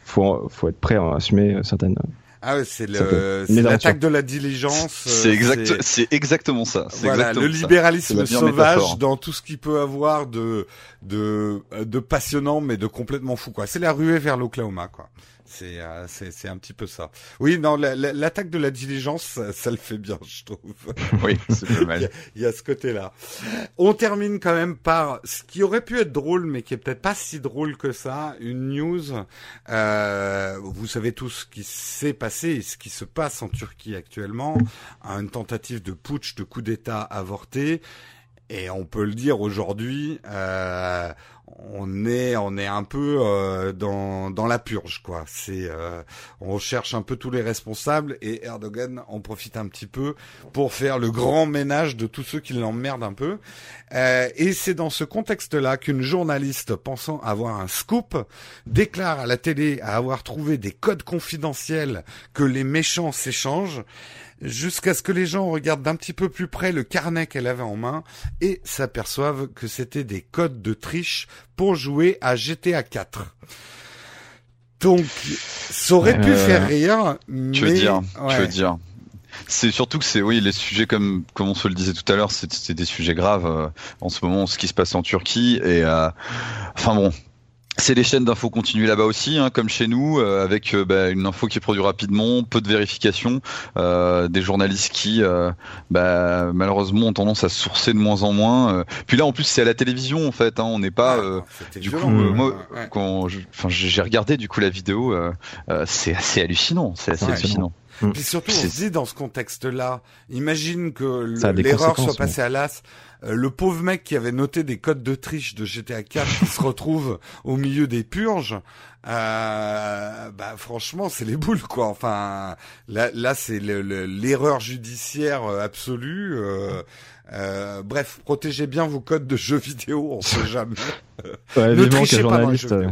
faut faut être prêt à assumer certaines. Ah ouais, c'est l'attaque de la diligence. C'est euh, exact, c'est exactement ça. Voilà, le libéralisme sauvage dans tout ce qui peut avoir de de de passionnant mais de complètement fou quoi. C'est la ruée vers l'Oklahoma quoi. Euh, c'est c'est un petit peu ça. Oui, non, l'attaque de la diligence, ça, le fait bien, je trouve. Oui, c'est pas mal. il, y a, ce côté-là. On termine quand même par ce qui aurait pu être drôle, mais qui est peut-être pas si drôle que ça, une news. Euh, vous savez tout ce qui s'est passé et ce qui se passe en Turquie actuellement, une tentative de putsch, de coup d'État avorté. Et on peut le dire aujourd'hui, euh, on est on est un peu euh, dans dans la purge quoi. C'est euh, on cherche un peu tous les responsables et Erdogan en profite un petit peu pour faire le grand ménage de tous ceux qui l'emmerdent un peu. Euh, et c'est dans ce contexte-là qu'une journaliste pensant avoir un scoop déclare à la télé avoir trouvé des codes confidentiels que les méchants s'échangent jusqu'à ce que les gens regardent d'un petit peu plus près le carnet qu'elle avait en main et s'aperçoivent que c'était des codes de triche pour jouer à GTA 4. Donc, ça aurait pu euh, faire rire, mais... Tu veux dire, tu veux dire. C'est surtout que c'est oui les sujets comme comme on se le disait tout à l'heure c'est des sujets graves euh, en ce moment ce qui se passe en Turquie et euh, enfin bon c'est les chaînes d'infos continues là-bas aussi, hein, comme chez nous, euh, avec euh, bah, une info qui est produite rapidement, peu de vérification, euh, des journalistes qui, bah, malheureusement, ont tendance à sourcer de moins en moins. Puis là, en plus, c'est à la télévision, en fait. Hein, on n'est pas. du coup, moi, quand j'ai regardé du coup la vidéo, c'est assez hallucinant. C'est assez hallucinant. Puis surtout, on se dit dans ce contexte-là, imagine que l'erreur soit passée à l'as. Euh, le pauvre mec qui avait noté des codes de triche de GTA 4 qui se retrouve au milieu des purges, euh, bah franchement c'est les boules quoi. Enfin là, là c'est l'erreur judiciaire euh, absolue. Euh, euh, bref, protégez bien vos codes de jeux vidéo, on sait jamais. Ouais, ne trichez pas dans les jeux vidéo.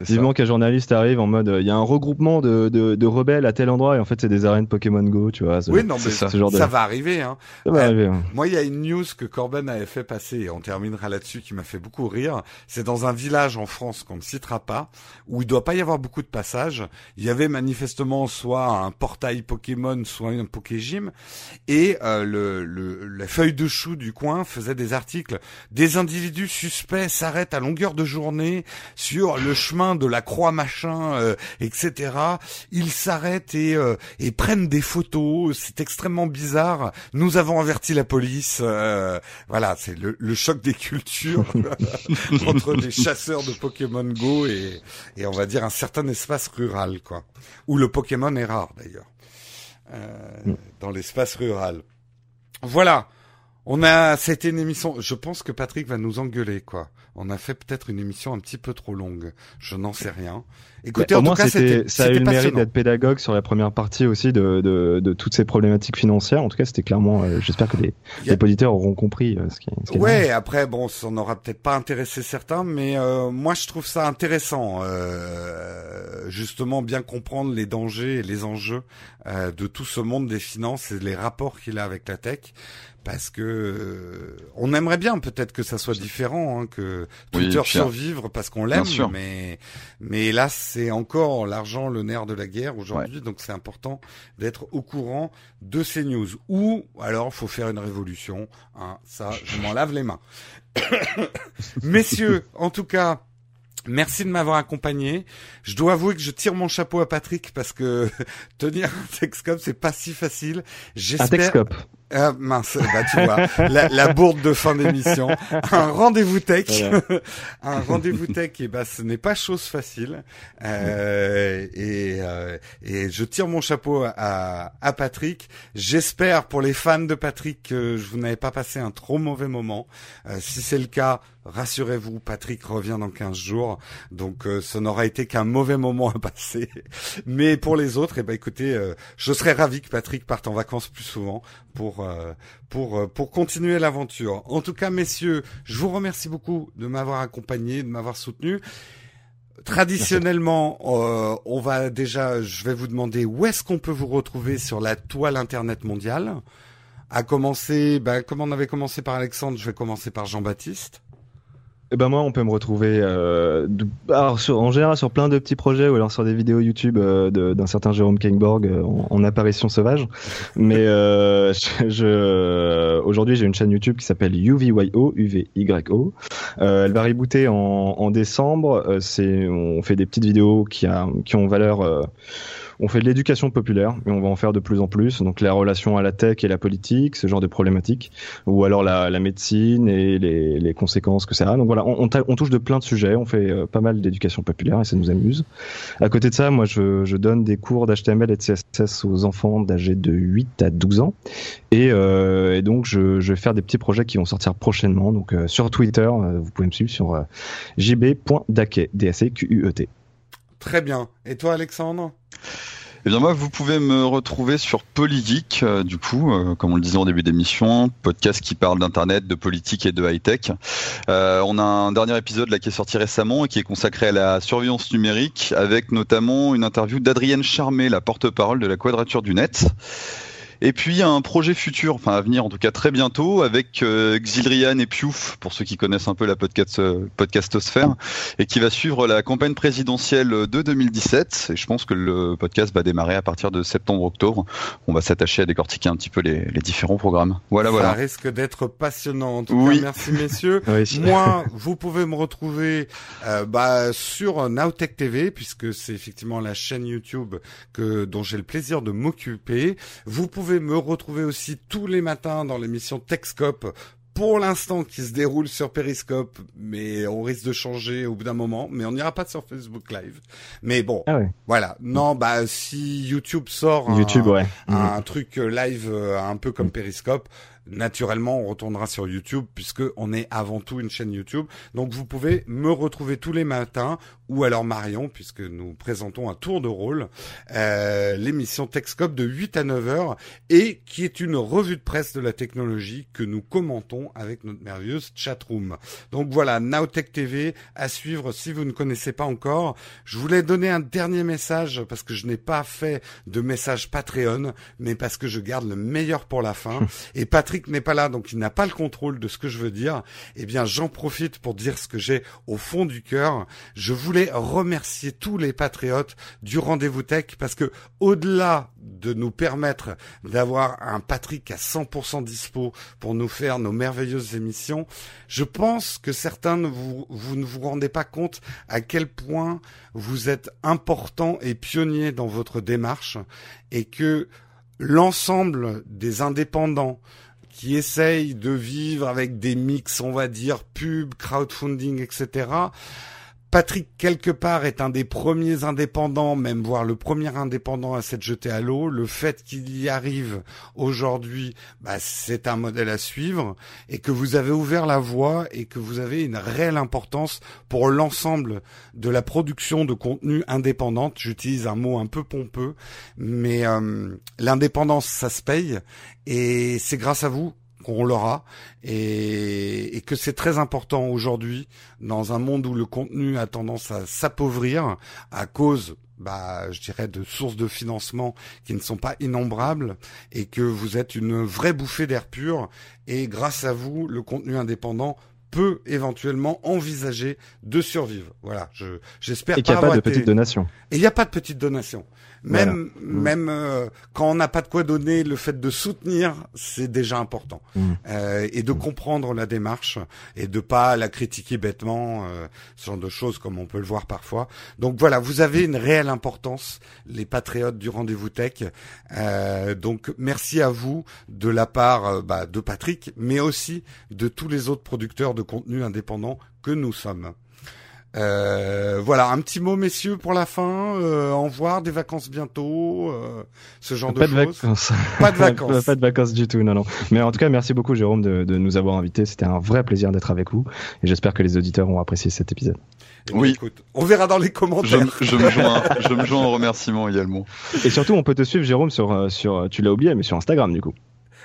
Vivement qu'un journaliste arrive en mode, il y a un regroupement de, de, de, rebelles à tel endroit et en fait c'est des arènes Pokémon Go, tu vois. Oui, non, mais ça, genre ça va arriver. Hein. Ça va Euh, arriver. hein. Moi, il y a une news que Corben avait fait passer, et on terminera là-dessus, qui m'a fait beaucoup rire. C'est dans un village en France qu'on ne citera pas, où il doit pas y avoir beaucoup de passages. Il y avait manifestement soit un portail Pokémon, soit un Pokégym, et euh, le, le, la feuille de chou du coin faisait des articles. Des individus suspects s'arrêtent à longueur de journée sur le chemin de la croix machin, euh, etc. Ils s'arrêtent et, euh, et prennent des photos. C'est extrêmement bizarre. Nous avons averti la police. euh, voilà, c'est le, le choc des cultures entre les chasseurs de Pokémon Go et, et on va dire un certain espace rural, quoi, où le Pokémon est rare d'ailleurs, euh, dans l'espace rural. Voilà. On a, c'était une émission, je pense que Patrick va nous engueuler, quoi. On a fait peut-être une émission un petit peu trop longue. Je n'en sais rien. Écoutez, Bah, en moins, tout cas, c'était- ça a eu le mérite d'être pédagogue sur la première partie aussi de, de, de toutes ces problématiques financières. En tout cas, c'était clairement. euh, J'espère que les, a- les auditeurs auront compris euh, ce qui, ce qui est Ouais, après bon, ça n'aura peut-être pas intéressé certains, mais euh, moi je trouve ça intéressant, euh, justement bien comprendre les dangers et les enjeux euh, de tout ce monde des finances et les rapports qu'il a avec la tech, parce que euh, on aimerait bien peut-être que ça soit différent, hein, que Twitter puis, survive parce qu'on l'aime, bien sûr. mais mais là c'est encore l'argent le nerf de la guerre aujourd'hui, donc c'est important d'être au courant de ces news. Ou alors faut faire une révolution, hein, ça je m'en lave les mains. Messieurs, en tout cas. Merci de m'avoir accompagné. Je dois avouer que je tire mon chapeau à Patrick parce que tenir un Texcop c'est pas si facile. Un J'espère. Ah mince, bah tu vois, la, la bourde de fin d'émission, un rendez-vous tech, un rendez-vous tech, et bah ce n'est pas chose facile. Euh, et, euh, et je tire mon chapeau à, à Patrick. J'espère pour les fans de Patrick que je vous n'avez pas passé un trop mauvais moment. Euh, si c'est le cas, rassurez-vous, Patrick revient dans 15 jours, donc euh, ce n'aura été qu'un mauvais moment à passer. Mais pour les autres, eh ben écoutez, euh, je serais ravi que Patrick parte en vacances plus souvent pour euh, pour euh, pour continuer l'aventure. En tout cas, messieurs, je vous remercie beaucoup de m'avoir accompagné, de m'avoir soutenu. Traditionnellement, euh, on va déjà, je vais vous demander où est-ce qu'on peut vous retrouver sur la toile internet mondiale. À commencer, ben, comme on avait commencé par Alexandre, je vais commencer par Jean-Baptiste. Eh ben moi, on peut me retrouver euh, alors sur, en général sur plein de petits projets ou alors sur des vidéos YouTube euh, d'un certain Jérôme Kengborg euh, en, en apparition sauvage. Mais euh, je, je- aujourd'hui, j'ai une chaîne YouTube qui s'appelle UVYO, UVYO. Euh, elle va rebooter en, en décembre. Euh, c'est, on fait des petites vidéos qui, a, qui ont valeur. On fait de l'éducation populaire et on va en faire de plus en plus. Donc la relation à la tech et la politique, ce genre de problématiques, ou alors la, la médecine et les, les conséquences que ça a. Donc voilà, on, on touche de plein de sujets, on fait euh, pas mal d'éducation populaire et ça nous amuse. À côté de ça, moi je, je donne des cours d'HTML et de CSS aux enfants d'âge de 8 à 12 ans. Et, euh, et donc je, je vais faire des petits projets qui vont sortir prochainement. Donc euh, sur Twitter, euh, vous pouvez me suivre sur euh, jb.daquet, D-A-C-Q-U-E-T. Très bien. Et toi, Alexandre? Eh bien moi, vous pouvez me retrouver sur Polygeek, euh, du coup, euh, comme on le disait en début d'émission, podcast qui parle d'internet, de politique et de high tech. Euh, on a un dernier épisode là qui est sorti récemment et qui est consacré à la surveillance numérique, avec notamment une interview d'Adrienne Charmé, la porte-parole de la Quadrature du Net. Et puis un projet futur, enfin à venir en tout cas très bientôt, avec euh, Xilrian et Piouf, pour ceux qui connaissent un peu la podcast, euh, podcastosphère, et qui va suivre la campagne présidentielle de 2017. Et je pense que le podcast va démarrer à partir de septembre-octobre. On va s'attacher à décortiquer un petit peu les, les différents programmes. Voilà, Ça voilà. risque d'être passionnant. En tout Oui. cas, merci messieurs. Oui. Moi, vous pouvez me retrouver euh, bah, sur Nowtech TV, puisque c'est effectivement la chaîne YouTube que dont j'ai le plaisir de m'occuper. Vous pouvez me retrouver aussi tous les matins dans l'émission Techscope. Pour l'instant, qui se déroule sur Periscope, mais on risque de changer au bout d'un moment. Mais on n'ira pas sur Facebook Live. Mais bon, Ah ouais. voilà. Non, bah si YouTube sort un- YouTube, ouais. un truc euh, live euh, un peu comme Periscope. Naturellement, on retournera sur YouTube puisque on est avant tout une chaîne YouTube. Donc vous pouvez me retrouver tous les matins ou alors Marion puisque nous présentons un tour de rôle, euh, l'émission Techscope de 8 à 9 heures et qui est une revue de presse de la technologie que nous commentons avec notre merveilleuse chatroom. Donc voilà, Nowtech TV à suivre si vous ne connaissez pas encore. Je voulais donner un dernier message parce que je n'ai pas fait de message Patreon, mais parce que je garde le meilleur pour la fin. Et Patrick n'est pas là, donc il n'a pas le contrôle de ce que je veux dire. Eh bien, j'en profite pour dire ce que j'ai au fond du cœur. Je voulais remercier tous les patriotes du rendez-vous tech parce que au-delà de nous permettre d'avoir un Patrick à 100% dispo pour nous faire nos merveilleuses émissions, je pense que certains ne vous, vous ne vous rendez pas compte à quel point vous êtes important et pionnier dans votre démarche et que l'ensemble des indépendants qui essayent de vivre avec des mix, on va dire, pub, crowdfunding, etc., Patrick, quelque part, est un des premiers indépendants, même voire le premier indépendant à s'être jeté à l'eau. Le fait qu'il y arrive aujourd'hui, bah, c'est un modèle à suivre et que vous avez ouvert la voie et que vous avez une réelle importance pour l'ensemble de la production de contenu indépendante. J'utilise un mot un peu pompeux, mais euh, l'indépendance, ça se paye et c'est grâce à vous qu'on l'aura et, et, que c'est très important aujourd'hui dans un monde où le contenu a tendance à s'appauvrir à cause bah, je dirais, de sources de financement qui ne sont pas innombrables et que vous êtes une vraie bouffée d'air pur et grâce à vous, le contenu indépendant peut éventuellement envisager de survivre. Voilà, je j'espère. Et qu'il n'y a pas de petite donation. Et il n'y a pas de petite donation. Même Voilà. même euh, quand on n'a pas de quoi donner, le fait de soutenir, c'est déjà important. Mm. Euh, et de comprendre la démarche et de pas la critiquer bêtement, euh, ce genre de choses comme on peut le voir parfois. Donc voilà, vous avez une réelle importance, les patriotes du rendez-vous tech. Euh, donc merci à vous de la part bah, de Patrick, mais aussi de tous les autres producteurs de contenu indépendants que nous sommes. Euh, voilà, un petit mot, messieurs, pour la fin. Euh, au revoir, des vacances bientôt, euh, ce genre Pas de, de choses. vacances. Pas de vacances. pas de vacances du tout, non, non. Mais en tout cas, merci beaucoup, Jérôme, de, de nous avoir invités. C'était un vrai plaisir d'être avec vous. Et j'espère que les auditeurs ont apprécié cet épisode. Eh bien, Oui. écoute, on verra dans les Je, commentaires. me- je me joins, je me joins en remerciement également. Et surtout, on peut te suivre, Jérôme, sur, euh, sur, tu l'as oublié, mais sur Instagram, du coup.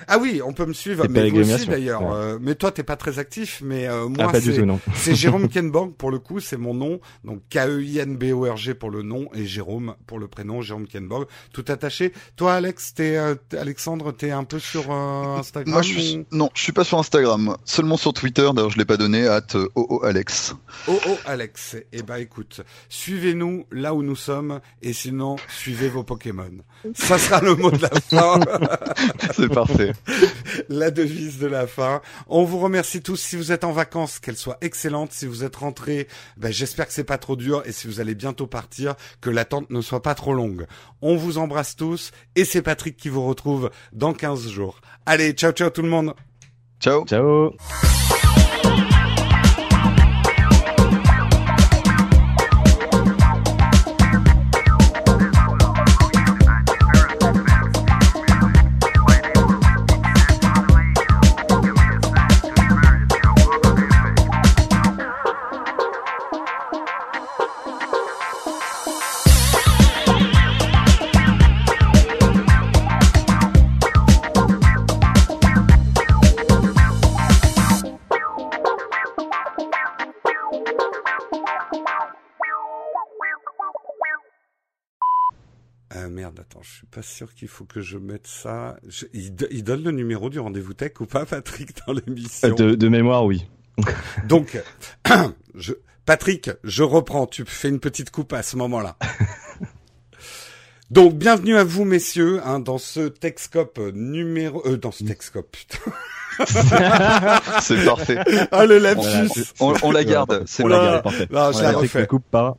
Ah oui, on peut me suivre, mais vous aussi d'ailleurs. ouais. Euh, mais toi, t'es pas très actif, mais euh, moi, ah, du c'est Jérôme Kenborg pour le coup, c'est mon nom. Donc K-E-I-N-B-O-R-G pour le nom et Jérôme pour le prénom, Jérôme Kenborg, tout attaché. Toi, Alex, t'es euh, Alexandre, t'es un peu sur euh, Instagram Moi, je suis, ou- non, je suis pas sur Instagram, moi. seulement sur Twitter. D'ailleurs, je l'ai pas donné. At OOAlex. Oh oh Alex, eh ben écoute, suivez-nous là où nous sommes et sinon suivez vos Pokémon. Ça sera le mot de la fin, C'est parfait. la devise de la fin. On vous remercie tous si vous êtes en vacances, qu'elles soient excellentes. Si vous êtes rentrés, ben j'espère que c'est pas trop dur et si vous allez bientôt partir, que l'attente ne soit pas trop longue. On vous embrasse tous et c'est Patrick qui vous retrouve dans 15 jours. Allez, ciao ciao tout le monde. Ciao. Ciao. Pas sûr qu'il faut que je mette ça. Je- il, do- il donne le numéro du rendez-vous tech ou pas, Patrick, dans l'émission? Euh, De, de mémoire, oui. Donc, je, Patrick, je reprends. Tu fais une petite coupe à ce moment-là. Donc, bienvenue à vous, messieurs, hein, dans ce Techscope numéro... Euh, dans ce Techscope, putain. C'est parfait. Ah, le lapsus On, on la garde. C'est On la garde, parfait. Non, je la refais. ne coupe pas.